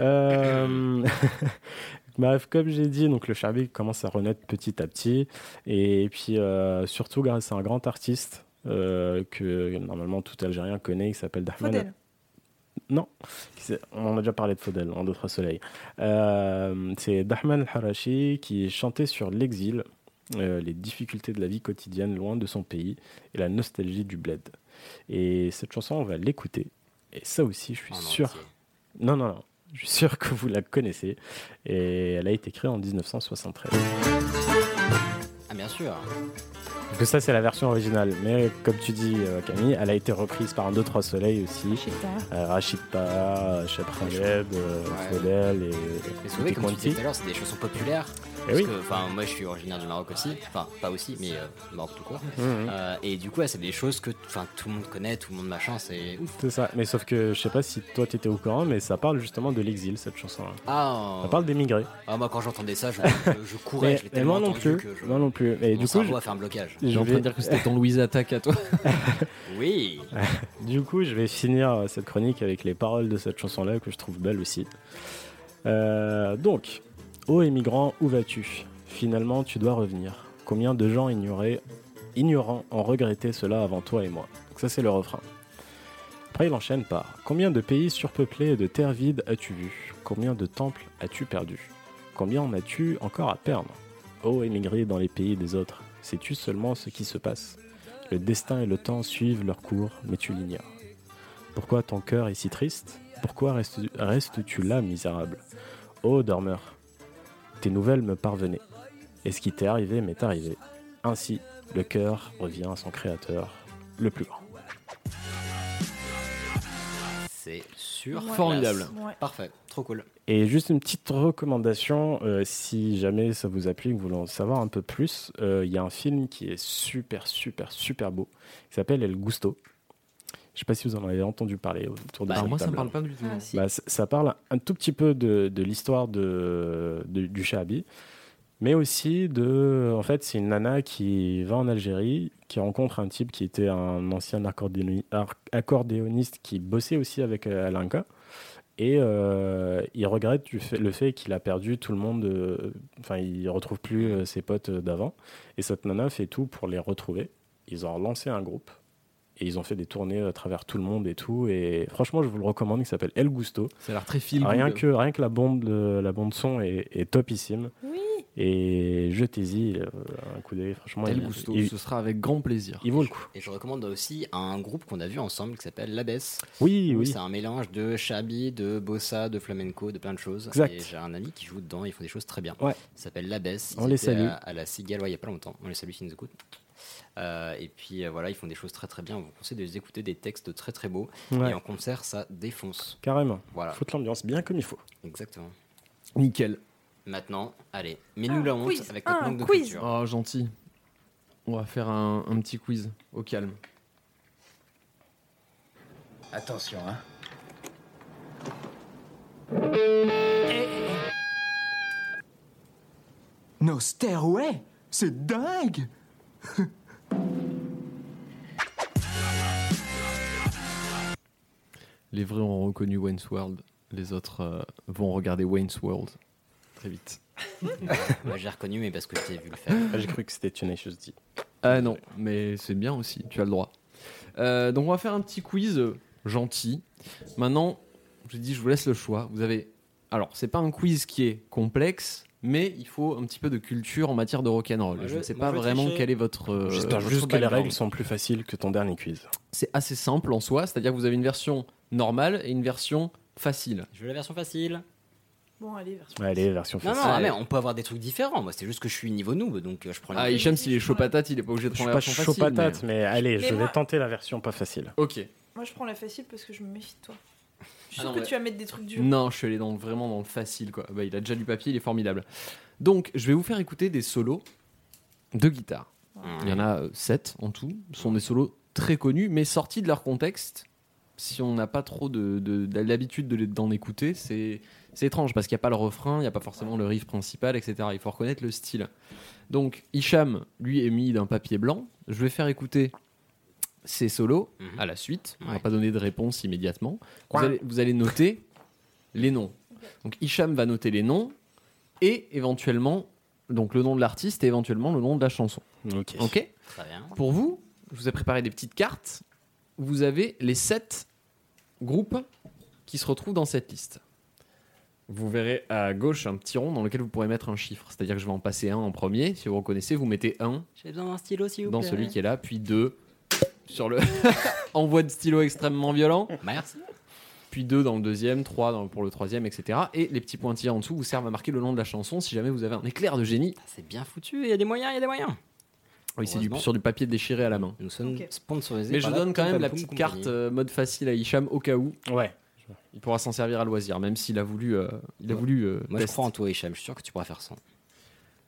Euh, [LAUGHS] [LAUGHS] Bref, comme j'ai dit, donc le Charby commence à renaître petit à petit. Et puis, euh, surtout grâce à un grand artiste euh, que normalement tout Algérien connaît, qui s'appelle Dahman. Faudel. Non, C'est- on en a déjà parlé de Faudel en d'autres soleils. Euh, c'est Dahman Harashi qui chantait sur l'exil, euh, les difficultés de la vie quotidienne loin de son pays et la nostalgie du bled. Et cette chanson, on va l'écouter. Et ça aussi, je suis En sûr. entier. Non, non, non. Je suis sûr que vous la connaissez. Et elle a été créée en 1973. Ah, bien sûr. Parce que ça, c'est la version originale. Mais comme tu dis, euh, Camille, elle a été reprise par un 2-3 soleils aussi. Chita. Euh, Rachid Taha, Cheb Khaled, euh. Faudel et, Mais et souvent, comme tu disais tout à l'heure, c'est des chansons populaires. Eh Parce oui. que, enfin, moi, je suis originaire du Maroc aussi. Enfin, pas aussi, mais euh, Maroc tout court. Mhm. Euh, et du coup, ouais, c'est des choses que, enfin, tout le monde connaît, tout le monde machin. C'est ouf. C'est ça. Mais sauf que je sais pas si toi t'étais au courant, mais ça parle justement de l'exil cette chanson. Ah, Ça parle d'émigrés. ah, moi, quand j'entendais ça, je, je, je courais. [LAUGHS] Mais, je l'ai tellement moi non plus. que je- Moi non plus. Et mon du coup, je- fait un blocage. J'ai je en train vais- de dire que c'était ton Louise Attaque à toi. [LAUGHS] Oui. Du coup, je vais finir euh, cette chronique avec les paroles de cette chanson-là que je trouve belle aussi. Euh, donc, ô émigrant, où vas-tu? Finalement, tu dois revenir. Combien de gens ignoraient, ignorants ont regretté cela avant toi et moi? Donc ça, c'est le refrain. Après, il enchaîne par Combien de pays surpeuplés et de terres vides as-tu vu Combien de temples as-tu perdu Combien en as-tu encore à perdre? Ô émigré dans les pays des autres, sais-tu seulement ce qui se passe? Le destin et le temps suivent leur cours, mais tu l'ignores. Pourquoi ton cœur est si triste? Pourquoi restes- restes-tu là, misérable? Ô dormeur, tes nouvelles me parvenaient, et ce qui t'est arrivé m'est arrivé. Ainsi, le cœur revient à son créateur, le plus grand. C'est sur Ouais. Formidable. Ouais. Parfait, trop cool. Et juste une petite recommandation, euh, si jamais ça vous applique, vous voulez en savoir un peu plus, euh, il y a un film qui est super, super, super beau, qui s'appelle El Gusto. Je sais pas si vous en avez entendu parler autour de Bah, cette moi, ça table. parle pas du tout. Ah, si. Bah, ça parle un tout petit peu de, de l'histoire de, de- du Shahabi, mais aussi de. En fait, c'est une nana qui va en Algérie, qui rencontre un type qui était un ancien accordéoniste qui bossait aussi avec euh, Alinka. Et euh, il regrette le fait qu'il a perdu tout le monde. euh, Enfin, il retrouve plus euh, ses potes d'avant. Et cette nana fait tout pour les retrouver. Ils ont lancé un groupe. Et ils ont fait des tournées à travers tout le monde et tout. Et franchement, je vous le recommande. Il s'appelle El Gusto. Ça a l'air très feel Rien good. que, rien que la bande, la bande son est, est topissime. Oui. Et jetez-y euh, un coup d'œil. Franchement, El il, Gusto, il- ce sera avec grand plaisir. il vaut le coup. Et je recommande aussi un groupe qu'on a vu ensemble qui s'appelle L'Abbesse. Oui, oui. C'est un mélange de shabi, de bossa, de flamenco, de plein de choses. Exact. Et j'ai un ami qui joue dedans, ils font des choses très bien. Ouais. Ça s'appelle L'Abbesse. On les salue. À, à la Cigale, ouais, il y a pas longtemps. On les salue s'ils nous écoutent. Euh, et puis euh, voilà, ils font des choses très très bien. On vous conseille de les écouter, des textes très très beaux. Ouais. Et en concert, ça défonce. Carrément. Voilà, Faut l'ambiance bien comme il faut. exactement. Nickel. Maintenant, allez, mets-nous Ah, la honte quiz. avec notre Ah, manque de quiz. culture. Oh, gentil. On va faire un, un petit quiz au calme. Attention, hein. Nos stairways C'est dingue [LAUGHS] Les vrais ont reconnu Wayne's World. Les autres euh, vont regarder Wayne's World très vite. [LAUGHS] Moi, j'ai reconnu, mais parce que j'ai vu le faire. Ah, J'ai cru que c'était Tenacious D. Ah non, mais c'est bien aussi, tu as le droit. Euh, donc on va faire un petit quiz euh, gentil. Maintenant, je vous dis, je vous laisse le choix. Vous avez, alors c'est pas un quiz qui est complexe, mais il faut un petit peu de culture en matière de rock'n'roll. Moi, je je- ne sais moi, pas vraiment tricher. quel est votre. euh, J'espère juste que les règles sont plus faciles que ton dernier quiz. C'est assez simple en soi, c'est-à-dire que vous avez une version normale et une version facile. Je veux la version facile. Bon, allez, version. Allez, version Non, facile. non, ah, mais on peut avoir des trucs différents. Moi, c'est juste que je suis niveau noob, donc euh, je prends. Ah, Hicham, s'il est chaud patate, il est pas obligé de Je suis prendre la pas version chaud facile. patate, mais, allez, Mais je moi- vais tenter la version pas facile. Ok. Moi, je prends la facile parce que je me méfie de toi. Je suis Ah non, que mais- tu vas mettre des trucs durs. Non, je suis allé dans, vraiment dans le facile. Quoi. Bah, il a déjà du papier, il est formidable. Donc, je vais vous faire écouter des solos de guitare. Il y en a 7 en tout. Ce sont des solos très connus, mais sortis de leur contexte. Si on n'a pas trop de, de- de l'habitude de les- d'en écouter, c'est c'est étrange parce qu'il n'y a pas le refrain, il n'y a pas forcément le riff principal, etc. Il faut reconnaître le style. Donc, Hicham, lui, est mis d'un papier blanc. Je vais faire écouter ces solos à la suite. On va pas donner de réponse immédiatement. Vous allez, vous allez noter les noms. Donc Hicham va noter les noms et éventuellement donc le nom de l'artiste et éventuellement le nom de la chanson. Ok. Ok Très bien. Pour vous, je vous ai préparé des petites cartes. Vous avez les sept groupes qui se retrouvent dans cette liste. Vous verrez à gauche un petit rond dans lequel vous pourrez mettre un chiffre. C'est-à-dire que je vais en passer un en premier. Si vous reconnaissez, vous mettez un J'ai besoin d'un stylo, s'il vous dans plaît. celui qui est là, puis deux sur le [LAUGHS] envoi de stylo extrêmement violent Merci. puis 2 dans le deuxième, 3 pour le troisième, etc. Et les petits pointillés en dessous vous servent à marquer le nom de la chanson si jamais vous avez un éclair de génie. C'est bien foutu. Il y a des moyens, il y a des moyens. Oui, c'est du- Heureusement. sur du papier déchiré à la main. Nous sommes Ok. sponsorisés. Mais je par donne quand même la petite carte euh, mode facile à Hicham au cas où. Ouais. Il pourra s'en servir à loisir, même s'il a voulu. euh, il a voulu euh, Moi, je test. crois en toi, Hicham. Je suis sûr que tu pourras faire ça.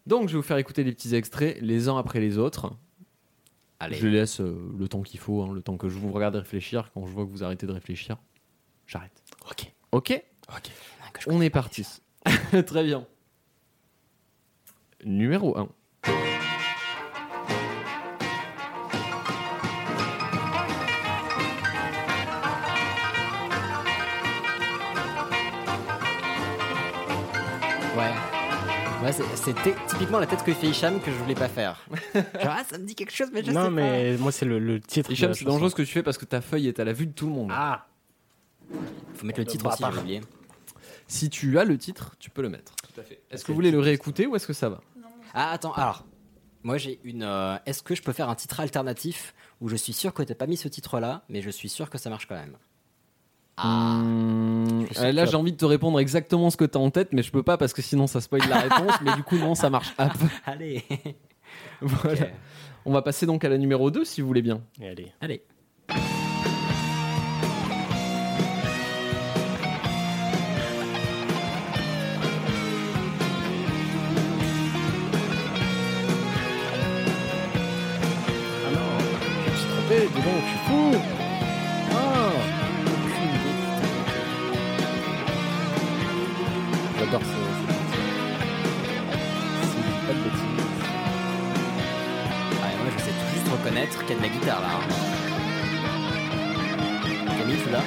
Donc, je vais vous faire écouter les petits extraits les uns après les autres. Allez. Je laisse euh, le temps qu'il faut, hein, le temps que je vous regarde réfléchir. Quand je vois que vous arrêtez de réfléchir, j'arrête. Ok. Ok Ok. On est parti. [LAUGHS] Très bien. Numéro 1. Ouais, c'est- c'était typiquement la tête que fait Hicham que je voulais pas faire. [LAUGHS] Genre, ah, ça me dit quelque chose, mais je sais non, pas. mais moi, c'est le, le titre. Hicham, c'est dangereux ce que tu fais parce que ta feuille est à la vue de tout le monde. Ah Faut mettre le titre Bah, aussi, par- j'ai oublié. Si tu as le titre, tu peux le mettre. Tout à fait. Est-ce que vous voulez le réécouter ou est-ce que ça va? Ah, attends, alors. Moi, j'ai une. euh, Est-ce que je peux faire un titre alternatif où je suis sûr que t'as pas mis ce titre-là, mais je suis sûr que ça marche quand même? Hum, Je sais euh, là, j'ai envie de te répondre exactement ce que t'as en tête, mais je peux pas parce que sinon ça spoil la réponse. mais du coup, non, ça marche. Hop. [LAUGHS] Allez [LAUGHS] Voilà. On va passer donc à la numéro 2 si vous voulez bien. Allez. Allez. Ah non, je me suis trompé, dis donc, je suis fou. Guitare là. hein. Camille, tu l'as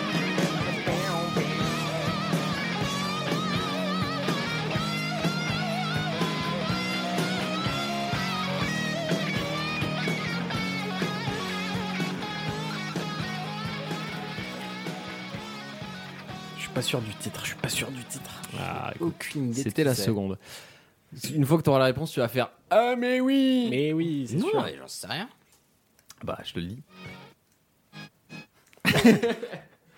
Je suis pas sûr du titre, je suis pas sûr du titre. Ah, écoute, Aucune idée. C'était la c'est. seconde. Une fois que tu auras la réponse, tu vas faire Ah, mais oui Mais oui, c'est Non, sûr. j'en sais rien. Bah, je te le dis. [LAUGHS]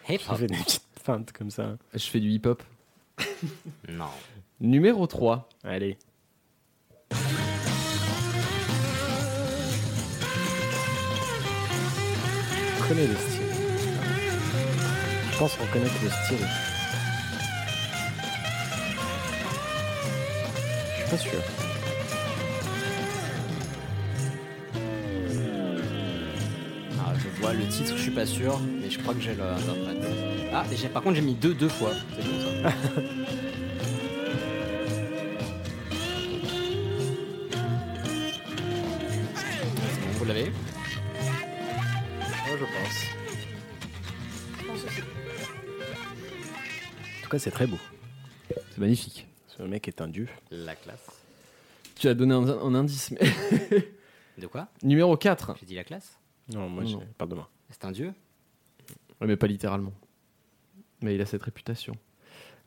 Hip Je fais des petites feintes comme ça. Je fais du hip-hop. [LAUGHS] Non. Numéro 3. Allez. Je connais le style. Je pense reconnaître le style. Je suis pas sûr. Le titre, je suis pas sûr, mais je crois que j'ai le. l'interprète. Ah, et par contre, j'ai mis deux deux fois. C'est bon ça. Vous l'avez Moi, je pense. En tout cas, c'est très beau. C'est magnifique. Ce mec est un dieu. La classe. Tu as donné un, un indice. Mais... De quoi? [LAUGHS] Numéro 4. J'ai dit la classe? Non, moi, Non, j'ai non. pas de main. C'est un dieu? Ouais, mais pas littéralement. Mais il a cette réputation.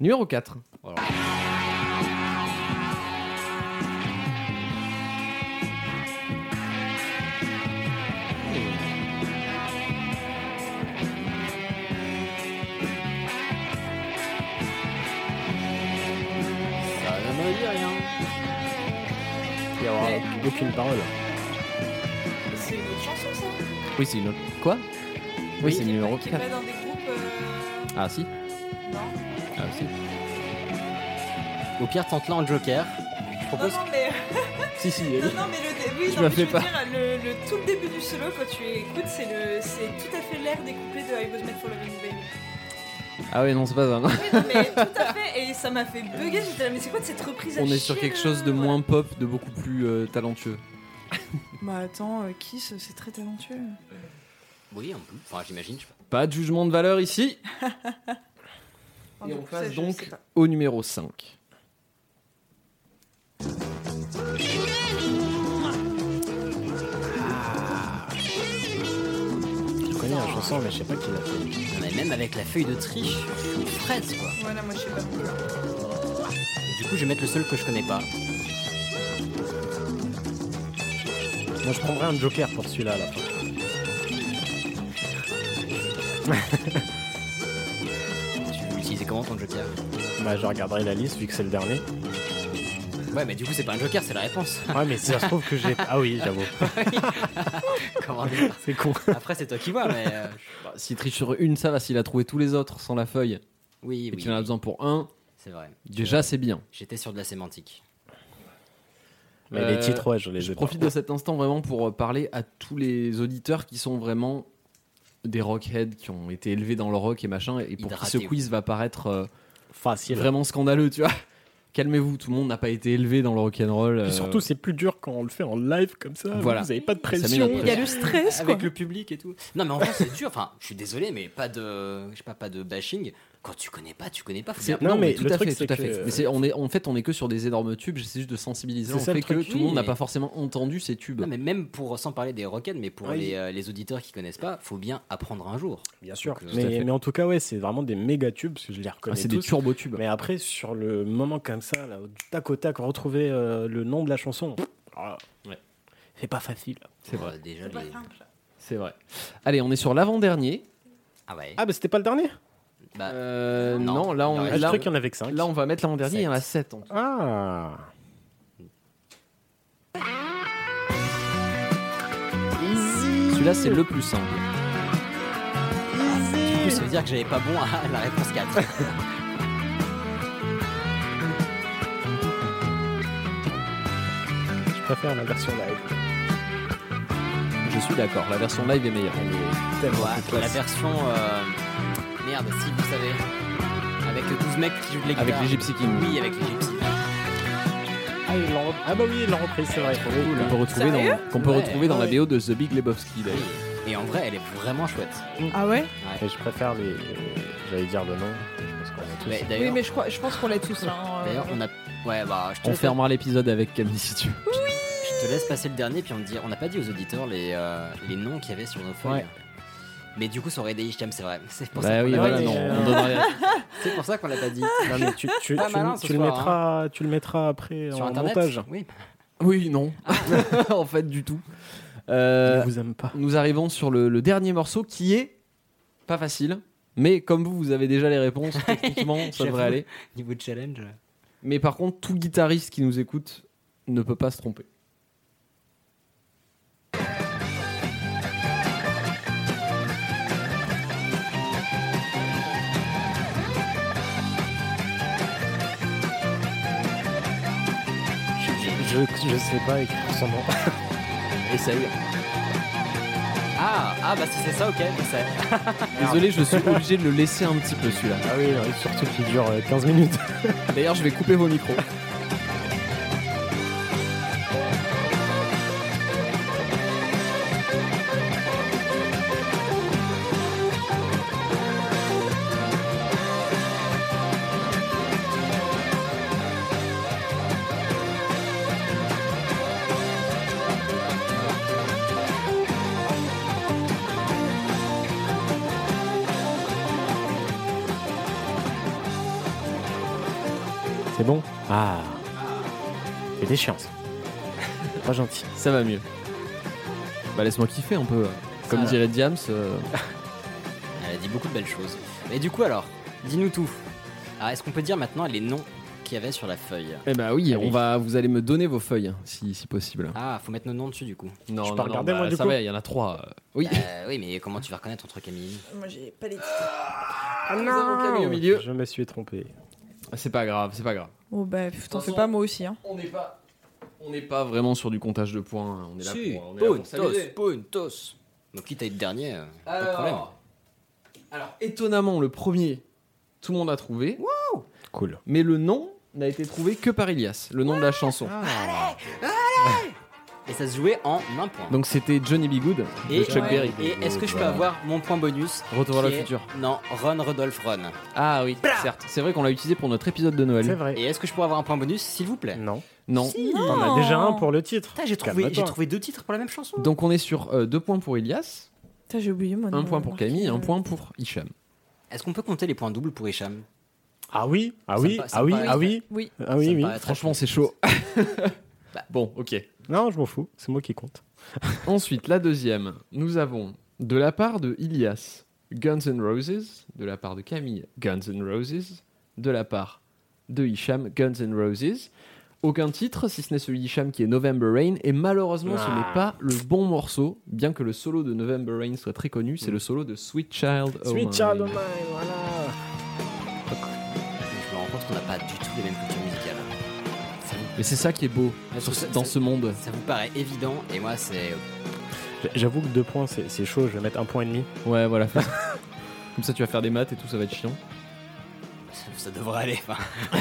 Numéro 4. Voilà. Ça ne me dit rien. Il y aura aucune parole. Oui, c'est une autre. Quoi Oui, c'est le numéro Qui est 4. pas dans des groupes. euh, Ah, si. Non. Ah, si. Au pire, tente-la en joker. Je Non, propose. non, mais. [LAUGHS] Si, si. non, non, mais le, oui, non, mais je veux pas. dire, le, le tout début du solo, quand tu écoutes, c'est le, tout à fait l'air des couplets de I Was Made for Loving Baby. Ah, ouais, non, c'est pas ça. non. Oui, non, mais [LAUGHS] tout à fait, et ça m'a fait bugger. J'étais là, mais c'est quoi de cette reprise à On est sur quelque là chose de moins pop, de beaucoup plus euh, talentueux. [LAUGHS] Bah attends, euh, Kiss, c'est très talentueux. Oui, un peu. Enfin, j'imagine. je sais pas. Pas de jugement de valeur ici. [LAUGHS] Et on passe je donc pas. au numéro 5. Je connais la chanson, mais je sais pas qui l'a fait. Non, mais même avec la feuille de triche, je suis une fraise quoi. Voilà, moi je sais pas. Du coup, je vais mettre le seul que je connais pas. Moi, je prendrais un joker pour celui-là à la fin. [LAUGHS] Tu veux l'utiliser comment ton joker Bah, je regarderai la liste vu que c'est le dernier. Ouais, mais du coup, c'est pas un joker, c'est la réponse. [LAUGHS] Ouais, mais si ça se trouve que j'ai. Ah oui, j'avoue. [LAUGHS] Comment dire C'est con. Après, c'est toi qui vois, mais. euh, Bah, S'il triche sur une, ça va. S'il a trouvé tous les autres sans la feuille Oui, et oui. qu'il en a besoin pour un, C'est vrai. déjà c'est bien. J'étais sur de la sémantique. Mais Euh, les titres, ouais, je les Je ai pas. profite de cet instant vraiment pour euh, parler à tous les auditeurs qui sont vraiment des rockheads qui ont été élevés dans le rock et machin et pour qui ce quiz va paraître euh, Facile. vraiment scandaleux, tu vois. [LAUGHS] Calmez-vous, tout le monde n'a pas été élevé dans le rock'n'roll. Euh, surtout, c'est plus dur quand on le fait en live comme ça. Voilà. Vous avez pas de pression. Il y a le stress, quoi. Avec le public et tout. Non, mais en vrai, c'est dur. Enfin, je suis désolé, mais pas de. Je sais pas, pas de bashing. Quand tu connais pas, tu connais pas. Faut bien- non, mais le tout à truc, fait, c'est tout à que- fait. Mais c'est, on est, en fait, on est que sur des énormes tubes. J'essaie juste de sensibiliser ça, fait le que tout le monde n'a mais- pas forcément entendu ces tubes. Non, mais même pour, sans parler des rockets, mais pour Oui. les, euh, les auditeurs qui connaissent pas, faut bien apprendre un jour. Bien sûr. Donc, euh. Mais, mais en tout cas, ouais, c'est vraiment des méga tubes, parce que je les Ah, reconnais c'est des turbo tubes. Mais après, sur le moment comme ça, là, du tac au tac, retrouver euh, le nom de la chanson, ah, Ouais. c'est pas facile. C'est vrai. euh, déjà, C'est pas les- simple. C'est vrai. Allez, on est sur l'avant-dernier. Ah ouais. Ah, bah c'était pas le dernier? Bah, Euh, Non. non, là, on, Ah, Ah, Je là, croyais qu'il y en avait que 5. là, on va mettre l'avant-dernier. Il y en a 7. Ah Celui-là, c'est le plus simple. du coup, ça veut dire que j'avais pas bon à [LAUGHS] la réponse 4. [LAUGHS] Je préfère la version live. Je suis d'accord. La version live est meilleure. Elle est Ouais, la version. euh, Merde, si vous savez. Avec 12 mecs qui jouent de la Avec guitare. les Gypsy Kings. Oui, avec les Gypsy. Ah, ils l'ont- ah bah oui, ils l'ont reprise, c'est vrai. Qu'on peut retrouver Sérieux dans, qu'on peut Ouais, retrouver dans la ouais. BO de The Big Lebowski. d'ailleurs. Et en vrai, elle est vraiment chouette. Ah ouais Et je préfère les. J'allais dire le nom. Je pense qu'on tous. Oui, D'ailleurs, mais je, crois, je pense qu'on l'a tous là. hein, [LAUGHS] euh. d'ailleurs, on a. Ouais, bah, je te, On laisse, fermera l'épisode avec Camille si tu veux. je te laisse passer le dernier, puis on te dit. On n'a pas dit aux auditeurs les, euh, les noms qu'il y avait sur nos feuilles. Ouais. Mais du coup, ça aurait des c'est vrai. [LAUGHS] C'est pour, ça Bah oui, voilà, [LAUGHS] C'est pour ça qu'on l'a pas dit. Non, mais tu, tu, Pas tu- malin, tu ce le soir, mettras, tu le mettras après Sur en internet montage. Oui. Oui, non. [LAUGHS] en fait, du tout. Euh, vous aime pas. nous arrivons sur le, le dernier morceau qui est pas facile. Mais comme vous, vous avez déjà les réponses, techniquement, ça devrait aller. Niveau de challenge. Mais par contre, tout guitariste qui nous écoute ne peut pas se tromper. Je, je sais pas écrire son nom. [LAUGHS] Essaye. Ah, ah bah si c'est ça, ok, je sais. [LAUGHS] Désolé, je suis obligé de le laisser un petit peu celui-là. Ah oui, oui, surtout qu'il dure euh, 15 minutes. D'ailleurs, je vais couper vos micros. [LAUGHS] C'est bon Ah. C'est des chiances. [LAUGHS] Pas gentil. Ça va mieux. Bah laisse-moi kiffer un peu. Comme dirait Diams. euh, [LAUGHS] Elle a dit beaucoup de belles choses. Et du coup, alors, dis-nous tout. Alors, est-ce qu'on peut dire maintenant les noms qu'il y avait sur la feuille? Eh bah oui, Ah on va, vous allez me donner vos feuilles, si, si possible. Ah, faut mettre nos noms dessus du coup. non, je peux regarder, moi, du ça coup va, il y en a trois. euh, Oui. Euh, [LAUGHS] oui, mais comment tu vas reconnaître entre Camille? Moi, j'ai pas les titres. Ah Camille au milieu. Je me suis trompé. C'est pas grave, c'est pas grave. Oh bah, t'en fais pas moi aussi. Hein. On n'est pas, on n'est pas vraiment sur du comptage de points. hein. On est là Si, pour, on est là pour. Donc, quitte à être dernier, euh, pas de problème. Alors, alors, étonnamment, le premier, tout le monde a trouvé. Cool. Mais le nom n'a été trouvé que par Ilias, le nom de la chanson. Ah. Et ça se jouait en un point. Donc c'était Johnny B. Good et de Chuck Ouais. Berry. et est-ce que je peux Voilà. avoir mon point bonus Retour vers le futur. Non, Ron Rodolphe Ron. Ah oui, certes. C'est vrai qu'on l'a utilisé pour notre épisode de Noël. C'est vrai. Et est-ce que je pourrais avoir un point bonus, s'il vous plaît? Non. Non. T'en as déjà un pour le titre. J'ai trouvé, trouvé deux titres pour la même chanson. Donc on est sur euh, deux points pour Ilias, Putain, j'ai oublié moi. de un point pour Camille, un euh, point pour Hicham. Est-ce qu'on peut compter les points doubles pour Hicham? Ah oui, ah oui, ah me oui, ah oui, Oui. ah oui, me oui. très Franchement, c'est chaud. [LAUGHS] Bah. bon, ok. Non, je m'en fous. C'est moi qui compte. [LAUGHS] Ensuite, la deuxième, nous avons de la part de Ilias, Guns N' Roses, de la part de Camille, Guns N' Roses, de la part de Hicham, Guns N' Roses. Aucun titre, si ce n'est celui d'Hicham qui est November Rain, et malheureusement ce Ah. n'est pas le bon morceau, bien que le solo de November Rain soit très connu, c'est le solo de Sweet Child O' Sweet Mine. Child of Mine, voilà. Mais c'est ça qui est beau sur- c'est- dans ce monde. ça vous paraît évident, et moi, c'est. J'avoue que deux points, c'est chaud. Je vais mettre un point et demi. Ouais, voilà. [LAUGHS] Comme ça tu vas faire des maths et tout, ça va être chiant. Ça devrait aller. Enfin, [LAUGHS]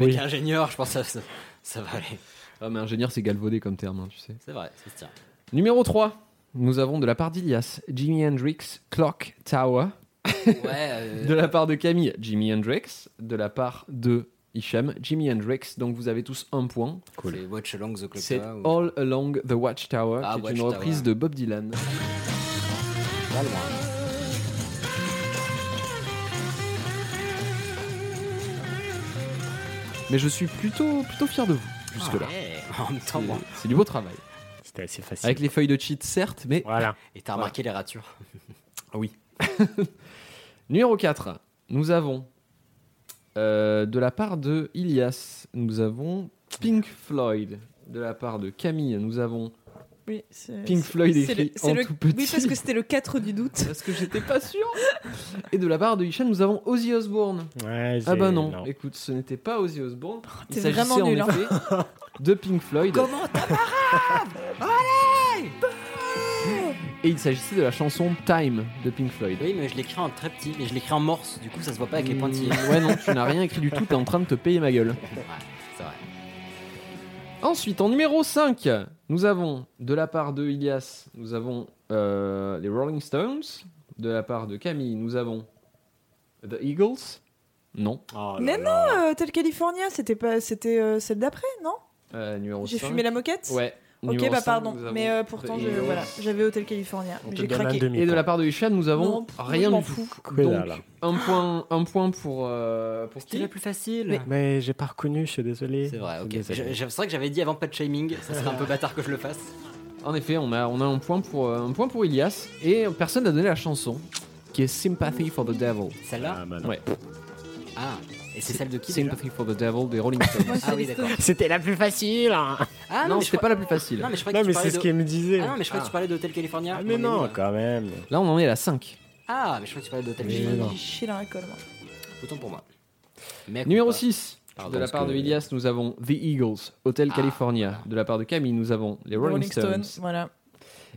Oui. avec ingénieur, je pense que ça, ça, ça va aller. Ah mais ingénieur c'est galvaudé comme terme, hein, tu sais. C'est vrai, ça se tient. Numéro 3, nous avons de la part d'Ilias, Jimi Hendrix, Clock Tower. Ouais, euh, [LAUGHS] De la part de Camille, Jimi Hendrix. De la part de Hicham, Jimi Hendrix. Donc vous avez tous un point. c'est Watch Along the Clock C'est ou- All Along the Watchtower, Ah, qui est une reprise de Bob Dylan. Pas loin. Mais je suis plutôt, plutôt fier de vous jusque-là. Ah ouais, En même temps, C'est- du beau travail. C'était assez facile. Avec les feuilles de cheat, certes, mais Voilà. [LAUGHS] Et t'as remarqué les ratures oui. [LAUGHS] Numéro 4, nous avons euh, de la part de Ilias, nous avons Pink Floyd. De la part de Camille, nous avons Oui, Pink Floyd c'est écrit le- c'est en le- tout petit. Oui, parce que c'était le 4 du doute. Parce que j'étais pas sûr. Et de la part de Hicham, nous avons Ozzy Osbourne. Ouais, Ah bah non. écoute, ce n'était pas Ozzy Osbourne. Il t'es s'agissait vraiment en nul, hein. effet de Pink Floyd. Comment Et il s'agissait de la chanson Time de Pink Floyd. Oui, mais je l'écris en très petit, mais je l'écris en morse, du coup ça se voit pas avec les pointillés. Mm, [LAUGHS] Ouais, non, tu n'as rien écrit du tout, t'es en train de te payer ma gueule. [LAUGHS] Ouais, c'est vrai. Ensuite, en numéro 5, nous avons de la part de Ilias, nous avons euh, les Rolling Stones. De la part de Camille, nous avons The Eagles. Non. Oh Mais non, euh, Hotel California, c'était pas, c'était euh, celle d'après, non? Euh, numéro J'ai 5. fumé la moquette? Ouais. Ok, bah pardon. Mais euh, pourtant, je- Eagles. voilà, j'avais Hotel California. Mais J'ai craqué. demi. Et de la part de Hicham, nous avons Non, rien je m'en du tout. fous. Que Donc, un point, un point pour, euh, pour C'était qui la plus facile. Mais- Mais j'ai pas reconnu, je suis désolé. C'est vrai, ok. Désolé. Je- je- C'est vrai que j'avais dit avant pas de shaming, ça serait un peu bâtard que je le fasse. En effet, on a, on a un, point pour, euh, un point pour Ilias. Et personne n'a donné la chanson, qui est Sympathy for the Devil. Celle-là Ah, bah. Ouais. Ah, et c'est celle de qui Sympathy for the Devil des Rolling Stones. [LAUGHS] Ah oui, d'accord. C'était la plus facile. hein. Ah non, c'était crois- pas la plus facile. Non, mais je croyais Non, que mais tu parlais c'est ce qu'elle me disait. Ah non, mais je croyais que tu parlais d'Hotel California. Ah, mais non, quand même. Là, on en est à la 5. Ah, mais je croyais que tu parlais d'Hotel Mais California. J'ai chié dans la colle, moi. Autant pour moi. Mais Numéro culpa. 6. Pardon, de la part que- de Ilias, nous avons The Eagles, Hotel Ah, California. voilà. De la part de Camille, nous avons les Rolling, Rolling Stones. Voilà.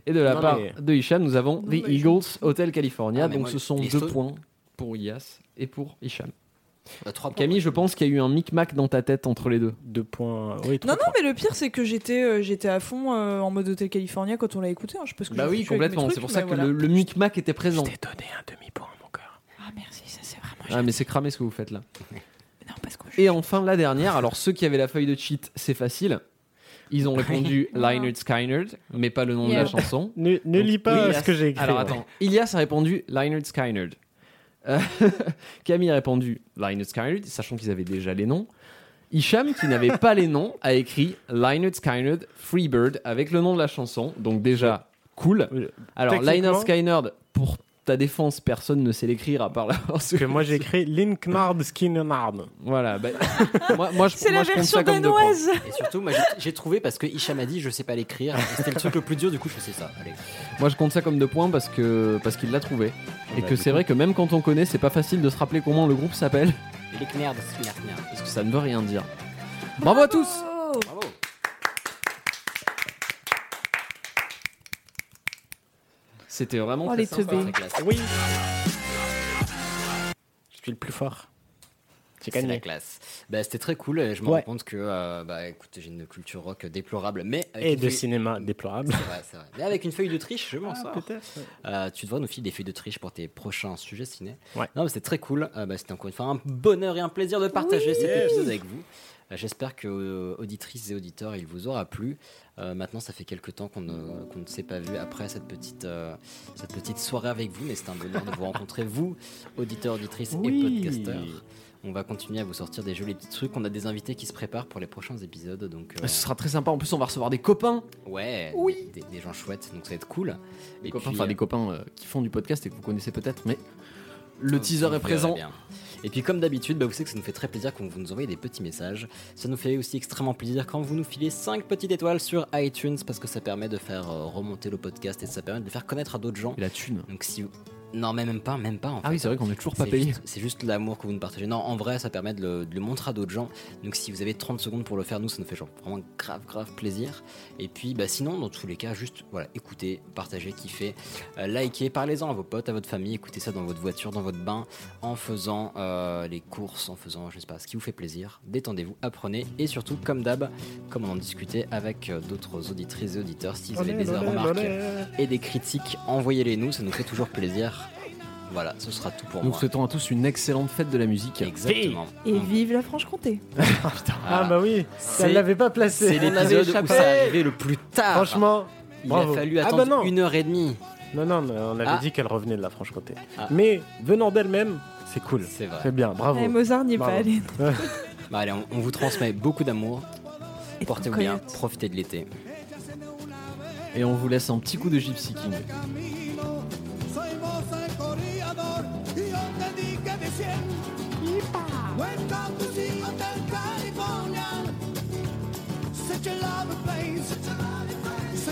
Et de la Non, part mais- de Hicham, nous avons Non, The mais je- Eagles, Hotel California. Ah, Donc moi, ce sont deux Stones- points pour Ilias et pour Hicham. Bah, trois. Camille, je pense qu'il y a eu un micmac dans ta tête entre les deux. Deux points. Oui, trois Non, non, mais le pire, c'est que j'étais euh, j'étais à fond euh, en mode Hotel California quand on l'a écouté. hein. Je sais pas ce que Bah oui, complètement. C'est pour ça que voilà. le, le micmac était Je présent. t'ai donné un demi-point, mon cœur. Ah, merci, ça c'est vraiment. Ah, mais c'est cramé ce que vous faites là. [LAUGHS] Non, parce que je- Et enfin, la dernière. Alors, ceux qui avaient la feuille de cheat, c'est facile. Ils ont répondu [LAUGHS] Lynyrd Skynyrd, mais pas le nom de la chanson. Ne, ne Donc, lis pas Ilias- ce que j'ai écrit. Alors ouais. attends, Ilias a répondu Lynyrd Skynyrd. Euh, [LAUGHS] Camille a répondu Lynyrd Skynyrd, sachant qu'ils avaient déjà les noms. Hicham, qui n'avait pas les noms, a écrit Lynyrd Skynyrd Freebird avec le nom de la chanson. Donc déjà, cool. Alors Lynyrd Skynyrd, pour ta défense, personne ne sait l'écrire à part la [LAUGHS] Parce que moi j'ai écrit Linknard Skinner. Voilà, bah, [LAUGHS] moi, moi, je, C'est moi, la je version ça comme danoise. Et surtout, moi j'ai- j'ai trouvé parce que Hicham a dit je sais pas l'écrire. et C'était le truc le plus dur, du coup je sais ça. Allez. Moi je compte ça comme deux points parce que parce qu'il l'a trouvé. Et Bah, que c'est coup. vrai que même quand on connaît, c'est pas facile de se rappeler comment le groupe s'appelle. Knerd, knerd. Parce que ça ne veut rien dire. Bravo à tous Oh. Bravo. C'était vraiment Oh, très les sympa. Très classe. Oui. Je suis le plus fort. C'est la classe. Bah, c'était très cool. Et je me Ouais. rends compte que, euh, bah, écoute, j'ai une culture rock déplorable, mais Et une de feuille- cinéma déplorable. C'est vrai, c'est vrai. Mais avec une feuille de triche, je m'en Ah, sors. peut-être. ouais. Euh, tu devrais nous filer des feuilles de triche pour tes prochains sujets ciné. Ouais. Non, mais c'était très cool. Euh, bah, c'était encore une fois un bonheur et un plaisir de partager cet épisode avec vous. Euh, J'espère que euh, auditrices et auditeurs, il vous aura plu. Euh, maintenant, ça fait quelques temps qu'on ne, qu'on ne s'est pas vu après cette petite, euh, cette petite soirée avec vous, mais c'est un bonheur de vous rencontrer, vous, auditeurs, auditrices et Oui. podcasteurs. On va continuer à vous sortir des jolis petits trucs. On a des invités qui se préparent pour les prochains épisodes. Donc, euh, Ce sera très sympa. En plus, on va recevoir des copains. ouais, des, des gens chouettes. Donc, ça va être cool. Des Et copains, puis, enfin des copains euh, qui font du podcast et que vous connaissez peut-être, mais le teaser est présent. bien. Et puis comme d'habitude, bah, vous savez que ça nous fait très plaisir quand vous nous envoyez des petits messages. Ça nous fait aussi extrêmement plaisir quand vous nous filez 5 petites étoiles sur iTunes parce que ça permet de faire euh, remonter le podcast et ça permet de le faire connaître à d'autres gens. Et la thune. Donc si vous- Non mais même pas, même pas en Ah fait. oui, c'est vrai qu'on est toujours pas payé. juste- C'est juste l'amour que vous nous partagez. Non, en vrai, ça permet de le, de le montrer à d'autres gens. Donc, si vous avez 30 secondes pour le faire, nous, ça nous fait genre vraiment grave, grave plaisir. Et puis, bah, sinon, dans tous les cas, juste voilà, écoutez, partagez, kiffez, euh, likez, parlez-en à vos potes, à votre famille, écoutez ça dans votre voiture, dans votre bain, en faisant euh, les courses, en faisant, je sais pas, ce qui vous fait plaisir. Détendez-vous, apprenez. Et surtout, comme d'hab, comme on en discutait avec euh, d'autres auditrices et auditeurs, si vous avez des remarques et des critiques, envoyez-les nous, ça nous fait toujours plaisir. Voilà, ce sera tout pour Nous moi. souhaitons à tous une excellente fête de la musique. Exactement. Et vive la Franche-Comté. [LAUGHS] Ah bah oui, ça ne l'avait pas placé. C'est l'épisode où ça arrivait le plus tard. Franchement, il bravo. a fallu Ah attendre bah non. une heure et demie. Non, non, mais on avait Ah. dit qu'elle revenait de la Franche-Comté. Ah. Mais venant d'elle-même, c'est cool. C'est vrai. C'est bien, bravo. Eh, Mozart n'y est pas allé. [LAUGHS] Bah, allez, on, on vous transmet beaucoup d'amour. Et Portez-vous bien, profitez de l'été. Et on vous laisse un petit coup de Gypsy King.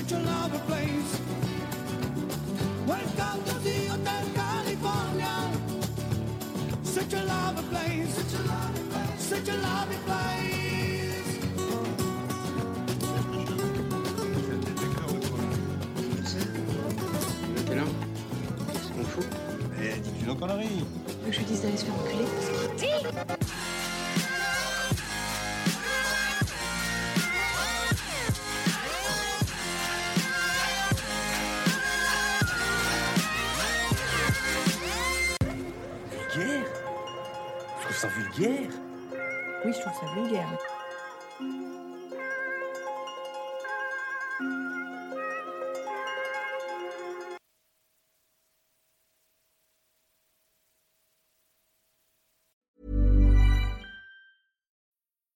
Such a lovely place. Welcome to the Hotel California. Such a lovely place. Such a lovely place. T'es là? Qu'est-ce qu'on fout Eh, dis-tu nos conneries Je lui dise d'aller se faire enculer. Ça vulgaire. Oui, je trouve ça vulgaire.